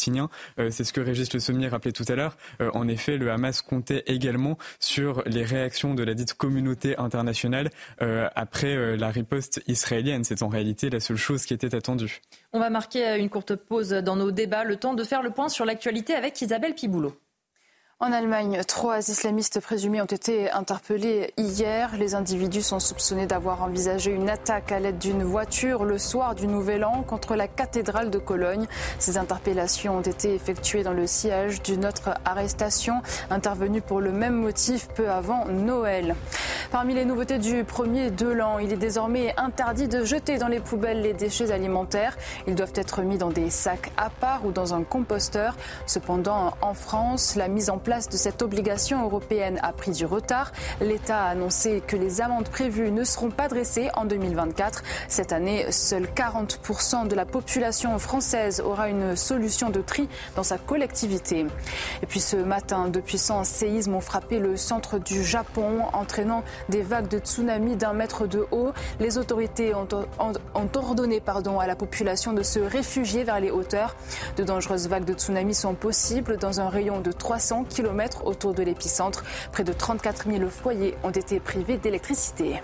C'est ce que Régis Le Sommier rappelait tout à l'heure. En effet, le Hamas comptait également sur les réactions de la dite communauté internationale après la riposte israélienne. C'est en réalité la seule chose qui était attendue. On va marquer une courte pause dans nos débats, le temps de faire le point sur l'actualité avec Isabelle Piboulot. En Allemagne, trois islamistes présumés ont été interpellés hier. Les individus sont soupçonnés d'avoir envisagé une attaque à l'aide d'une voiture le soir du Nouvel An contre la cathédrale de Cologne. Ces interpellations ont été effectuées dans le sillage d'une autre arrestation intervenue pour le même motif peu avant Noël. Parmi les nouveautés du premier de l'an, il est désormais interdit de jeter dans les poubelles les déchets alimentaires. Ils doivent être mis dans des sacs à part ou dans un composteur. Cependant, en France, la mise en place de cette obligation européenne a pris du retard. L'État a annoncé que les amendes prévues ne seront pas dressées en 2024. Cette année, seuls 40% de la population française aura une solution de tri dans sa collectivité. Et puis ce matin, de puissants séismes ont frappé le centre du Japon, entraînant des vagues de tsunami d'un mètre de haut. Les autorités ont, ordonné pardon, à la population de se réfugier vers les hauteurs. De dangereuses vagues de tsunami sont possibles dans un rayon de 300 km autour de l'épicentre. Près de 34 000 foyers ont été privés d'électricité.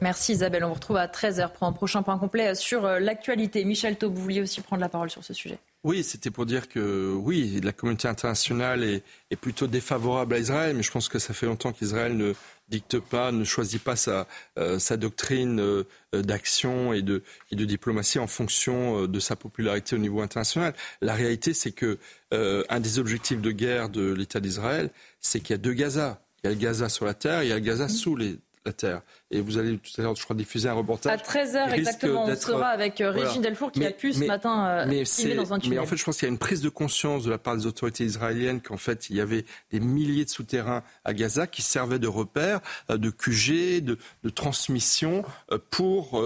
Merci Isabelle. On vous retrouve à 13h pour un prochain point complet sur euh, l'actualité. Michel Taub, vous vouliez aussi prendre la parole sur ce sujet. Oui, c'était pour dire que oui, la communauté internationale est, plutôt défavorable à Israël, mais je pense que ça fait longtemps qu'Israël ne dicte pas, ne choisit pas sa, euh, doctrine euh, d'action et de, diplomatie en fonction euh, de sa popularité au niveau international. La réalité, c'est que un des objectifs de guerre de l'État d'Israël, c'est qu'il y a deux Gaza. Il y a le Gaza sur la terre, il y a le Gaza sous la terre. Et vous allez tout à l'heure, je crois, diffuser un reportage. À 13h exactement, on sera avec euh, Régine Delfour qui a pu ce matin euh, mais dans un tunnel. Mais en fait, je pense qu'il y a une prise de conscience de la part des autorités israéliennes qu'en fait, il y avait des milliers de souterrains à Gaza qui servaient de repères, euh, de QG, de, de transmission pour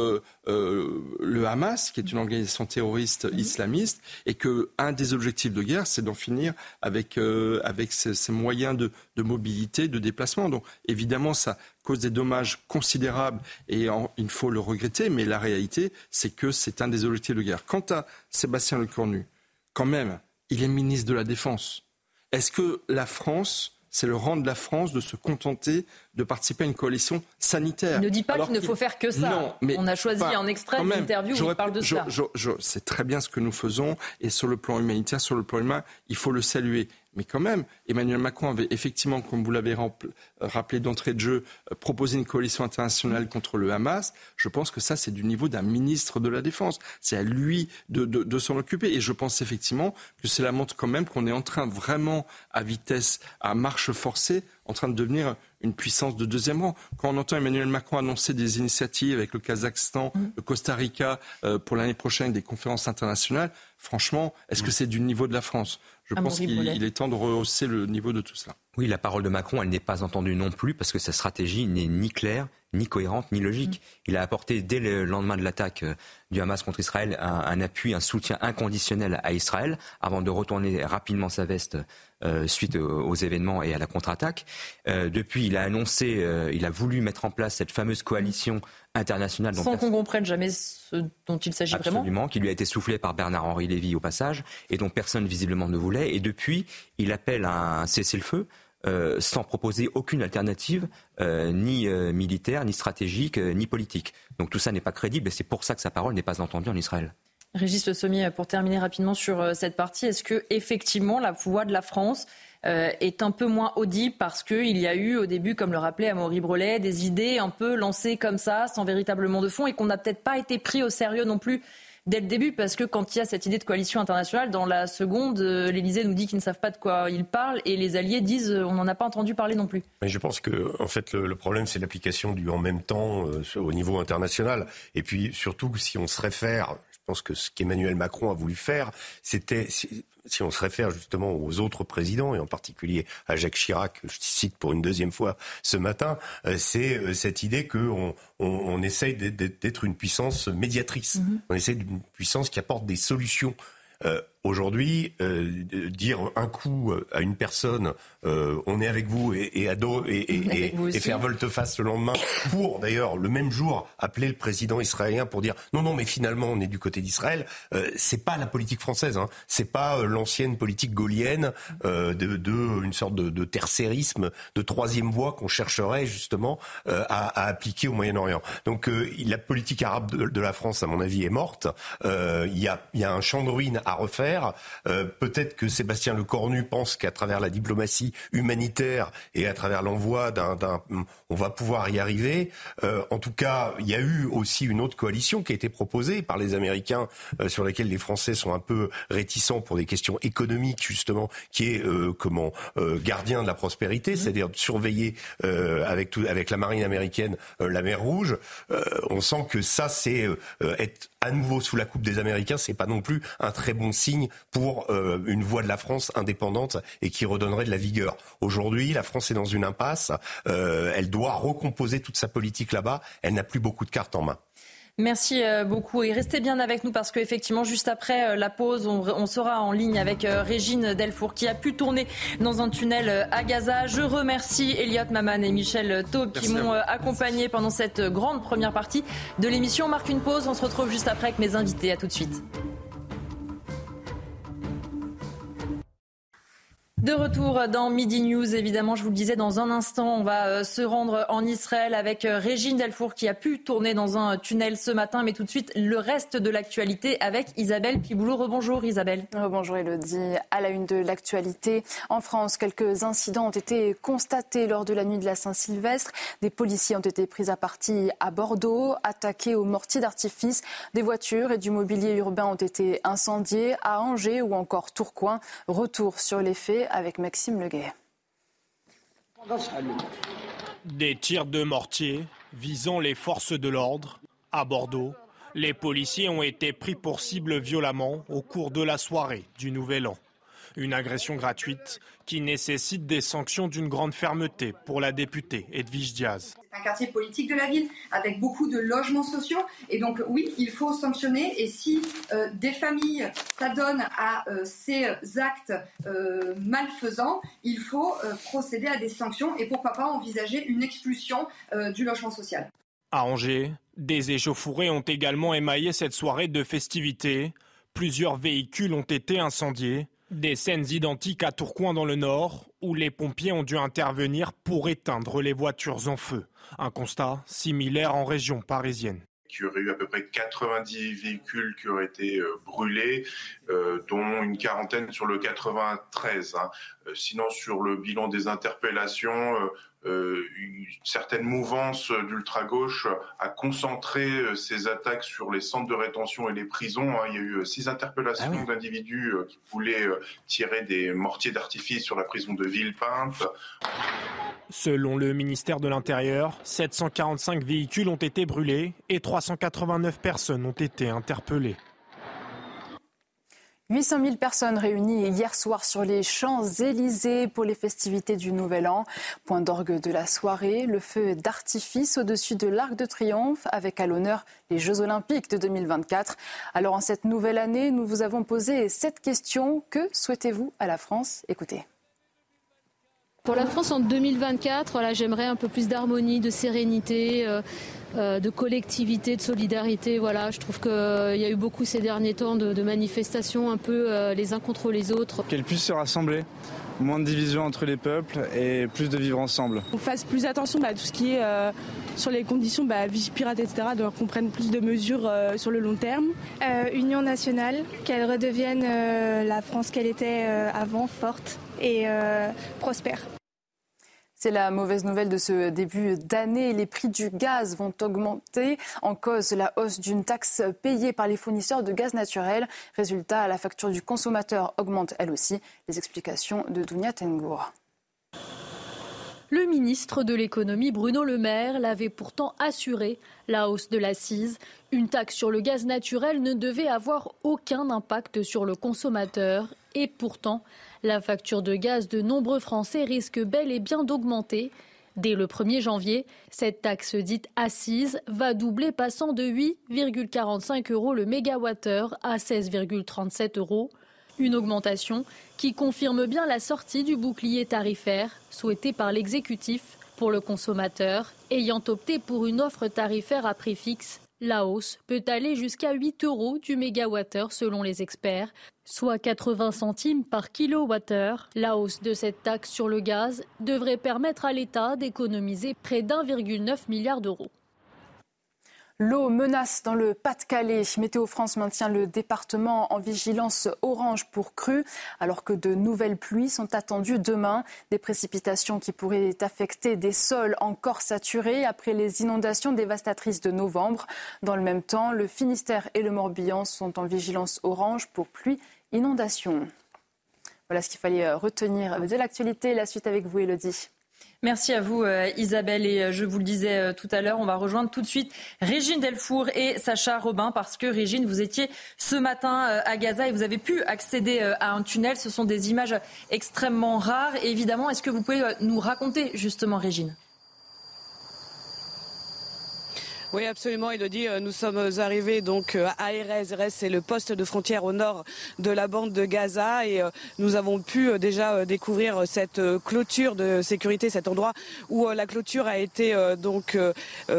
le Hamas, qui est une organisation terroriste mhm. islamiste, et que un des objectifs de guerre, c'est d'en finir avec, avec ces, ces moyens de, de mobilité, de déplacement. Donc, évidemment, ça cause des dommages considérables et il faut le regretter, mais la réalité, c'est que c'est un des objectifs de guerre. Quant à Sébastien Lecornu, quand même, il est ministre de la Défense. Est-ce que la France c'est le rang de la France de se contenter de participer à une coalition sanitaire. Il ne dit pas qu'il ne faut faire que ça. Non, mais On a choisi un extrait d'une interview où il parle de ça. C'est très bien ce que nous faisons et sur le plan humanitaire, sur le plan humain, il faut le saluer. Mais quand même, Emmanuel Macron avait effectivement, comme vous l'avez rappelé d'entrée de jeu, euh, proposé une coalition internationale contre le Hamas. Je pense que ça, c'est du niveau d'un ministre de la Défense. C'est à lui de, s'en occuper. Et je pense effectivement que cela montre quand même qu'on est en train vraiment, à vitesse, à marche forcée, en train de devenir une puissance de deuxième rang. Quand on entend Emmanuel Macron annoncer des initiatives avec le Kazakhstan, mm. le Costa Rica euh, pour l'année prochaine, des conférences internationales, franchement, est-ce que mm. c'est du niveau de la France? Je pense qu'il est temps de rehausser le niveau de tout cela. Oui, la parole de Macron, elle n'est pas entendue non plus parce que sa stratégie n'est ni claire, ni cohérente, ni logique. Il a apporté dès le lendemain de l'attaque euh, du Hamas contre Israël un, appui, un soutien inconditionnel à Israël avant de retourner rapidement sa veste euh, suite aux, événements et à la contre-attaque. Euh, depuis, il a annoncé, il a voulu mettre en place cette fameuse coalition internationale. Sans qu'on comprenne jamais ce dont il s'agit vraiment. Absolument, qui lui a été soufflé par Bernard-Henri Lévy au passage et dont personne visiblement ne voulait. Et depuis, il appelle à un cessez-le-feu euh, sans proposer aucune alternative, euh, ni euh, militaire, ni stratégique, ni politique. Donc tout ça n'est pas crédible et c'est pour ça que sa parole n'est pas entendue en Israël. Régis Le Sommier, pour terminer rapidement sur cette partie, est-ce que effectivement la voix de la France est un peu moins audible parce qu'il y a eu au début, comme le rappelait Amaury Brelet, des idées un peu lancées comme ça, sans véritablement de fond, et qu'on n'a peut-être pas été pris au sérieux non plus dès le début, parce que quand il y a cette idée de coalition internationale, dans la seconde, euh, l'Élysée nous dit qu'ils ne savent pas de quoi ils parlent et les alliés disent on n'en a pas entendu parler non plus. Mais je pense que en fait le, problème c'est l'application du en même temps au niveau international et puis surtout si on se réfère pense que ce qu'Emmanuel Macron a voulu faire, c'était, si, on se réfère justement aux autres présidents, et en particulier à Jacques Chirac, que je cite pour une deuxième fois ce matin, euh, c'est euh, cette idée qu'on on, essaye d'être une puissance médiatrice. Mm-hmm. On essaye d'une puissance qui apporte des solutions. Euh, Aujourd'hui, euh, dire un coup euh, à une personne, euh, on est avec vous et, et, et, et, faire volte-face le lendemain, pour d'ailleurs le même jour appeler le président israélien pour dire non, non, mais finalement on est du côté d'Israël, euh, c'est pas la politique française, hein. c'est pas l'ancienne politique gaulienne de, de, une sorte de, de tercérisme, de troisième voie qu'on chercherait justement à, à, appliquer au Moyen-Orient. Donc la politique arabe de, de, la France, à mon avis, est morte. Il y, a, y a un champ de ruines à refaire euh, peut-être que Sébastien Lecornu pense qu'à travers la diplomatie humanitaire et à travers l'envoi d'un, on va pouvoir y arriver. Euh, en tout cas, il y a eu aussi une autre coalition qui a été proposée par les Américains, euh, sur laquelle les Français sont un peu réticents pour des questions économiques justement, qui est comment gardien de la prospérité, mmh. c'est-à-dire de surveiller avec tout, avec la marine américaine la mer Rouge. on sent que ça, c'est être à nouveau sous la coupe des Américains, c'est pas non plus un très bon signe pour euh, une voix de la France indépendante et qui redonnerait de la vigueur. Aujourd'hui, la France est dans une impasse. Euh, elle doit recomposer toute sa politique là-bas. Elle n'a plus beaucoup de cartes en main. Merci euh, beaucoup et restez bien avec nous parce qu'effectivement juste après la pause on, sera en ligne avec Régine Delfour qui a pu tourner dans un tunnel à Gaza. Je remercie Elliot Maman et Michel Taube qui m'ont accompagné pendant cette grande première partie de l'émission. On marque une pause, on se retrouve juste après avec mes invités. À tout de suite. De retour dans Midi News, évidemment, je vous le disais, dans un instant, on va euh, se rendre en Israël avec euh, Régine Delfour qui a pu tourner dans un tunnel ce matin, mais tout de suite, le reste de l'actualité avec Isabelle Piboulot. Rebonjour Isabelle. Rebonjour Elodie. À la une de l'actualité, en France, quelques incidents ont été constatés lors de la nuit de la Saint-Sylvestre. Des policiers ont été pris à partie à Bordeaux, attaqués au mortier d'artifice. Des voitures et du mobilier urbain ont été incendiés à Angers ou encore Tourcoing. Retour sur les faits avec Maxime Leguet. Des tirs de mortier visant les forces de l'ordre à Bordeaux. Les policiers ont été pris pour cible violemment au cours de la soirée du Nouvel An. Une agression gratuite qui nécessite des sanctions d'une grande fermeté pour la députée Edwige Diaz. C'est un quartier politique de la ville avec beaucoup de logements sociaux. Et donc oui, il faut sanctionner. Et si euh, des familles s'adonnent à euh, ces actes euh, malfaisants, il faut procéder à des sanctions et pourquoi pas envisager une expulsion du logement social. À Angers, des échauffourées ont également émaillé cette soirée de festivités. Plusieurs véhicules ont été incendiés. Des scènes identiques à Tourcoing dans le Nord, où les pompiers ont dû intervenir pour éteindre les voitures en feu. Un constat similaire en région parisienne il y aurait eu à peu près 90 véhicules qui auraient été euh, brûlés, euh, dont une quarantaine sur le 93. Hein. Euh, sinon, sur le bilan des interpellations, une certaine mouvance d'ultra-gauche a concentré ces attaques sur les centres de rétention et les prisons. Hein. Il y a eu six interpellations ah d'individus qui voulaient tirer des mortiers d'artifice sur la prison de Villepinte. Selon le ministère de l'Intérieur, 745 véhicules ont été brûlés et 389 personnes ont été interpellées. 800 000 personnes réunies hier soir sur les Champs-Élysées pour les festivités du Nouvel An. Point d'orgue de la soirée, le feu d'artifice au-dessus de l'Arc de Triomphe avec à l'honneur les Jeux Olympiques de 2024. Alors en cette nouvelle année, nous vous avons posé cette question. Que souhaitez-vous à la France? Écoutez. Pour la France en 2024, j'aimerais un peu plus d'harmonie, de sérénité, euh, euh, de collectivité, de solidarité. Voilà, je trouve qu'il euh, y a eu beaucoup ces derniers temps de, manifestations un peu les uns contre les autres. Qu'elle puisse se rassembler moins de division entre les peuples et plus de vivre ensemble. On fasse plus attention bah, à tout ce qui est sur les conditions bah, vie pirate, etc. Donc qu'on prenne plus de mesures sur le long terme. union nationale, qu'elle redevienne la France qu'elle était avant, forte et prospère. C'est la mauvaise nouvelle de ce début d'année. Les prix du gaz vont augmenter en cause la hausse d'une taxe payée par les fournisseurs de gaz naturel. Résultat, la facture du consommateur augmente elle aussi. Les explications de Dounia Tengour. Le ministre de l'économie Bruno Le Maire l'avait pourtant assuré, la hausse de l'assise, une taxe sur le gaz naturel ne devait avoir aucun impact sur le consommateur et pourtant la facture de gaz de nombreux Français risque bel et bien d'augmenter. Dès le 1er janvier, cette taxe dite assise va doubler passant de 8,45 euros le mégawattheure à 16,37 euros. Une augmentation qui confirme bien la sortie du bouclier tarifaire souhaité par l'exécutif pour le consommateur ayant opté pour une offre tarifaire à prix fixe la hausse peut aller jusqu'à 8 euros du mégawattheure selon les experts, soit 80 centimes par kilowattheure. La hausse de cette taxe sur le gaz devrait permettre à l'État d'économiser près d'1,9 milliard d'euros. L'eau menace dans le Pas-de-Calais. Météo France maintient le département en vigilance orange pour crue, alors que de nouvelles pluies sont attendues demain. Des précipitations qui pourraient affecter des sols encore saturés après les inondations dévastatrices de novembre. Dans le même temps, le Finistère et le Morbihan sont en vigilance orange pour pluie inondation. Voilà ce qu'il fallait retenir de l'actualité. La suite avec vous, Elodie. Merci à vous euh, Isabelle et euh, je vous le disais euh, tout à l'heure, on va rejoindre tout de suite Régine Delfour et Sacha Robin parce que Régine, vous étiez ce matin à Gaza et vous avez pu accéder à un tunnel. Ce sont des images extrêmement rares. Et évidemment, est-ce que vous pouvez nous raconter justement Régine? Oui, absolument, Elodie. Euh, nous sommes arrivés donc euh, à Erez. Erez, c'est le poste de frontière au nord de la bande de Gaza et euh, nous avons pu déjà découvrir cette clôture de sécurité, cet endroit où la clôture a été donc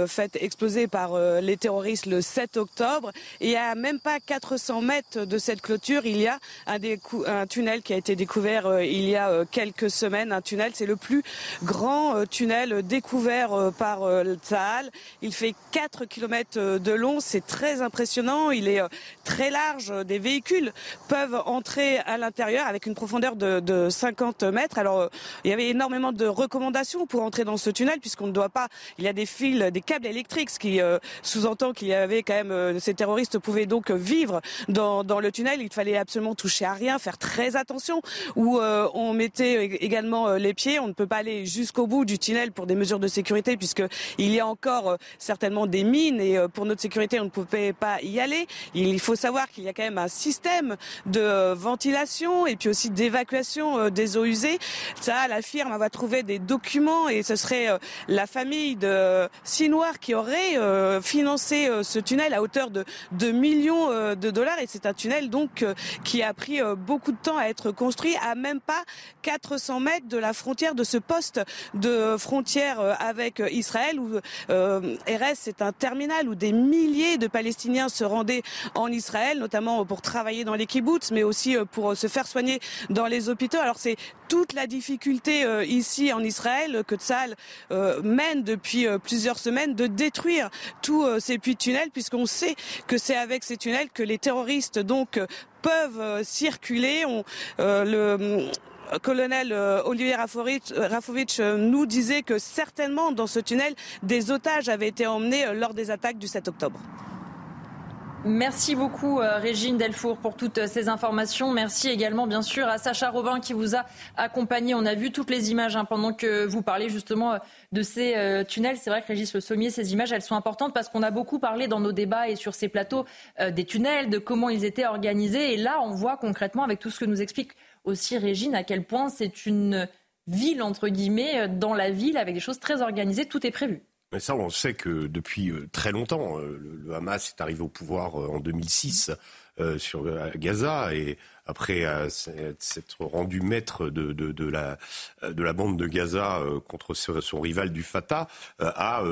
faite exploser par les terroristes le 7 octobre. Et à même pas 400 mètres de cette clôture, il y a un, un tunnel qui a été découvert il y a quelques semaines. Un tunnel, c'est le plus grand tunnel découvert par Tsahal. Il fait 4 km de long, c'est très impressionnant, il est euh, très large, des véhicules peuvent entrer à l'intérieur avec une profondeur de, 50 mètres. Alors euh, il y avait énormément de recommandations pour entrer dans ce tunnel puisqu'on ne doit pas, il y a des fils, des câbles électriques, ce qui euh, sous-entend qu'il y avait quand même, ces terroristes pouvaient donc vivre dans, le tunnel, il fallait absolument toucher à rien, faire très attention, où on mettait également les pieds, on ne peut pas aller jusqu'au bout du tunnel pour des mesures de sécurité puisque il y a encore certainement des mines et euh, pour notre sécurité, on ne pouvait pas y aller. Il faut savoir qu'il y a quand même un système de euh, ventilation et puis aussi d'évacuation euh, des eaux usées. Ça, la firme va trouver des documents et ce serait la famille de Sinoir qui aurait financé ce tunnel à hauteur de 2 millions de dollars et c'est un tunnel donc qui a pris beaucoup de temps à être construit à même pas 400 mètres de la frontière de ce poste de frontière avec Israël où RS un terminal où des milliers de Palestiniens se rendaient en Israël, notamment pour travailler dans les kibbutz, mais aussi euh, pour se faire soigner dans les hôpitaux. Alors c'est toute la difficulté euh, ici en Israël que Tzal euh, mène depuis plusieurs semaines de détruire tous ces puits de tunnels, puisqu'on sait que c'est avec ces tunnels que les terroristes donc peuvent circuler. Colonel euh, Olivier Rafovitch euh, nous disait que certainement dans ce tunnel, des otages avaient été emmenés euh, lors des attaques du 7 octobre. Merci beaucoup Régine Delfour pour toutes ces informations. Merci également bien sûr à Sacha Robin qui vous a accompagné. On a vu toutes les images hein, pendant que vous parlez justement de ces tunnels. C'est vrai que Régis Le Sommier, ces images, elles sont importantes parce qu'on a beaucoup parlé dans nos débats et sur ces plateaux des tunnels, de comment ils étaient organisés. Et là, on voit concrètement avec tout ce que nous explique aussi, Régine, à quel point c'est une ville, entre guillemets, dans la ville, avec des choses très organisées, tout est prévu. Mais ça, on sait que depuis euh, très longtemps, euh, le Hamas est arrivé au pouvoir euh, en 2006 sur Gaza et après s'être rendu maître de, de, la, de la bande de Gaza contre son rival du Fatah, a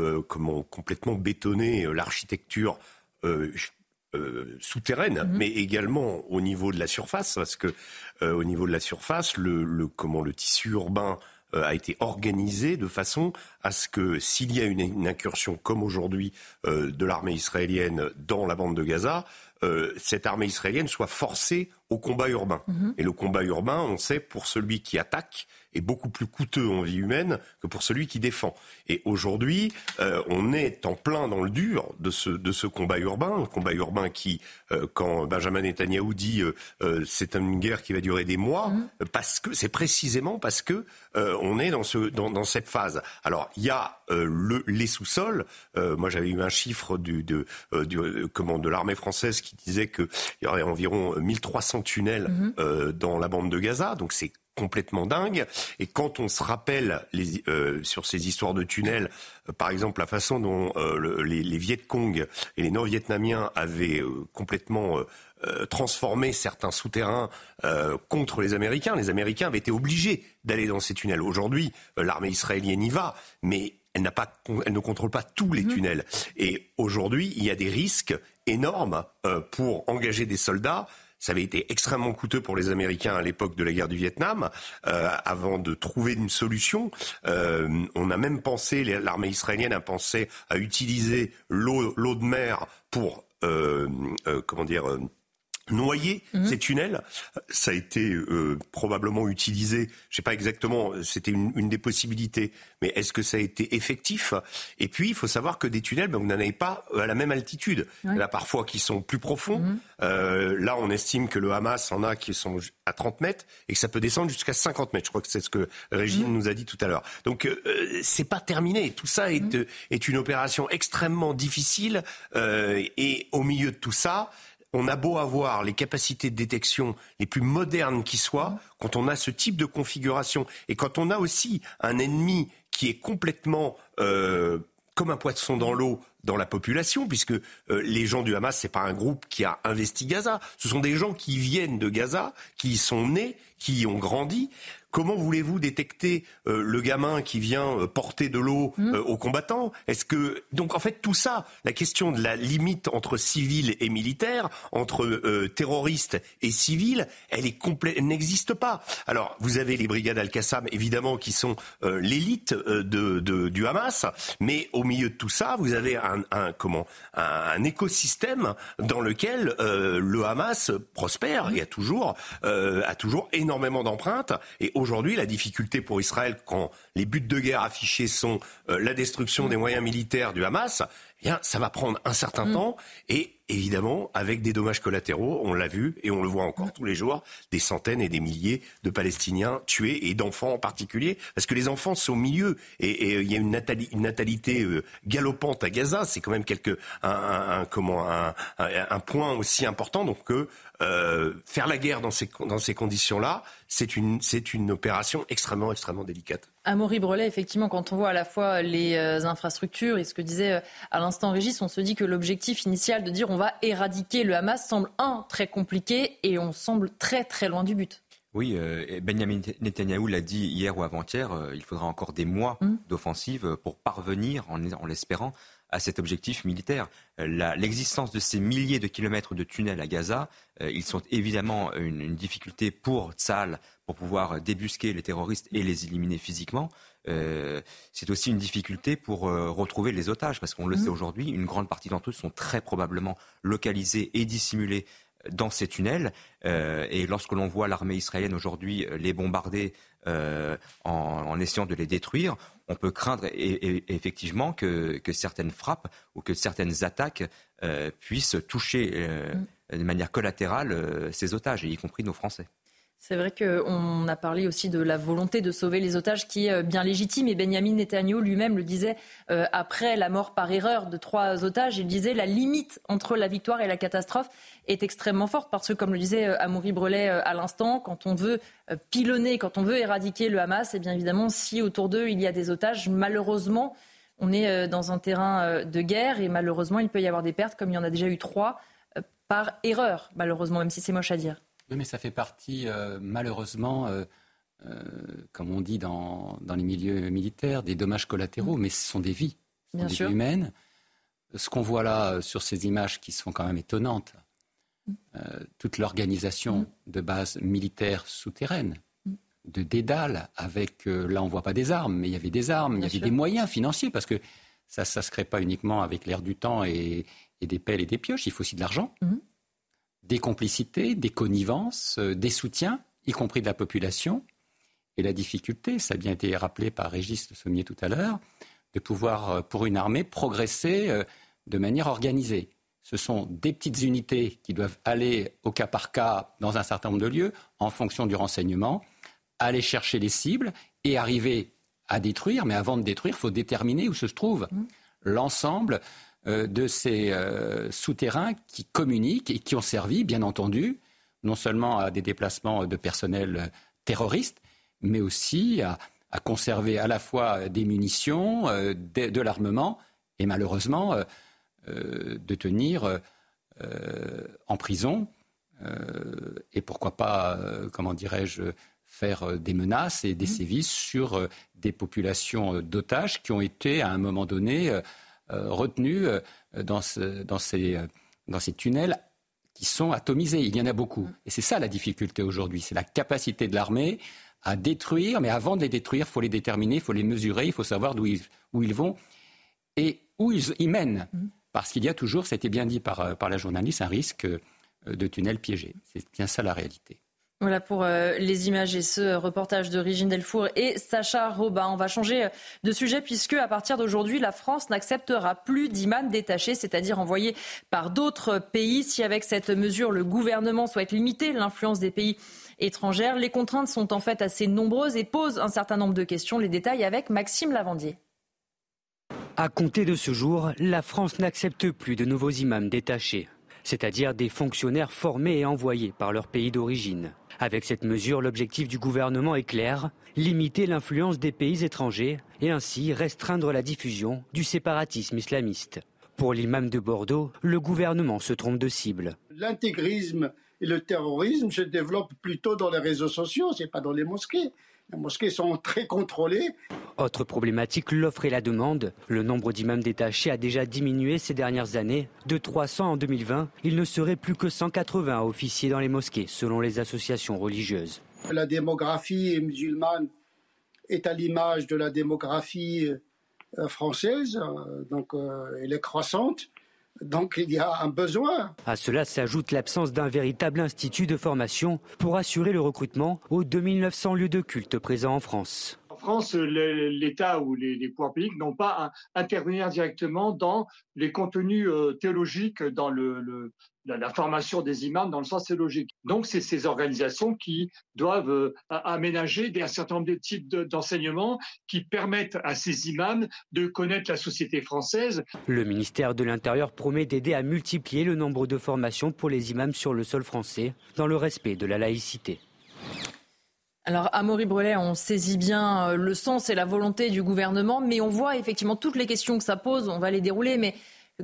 complètement bétonné l'architecture euh, souterraine, mhm. mais également au niveau de la surface, parce que euh, au niveau de la surface, le, comment le tissu urbain euh, a été organisé de façon à ce que s'il y a une, incursion comme aujourd'hui de l'armée israélienne dans la bande de Gaza, cette armée israélienne soit forcée au combat urbain. Mhm. Et le combat urbain, on sait, pour celui qui attaque, est beaucoup plus coûteux en vie humaine que pour celui qui défend. Et aujourd'hui, euh, on est en plein dans le dur de ce, de ce combat urbain, un combat urbain qui, euh, quand Benjamin Netanyahu dit euh, c'est une guerre qui va durer des mois, mhm. parce que c'est précisément parce que on est dans, ce, dans, dans, cette phase. Alors, il y a le, les sous-sols. moi, j'avais eu un chiffre du, de, du, comment, de l'armée française qui disait qu'il y aurait environ 1300 tunnels mhm. dans la bande de Gaza, donc c'est complètement dingue. Et quand on se rappelle les, euh, sur ces histoires de tunnels, euh, par exemple la façon dont euh, les, les Viet Cong et les Nord-Vietnamiens avaient complètement transformé certains souterrains contre les Américains, les Américains avaient été obligés d'aller dans ces tunnels. Aujourd'hui, l'armée israélienne y va, mais elle, n'a pas, elle ne contrôle pas tous les mhm. tunnels. Et aujourd'hui, il y a des risques énormes pour engager des soldats ça avait été extrêmement coûteux pour les Américains à l'époque de la guerre du Vietnam. Euh, avant de trouver une solution, euh, on a même pensé, l'armée israélienne a pensé à utiliser l'eau de mer pour euh, comment dire noyer mhm. ces tunnels. Ça a été euh, probablement utilisé, je sais pas exactement, c'était une, une, des possibilités, mais est-ce que ça a été effectif? Et puis, il faut savoir que des tunnels, ben, vous n'en avez pas à la même altitude. Il y en a parfois qui sont plus profonds. Mhm. Euh, là, on estime que le Hamas en a qui sont à 30 mètres et que ça peut descendre jusqu'à 50 mètres. Je crois que c'est ce que Régine mhm. nous a dit tout à l'heure. Donc, euh, c'est pas terminé. Tout ça est, est une opération extrêmement difficile euh, et au milieu de tout ça, on a beau avoir les capacités de détection les plus modernes qui soient, quand on a ce type de configuration et quand on a aussi un ennemi qui est complètement euh, comme un poisson dans l'eau dans la population, puisque euh, les gens du Hamas, c'est pas un groupe qui a investi Gaza, ce sont des gens qui viennent de Gaza, qui y sont nés, qui y ont grandi. Comment voulez-vous détecter euh, le gamin qui vient euh, porter de l'eau mmh. euh, aux combattants? Est-ce que donc en fait tout ça, la question de la limite entre civils et militaires, entre terroristes et civils, elle est complète, n'existe pas. Alors vous avez les brigades Al-Qassam évidemment qui sont l'élite de, de, du Hamas, mais au milieu de tout ça, vous avez un, un comment un, écosystème dans lequel le Hamas prospère et a toujours a toujours énormément d'empreintes et aujourd'hui, la difficulté pour Israël, quand les buts de guerre affichés sont euh, la destruction des moyens militaires du Hamas, eh bien, ça va prendre un certain mm. temps et évidemment avec des dommages collatéraux. On l'a vu et on le voit encore tous les jours, des centaines et des milliers de Palestiniens tués et d'enfants en particulier, parce que les enfants sont au milieu et, il y a une, natalité euh, galopante à Gaza. C'est quand même quelque un, comment un, un, point aussi important. Donc que euh, faire la guerre dans ces, dans ces conditions-là, c'est une, c'est une opération extrêmement, extrêmement délicate. Amaury Brelet, effectivement, quand on voit à la fois les euh, infrastructures et ce que disait euh, à l'instant Régis, on se dit que l'objectif initial de dire on va éradiquer le Hamas semble, un, très compliqué et on semble très, très loin du but. Oui, Benjamin Netanyahu l'a dit hier ou avant-hier, il faudra encore des mois mmh. d'offensive pour parvenir, en, en l'espérant, à cet objectif militaire. L'existence de ces milliers de kilomètres de tunnels à Gaza, euh, ils sont évidemment une, difficulté pour Tzal pour pouvoir débusquer les terroristes et les éliminer physiquement. Euh, c'est aussi une difficulté pour euh, retrouver les otages, parce qu'on le sait mmh. aujourd'hui, une grande partie d'entre eux sont très probablement localisés et dissimulés dans ces tunnels. et lorsque l'on voit l'armée israélienne aujourd'hui les bombarder en, essayant de les détruire, on peut craindre effectivement que, certaines frappes ou que certaines attaques euh, puissent toucher euh, mm. de manière collatérale euh, ces otages, y compris nos Français. C'est vrai qu'on a parlé aussi de la volonté de sauver les otages qui est bien légitime. Et Benjamin Netanyahu lui-même le disait après la mort par erreur de trois otages. Il disait la limite entre la victoire et la catastrophe est extrêmement forte parce que, comme le disait Amaury Brelet à l'instant, quand on veut pilonner, quand on veut éradiquer le Hamas, et eh bien évidemment, si autour d'eux il y a des otages, malheureusement, on est dans un terrain de guerre et malheureusement, il peut y avoir des pertes, comme il y en a déjà eu trois, par erreur, malheureusement, même si c'est moche à dire. Oui, mais ça fait partie, euh, malheureusement, euh, euh, comme on dit dans, les milieux militaires, des dommages collatéraux, mm. mais ce sont des vies, ce sont des vies humaines. Ce qu'on voit là sur ces images qui sont quand même étonnantes, mm. toute l'organisation mm. de base militaire souterraine, de dédale avec, là on voit pas des armes, mais il y avait des armes, il y avait des moyens financiers, parce que ça ne se crée pas uniquement avec l'air du temps et, des pelles et des pioches, il faut aussi de l'argent. Des complicités, des connivences, des soutiens, y compris de la population. Et la difficulté, ça a bien été rappelé par Régis Le Sommier tout à l'heure, de pouvoir, pour une armée, progresser de manière organisée. Ce sont des petites unités qui doivent aller au cas par cas dans un certain nombre de lieux en fonction du renseignement, aller chercher les cibles et arriver à détruire. Mais avant de détruire, il faut déterminer où se trouve mmh. l'ensemble euh, de ces euh, souterrains qui communiquent et qui ont servi, bien entendu, non seulement à des déplacements de personnel euh, terroristes, mais aussi à, conserver à la fois des munitions, de l'armement et malheureusement euh, de tenir euh, en prison euh, et pourquoi pas, comment dirais-je, faire des menaces et des mmh. sévices sur des populations d'otages qui ont été à un moment donné retenus dans, dans, ces, dans ces tunnels qui sont atomisés. Il y en a beaucoup. Mmh. Et c'est ça la difficulté aujourd'hui. C'est la capacité de l'armée à détruire, mais avant de les détruire, il faut les déterminer, il faut les mesurer, il faut savoir d'où ils, où ils vont et où ils, ils mènent. Mmh parce qu'il y a toujours, c'était bien dit par, euh, par la journaliste, un risque euh, de tunnel piégé. C'est bien ça la réalité. Voilà pour euh, les images et ce reportage de Régine Delfour et Sacha Robin. On va changer de sujet puisque à partir d'aujourd'hui, la France n'acceptera plus d'imams détachés, c'est-à-dire envoyés par d'autres pays. Si avec cette mesure, le gouvernement souhaite limiter l'influence des pays étrangers, les contraintes sont en fait assez nombreuses et posent un certain nombre de questions. Les détails avec Maxime Lavandier. À compter de ce jour, la France n'accepte plus de nouveaux imams détachés, c'est-à-dire des fonctionnaires formés et envoyés par leur pays d'origine. Avec cette mesure, l'objectif du gouvernement est clair, limiter l'influence des pays étrangers et ainsi restreindre la diffusion du séparatisme islamiste. Pour l'imam de Bordeaux, le gouvernement se trompe de cible. L'intégrisme et le terrorisme se développent plutôt dans les réseaux sociaux, c'est pas dans les mosquées. Les mosquées sont très contrôlées. Autre problématique, l'offre et la demande. Le nombre d'imams détachés a déjà diminué ces dernières années. De 300 en 2020, il ne serait plus que 180 officiers dans les mosquées, selon les associations religieuses. La démographie musulmane est à l'image de la démographie euh, française, euh, donc euh, elle est croissante. Donc il y a un besoin. À cela s'ajoute l'absence d'un véritable institut de formation pour assurer le recrutement aux 2900 lieux de culte présents en France. En France, l'État ou les, pouvoirs publics n'ont pas à intervenir directement dans les contenus euh, théologiques, dans le, la, formation des imams dans le sens théologique. Donc, c'est ces organisations qui doivent euh, aménager un certain nombre de types d'enseignements qui permettent à ces imams de connaître la société française. Le ministère de l'Intérieur promet d'aider à multiplier le nombre de formations pour les imams sur le sol français, dans le respect de la laïcité. Alors, Amaury Brelet, on saisit bien euh, le sens et la volonté du gouvernement, mais on voit effectivement toutes les questions que ça pose. On va les dérouler, mais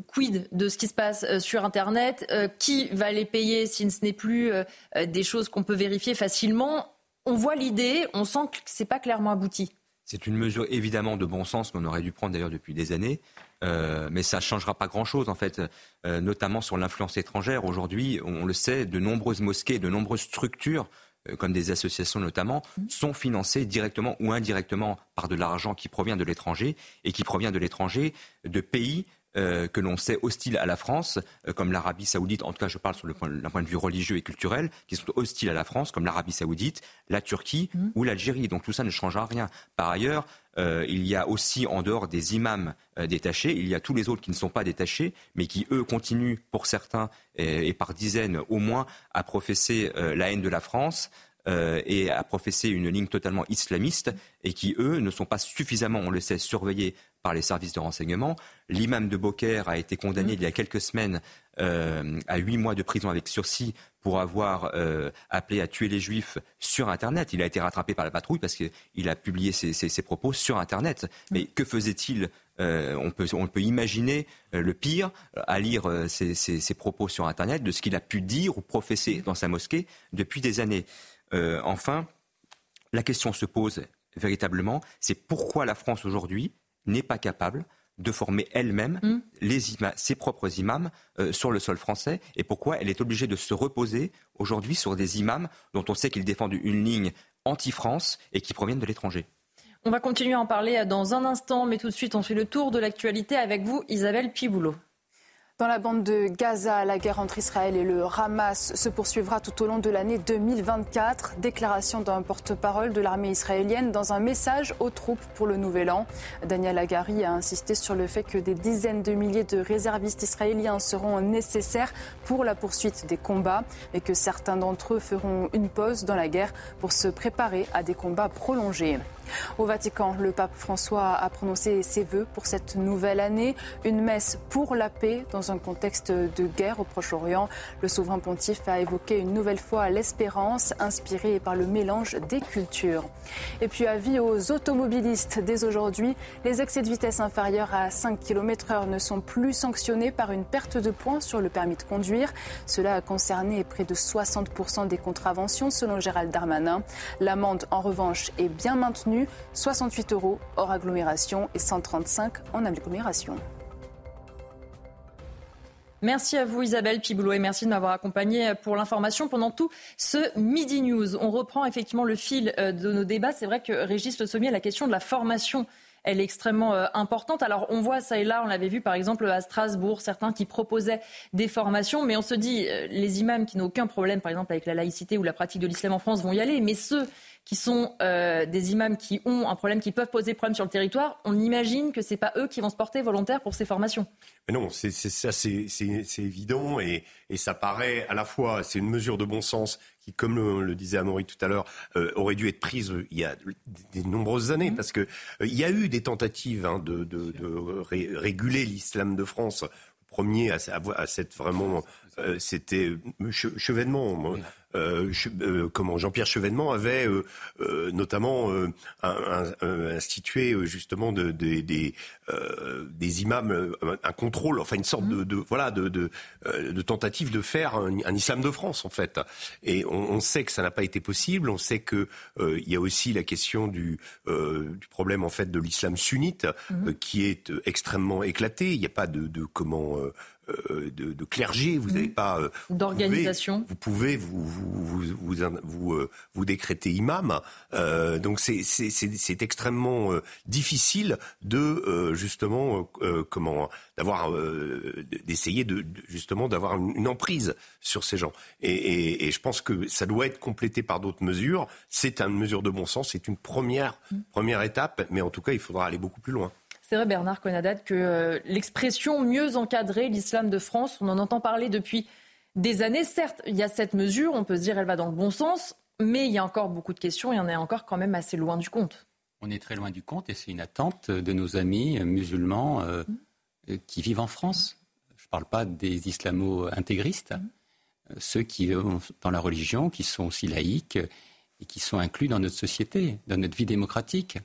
quid de ce qui se passe euh, sur Internet euh, Qui va les payer si ce n'est plus euh, des choses qu'on peut vérifier facilement? On voit l'idée, on sent que ce n'est pas clairement abouti. C'est une mesure évidemment de bon sens qu'on aurait dû prendre d'ailleurs depuis des années. mais ça ne changera pas grand-chose en fait, notamment sur l'influence étrangère. Aujourd'hui, on le sait, de nombreuses mosquées, de nombreuses structures comme des associations notamment, mmh. sont financées directement ou indirectement par de l'argent qui provient de l'étranger et qui provient de l'étranger de pays euh, que l'on sait hostiles à la France, euh, comme l'Arabie saoudite, en tout cas je parle d'un point, de vue religieux et culturel, qui sont hostiles à la France, comme l'Arabie saoudite, la Turquie mmh. ou l'Algérie. Donc tout ça ne changera rien. Par ailleurs, euh, il y a aussi, en dehors des imams détachés, il y a tous les autres qui ne sont pas détachés, mais qui, eux, continuent, pour certains, et par dizaines au moins, à professer la haine de la France, et à professer une ligne totalement islamiste et qui, eux, ne sont pas suffisamment, on le sait, surveillés par les services de renseignement. L'imam de Beaucaire a été condamné mmh. il y a quelques semaines euh, à huit mois de prison avec sursis pour avoir euh, appelé à tuer les juifs sur Internet. Il a été rattrapé par la patrouille parce qu'il a publié ses, ses, ses, propos sur Internet. Mais mmh. que faisait-il euh, on, peut, on peut imaginer le pire à lire ses, ses, propos sur Internet de ce qu'il a pu dire ou professer dans sa mosquée depuis des années. Enfin, la question se pose véritablement, c'est pourquoi la France aujourd'hui n'est pas capable de former elle-même mm. ses propres imams euh, sur le sol français et pourquoi elle est obligée de se reposer aujourd'hui sur des imams dont on sait qu'ils défendent une ligne anti-France et qui proviennent de l'étranger? On va continuer à en parler dans un instant, mais tout de suite, on fait le tour de l'actualité avec vous, Isabelle Piboulot. Dans la bande de Gaza, la guerre entre Israël et le Hamas se poursuivra tout au long de l'année 2024. Déclaration d'un porte-parole de l'armée israélienne dans un message aux troupes pour le Nouvel An. Daniel Agari a insisté sur le fait que des dizaines de milliers de réservistes israéliens seront nécessaires pour la poursuite des combats et que certains d'entre eux feront une pause dans la guerre pour se préparer à des combats prolongés. Au Vatican, le pape François a prononcé ses vœux pour cette nouvelle année, une messe pour la paix dans un contexte de guerre au Proche-Orient. Le souverain pontife a évoqué une nouvelle fois l'espérance inspirée par le mélange des cultures. Et puis avis aux automobilistes, dès aujourd'hui, les excès de vitesse inférieurs à 5 km/h ne sont plus sanctionnés par une perte de points sur le permis de conduire. Cela a concerné près de 60% des contraventions selon Gérald Darmanin. L'amende en revanche est bien maintenue 68 euros hors agglomération et 135 en agglomération. Merci à vous Isabelle Piboulot et merci de m'avoir accompagné pour l'information pendant tout ce Midi News. On reprend effectivement le fil euh, de nos débats. C'est vrai que Régis Le Sommier, la question de la formation elle est extrêmement euh, importante. Alors on voit ça et là, on l'avait vu par exemple à Strasbourg, certains qui proposaient des formations, mais on se dit, euh, les imams qui n'ont aucun problème par exemple avec la laïcité ou la pratique de l'islam en France vont y aller, mais ceux qui sont euh, des imams qui ont un problème, qui peuvent poser problème sur le territoire, on imagine que ce n'est pas eux qui vont se porter volontaires pour ces formations. Mais non, c'est ça, c'est évident et, et, ça paraît à la fois, c'est une mesure de bon sens qui, comme le, disait Amaury tout à l'heure, euh, aurait dû être prise euh, il y a de nombreuses années, mmh. parce que il y a eu des tentatives hein, de, de, de réguler l'islam de France. Premier à, à, cette vraiment, c'était Chevènement. Euh, euh, comment Jean-Pierre Chevènement avait euh, notamment institué justement de, des, des imams un contrôle, enfin une sorte de, voilà de, de, tentative de faire un, islam de France en fait. Et on, sait que ça n'a pas été possible. On sait que il y a aussi la question du, du problème en fait de l'islam sunnite mmh. qui est extrêmement éclaté. Il n'y a pas de, de comment euh, de, clergé, vous n'avez mm. pas euh, d'organisation. Vous pouvez vous vous vous, vous, euh, vous, décréter imam. donc c'est extrêmement difficile de justement comment d'avoir d'essayer de, justement d'avoir une, emprise sur ces gens. Et, et, je pense que ça doit être complété par d'autres mesures. C'est une mesure de bon sens, c'est une première mm. première étape, mais en tout cas il faudra aller beaucoup plus loin. C'est vrai, Bernard Conadat, que euh, l'expression mieux encadrer l'islam de France, on en entend parler depuis des années. Certes, il y a cette mesure, on peut se dire elle va dans le bon sens, mais il y a encore beaucoup de questions et on est encore quand même assez loin du compte. On est très loin du compte et c'est une attente de nos amis musulmans euh, mmh. qui vivent en France. Je ne parle pas des islamo-intégristes, mmh. ceux qui vivent dans la religion, qui sont aussi laïcs et qui sont inclus dans notre société, dans notre vie démocratique.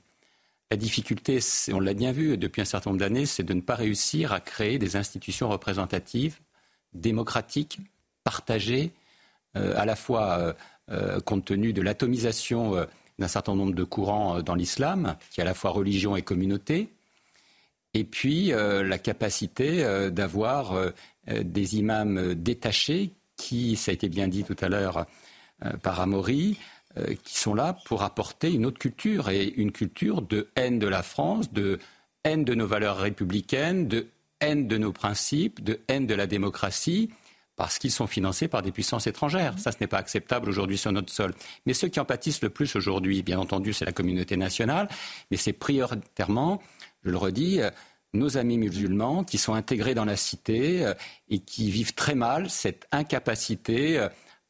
La difficulté, on l'a bien vu depuis un certain nombre d'années, c'est de ne pas réussir à créer des institutions représentatives, démocratiques, partagées, euh, à la fois euh, euh, compte tenu de l'atomisation d'un certain nombre de courants dans l'islam, qui est à la fois religion et communauté, et puis la capacité d'avoir des imams détachés qui, ça a été bien dit tout à l'heure par Amaury, qui sont là pour apporter une autre culture et une culture de haine de la France, de haine de nos valeurs républicaines, de haine de nos principes, de haine de la démocratie, parce qu'ils sont financés par des puissances étrangères. Ça, ce n'est pas acceptable aujourd'hui sur notre sol. Mais ceux qui en pâtissent le plus aujourd'hui, bien entendu, c'est la communauté nationale, mais c'est prioritairement, je le redis, euh, nos amis musulmans qui sont intégrés dans la cité euh, et qui vivent très mal cette incapacité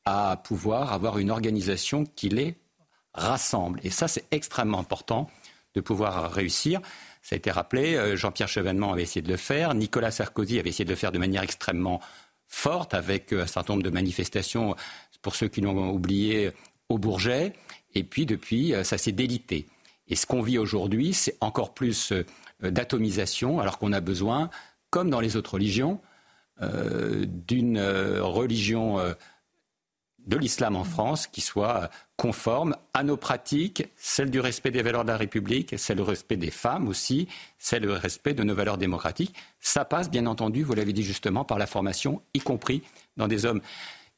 à pouvoir avoir une organisation qui les rassemble. Et ça, c'est extrêmement important de pouvoir réussir. Ça a été rappelé, euh, Jean-Pierre Chevènement avait essayé de le faire, Nicolas Sarkozy avait essayé de le faire de manière extrêmement forte avec euh, un certain nombre de manifestations, pour ceux qui l'ont oublié, au Bourget. Et puis depuis, euh, ça s'est délité. Et ce qu'on vit aujourd'hui, c'est encore plus d'atomisation, alors qu'on a besoin, comme dans les autres religions, d'une religion de l'islam en France qui soit conforme à nos pratiques, celle du respect des valeurs de la République, celle du respect des femmes aussi, celle du respect de nos valeurs démocratiques. Ça passe, bien entendu, vous l'avez dit justement, par la formation, y compris dans des hommes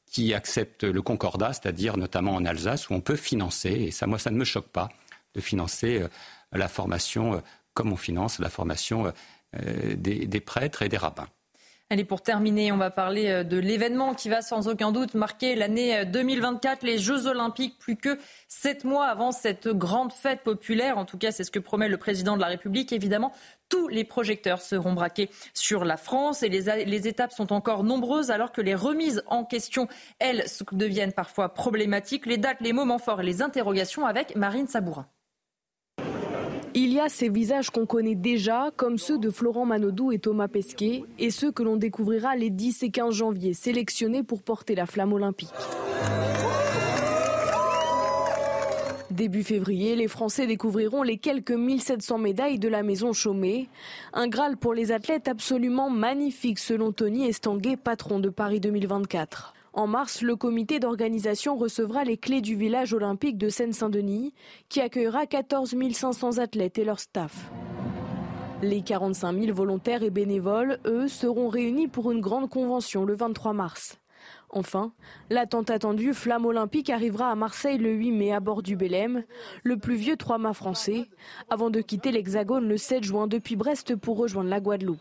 qui acceptent le concordat, c'est-à-dire notamment en Alsace, où on peut financer, et ça, moi, ça ne me choque pas, de financer la formation comme on finance la formation des prêtres et des rabbins. Allez, pour terminer, on va parler euh, de l'événement qui va sans aucun doute marquer l'année 2024, euh, les Jeux Olympiques, plus que sept mois avant cette grande fête populaire. En tout cas, c'est ce que promet le président de la République. Évidemment, tous les projecteurs seront braqués sur la France et les, les, étapes sont encore nombreuses alors que les remises en question, elles, deviennent parfois problématiques. Les dates, les moments forts et les interrogations avec Marine Sabourin. Il y a ces visages qu'on connaît déjà, comme ceux de Florent Manodou et Thomas Pesquet, et ceux que l'on découvrira les 10 et 15 janvier, sélectionnés pour porter la flamme olympique. Début février, les Français découvriront les quelques 1700 médailles de la maison Chaumet. Un Graal pour les athlètes absolument magnifique selon Tony Estanguet, patron de Paris 2024. En mars, le comité d'organisation recevra les clés du village olympique de Seine-Saint-Denis, qui accueillera 14 500 athlètes et leur staff. Les 45 000 volontaires et bénévoles, eux, seront réunis pour une grande convention le 23 mars. Enfin, l'attente attendue Flamme olympique arrivera à Marseille le 8 mai à bord du Belém, le plus vieux trois-mâts français, avant de quitter l'Hexagone le 7 juin depuis Brest pour rejoindre la Guadeloupe.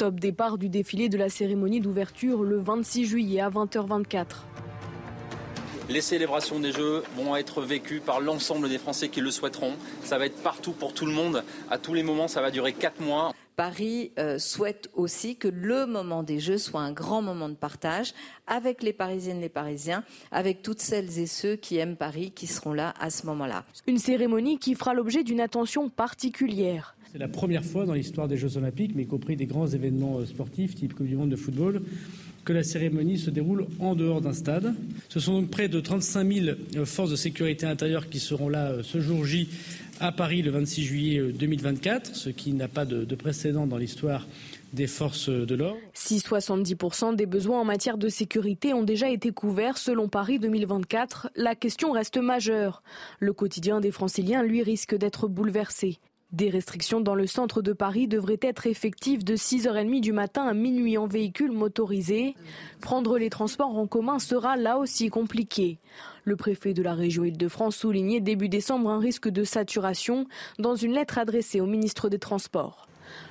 Top départ du défilé de la cérémonie d'ouverture le 26 juillet à 20h24. Les célébrations des Jeux vont être vécues par l'ensemble des Français qui le souhaiteront. Ça va être partout pour tout le monde. À tous les moments, ça va durer quatre mois. Paris euh, souhaite aussi que le moment des Jeux soit un grand moment de partage avec les Parisiennes, les Parisiens, avec toutes celles et ceux qui aiment Paris qui seront là à ce moment-là. Une cérémonie qui fera l'objet d'une attention particulière. C'est la première fois dans l'histoire des Jeux Olympiques, mais y compris des grands événements euh, sportifs, type Coupe du Monde de football, que la cérémonie se déroule en dehors d'un stade. Ce sont donc près de 35 000 euh, forces de sécurité intérieure qui seront là euh, ce jour J à Paris le 26 juillet 2024, ce qui n'a pas de, précédent dans l'histoire des forces de l'ordre. Si 70% des besoins en matière de sécurité ont déjà été couverts selon Paris 2024, la question reste majeure. Le quotidien des franciliens, lui, risque d'être bouleversé. Des restrictions dans le centre de Paris devraient être effectives de 6h30 du matin à minuit en véhicule motorisé. Prendre les transports en commun sera là aussi compliqué. Le préfet de la région Île-de-France soulignait début décembre un risque de saturation dans une lettre adressée au ministre des Transports.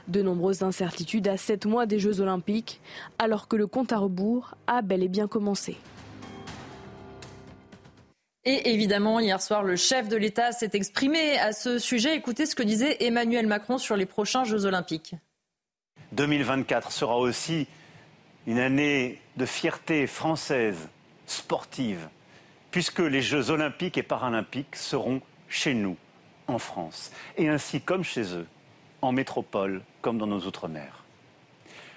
De nombreuses incertitudes à 7 mois des Jeux Olympiques, alors que le compte à rebours a bel et bien commencé. Et évidemment, hier soir, le chef de l'État s'est exprimé à ce sujet. Écoutez ce que disait Emmanuel Macron sur les prochains Jeux olympiques. 2024 sera aussi une année de fierté française, sportive, puisque les Jeux olympiques et paralympiques seront chez nous, en France, et ainsi comme chez eux, en métropole comme dans nos outre-mer.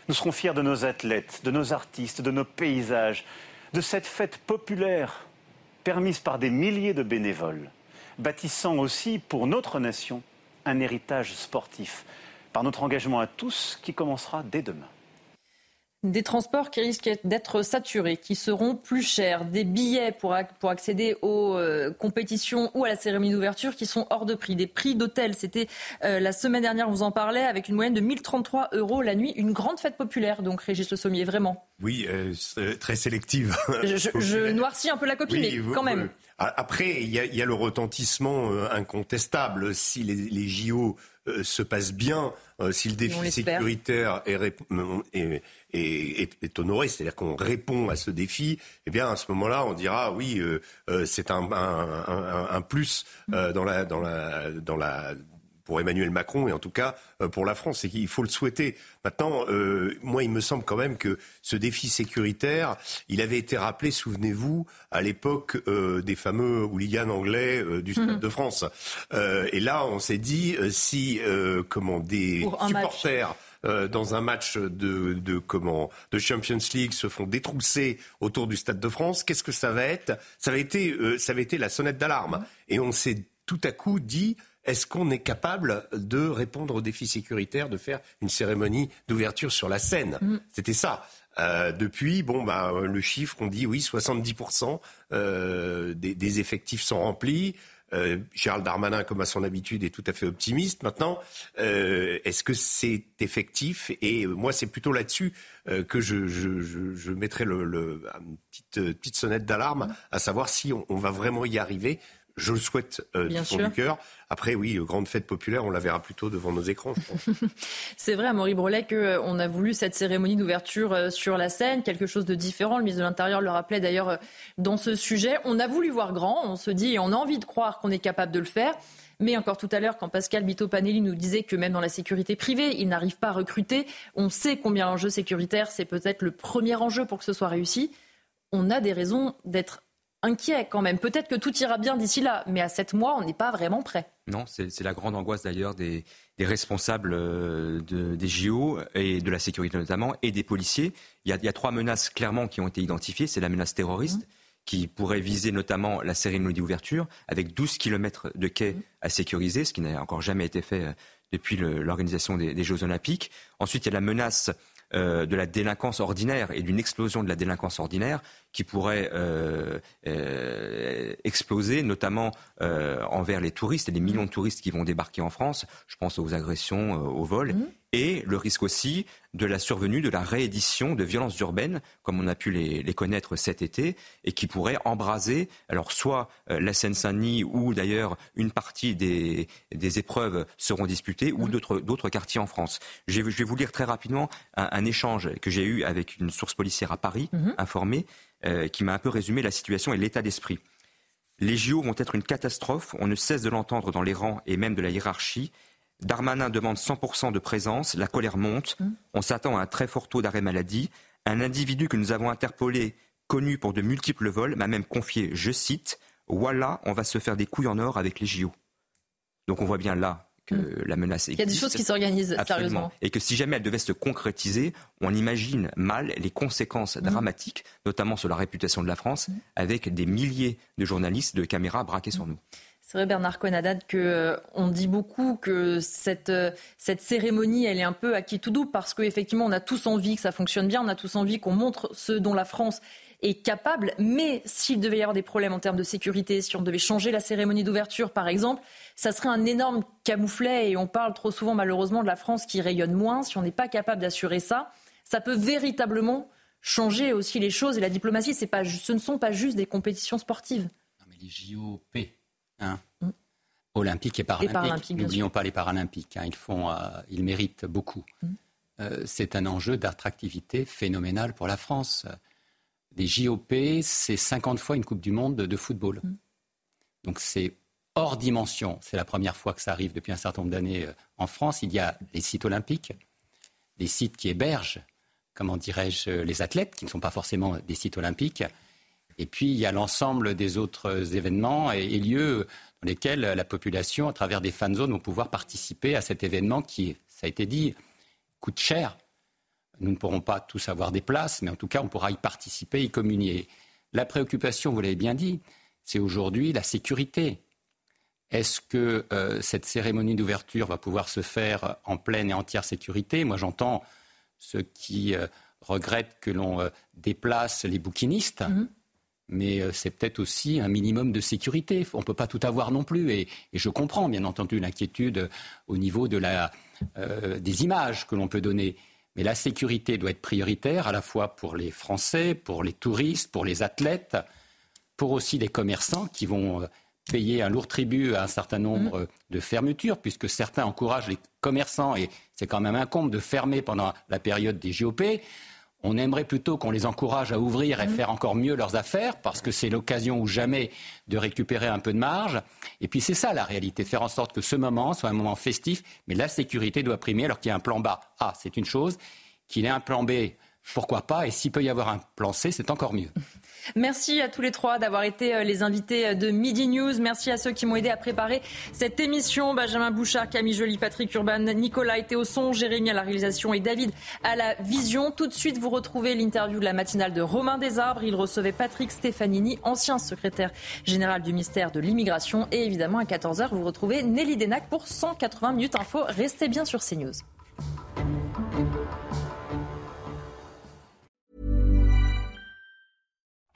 Nous serons fiers de nos athlètes, de nos artistes, de nos paysages, de cette fête populaire permise par des milliers de bénévoles, bâtissant aussi pour notre nation un héritage sportif, par notre engagement à tous qui commencera dès demain. Des transports qui risquent d'être saturés, qui seront plus chers, des billets pour, pour accéder aux euh, compétitions ou à la cérémonie d'ouverture qui sont hors de prix, des prix d'hôtel. C'était euh, la semaine dernière, on vous en parlait, avec une moyenne de 1033 euros la nuit. Une grande fête populaire, donc Régis Le Sommier, vraiment. Oui, euh, très sélective. Je, noircis un peu la copie, mais quand même. Après, il y, a le retentissement incontestable. Si les, les JO se passent bien, si le défi sécuritaire est, est, est, honoré, c'est-à-dire qu'on répond à ce défi, eh bien à ce moment-là, on dira oui, euh, euh, c'est un, un, plus euh, dans la dans la dans la pour Emmanuel Macron et en tout cas pour la France, c'est qu'il faut le souhaiter. Maintenant, moi, il me semble quand même que ce défi sécuritaire, il avait été rappelé, souvenez-vous, à l'époque des fameux hooligans anglais du Stade mhm. de France. et là, on s'est dit si comment des supporters euh, dans un match de, de, comment, de Champions League se font détrousser autour du Stade de France, qu'est-ce que ça va être? Ça va, été, euh, ça va été la sonnette d'alarme. Et on s'est tout à coup dit est-ce qu'on est capable de répondre aux défis sécuritaires, de faire une cérémonie d'ouverture sur la scène mm. C'était ça. Euh, depuis, bon, bah, le chiffre, on dit oui, 70% euh, des, des, effectifs sont remplis. Euh, Gérald Darmanin, comme à son habitude, est tout à fait optimiste. Maintenant, euh, est-ce que c'est effectif? Et moi, c'est plutôt là-dessus euh, que je, je, je, je mettrai le, le, une petite, petite sonnette d'alarme, à savoir si on, on va vraiment y arriver. Je le souhaite euh, du fond du cœur. Après, oui, euh, grande fête populaire, on la verra plutôt devant nos écrans. C'est vrai, Maurice Brelet, qu'on euh, a voulu cette cérémonie d'ouverture euh, sur la scène, quelque chose de différent. Le ministre de l'Intérieur le rappelait d'ailleurs dans ce sujet. On a voulu voir grand, on se dit, et on a envie de croire qu'on est capable de le faire. Mais encore tout à l'heure, quand Pascal Bito-Panelli nous disait que même dans la sécurité privée, il n'arrive pas à recruter, on sait combien l'enjeu sécuritaire, c'est peut-être le premier enjeu pour que ce soit réussi. On a des raisons d'être inquiet quand même. Peut-être que tout ira bien d'ici là, mais à sept mois, on n'est pas vraiment prêt. Non, c'est la grande angoisse d'ailleurs des, des, responsables euh, de, des JO et de la sécurité notamment, et des policiers. Il y a, il y a trois menaces clairement qui ont été identifiées. C'est la menace terroriste. Mmh. qui pourrait viser notamment la cérémonie d'ouverture, avec 12 kilomètres de quai mmh. à sécuriser, ce qui n'a encore jamais été fait euh, depuis l'organisation des, des, Jeux olympiques. Ensuite, il y a la menace euh, de la délinquance ordinaire et d'une explosion de la délinquance ordinaire qui pourrait euh, euh, exploser, notamment euh, envers les touristes et les millions de touristes qui vont débarquer en France. Je pense aux agressions, aux vols. Mmh et le risque aussi de la survenue de la réédition de violences urbaines, comme on a pu les, les connaître cet été, et qui pourraient embraser, alors soit la Seine-Saint-Denis, ou d'ailleurs une partie des, des, épreuves seront disputées, ou d'autres quartiers en France. Je vais vous lire très rapidement un, un échange que j'ai eu avec une source policière à Paris, mmh. informée, euh, qui m'a un peu résumé la situation et l'état d'esprit. Les JO vont être une catastrophe, on ne cesse de l'entendre dans les rangs et même de la hiérarchie. Darmanin demande 100% de présence, la colère monte, mmh. on s'attend à un très fort taux d'arrêt maladie. Un individu que nous avons interpellé, connu pour de multiples vols, m'a même confié, je cite, Voilà, on va se faire des couilles en or avec les JO. Donc on voit bien là que mmh. la menace existe. Il y a des choses qui s'organisent sérieusement. Et que si jamais elle devait se concrétiser, on imagine mal les conséquences mmh. dramatiques, notamment sur la réputation de la France, mmh. avec des milliers de journalistes, de caméras braqués sur nous. C'est vrai, Bernard Conadad, qu'on euh, dit beaucoup que cette, euh, cette cérémonie, elle est un peu à qui tout doux parce qu'effectivement, on a tous envie que ça fonctionne bien, on a tous envie qu'on montre ce dont la France est capable. Mais s'il devait y avoir des problèmes en termes de sécurité, si on devait changer la cérémonie d'ouverture, par exemple, ça serait un énorme camouflet. Et on parle trop souvent, malheureusement, de la France qui rayonne moins. Si on n'est pas capable d'assurer ça, ça peut véritablement changer aussi les choses. Et la diplomatie, pas, ce ne sont pas juste des compétitions sportives. Non, mais les JOP, Hein. Mm. Olympiques et paralympiques. N'oublions pas les paralympiques. Hein. Ils, font, euh, ils méritent beaucoup. Mm. Euh, c'est un enjeu d'attractivité phénoménal pour la France. Les JOP, c'est 50 fois une Coupe du Monde de, de football. Mm. Donc c'est hors dimension. C'est la première fois que ça arrive depuis un certain nombre d'années euh, en France. Il y a les sites olympiques, les sites qui hébergent, comment dirais-je, les athlètes, qui ne sont pas forcément des sites olympiques. Et puis, il y a l'ensemble des autres événements et, et, lieux dans lesquels la population, à travers des fan zones, vont pouvoir participer à cet événement qui, ça a été dit, coûte cher. Nous ne pourrons pas tous avoir des places, mais en tout cas, on pourra y participer, y communier. La préoccupation, vous l'avez bien dit, c'est aujourd'hui la sécurité. Est-ce que euh, cette cérémonie d'ouverture va pouvoir se faire en pleine et entière sécurité? Moi, j'entends ceux qui euh, regrettent que l'on euh, déplace les bouquinistes. Mmh mais c'est peut-être aussi un minimum de sécurité. On ne peut pas tout avoir non plus. Et, et je comprends, bien entendu, l'inquiétude au niveau de la, des images que l'on peut donner. Mais la sécurité doit être prioritaire, à la fois pour les Français, pour les touristes, pour les athlètes, pour aussi les commerçants qui vont euh, payer un lourd tribut à un certain nombre mmh. de fermetures, puisque certains encouragent les commerçants, et c'est quand même incombe de fermer pendant la période des JOP. On aimerait plutôt qu'on les encourage à ouvrir et mmh. faire encore mieux leurs affaires, parce que c'est l'occasion ou jamais de récupérer un peu de marge. Et puis c'est ça la réalité, faire en sorte que ce moment soit un moment festif, mais la sécurité doit primer alors qu'il y a un plan bas. Ah, c'est une chose. Qu'il ait un plan B, pourquoi pas Et s'il peut y avoir un plan C, c'est encore mieux. Merci à tous les trois d'avoir été euh, les invités euh, de Midi News. Merci à ceux qui m'ont aidé à préparer cette émission. Benjamin Bouchard, Camille Joly, Patrick Urban, Nicolas était au son, Jérémy à la réalisation et David à la vision. Tout de suite, vous retrouvez l'interview de la matinale de Romain Desarbres. Il recevait Patrick Stefanini, ancien secrétaire général du ministère de l'Immigration. Et évidemment, à 14h, vous retrouvez Nelly Denac pour 180 minutes info. Restez bien sur CNews.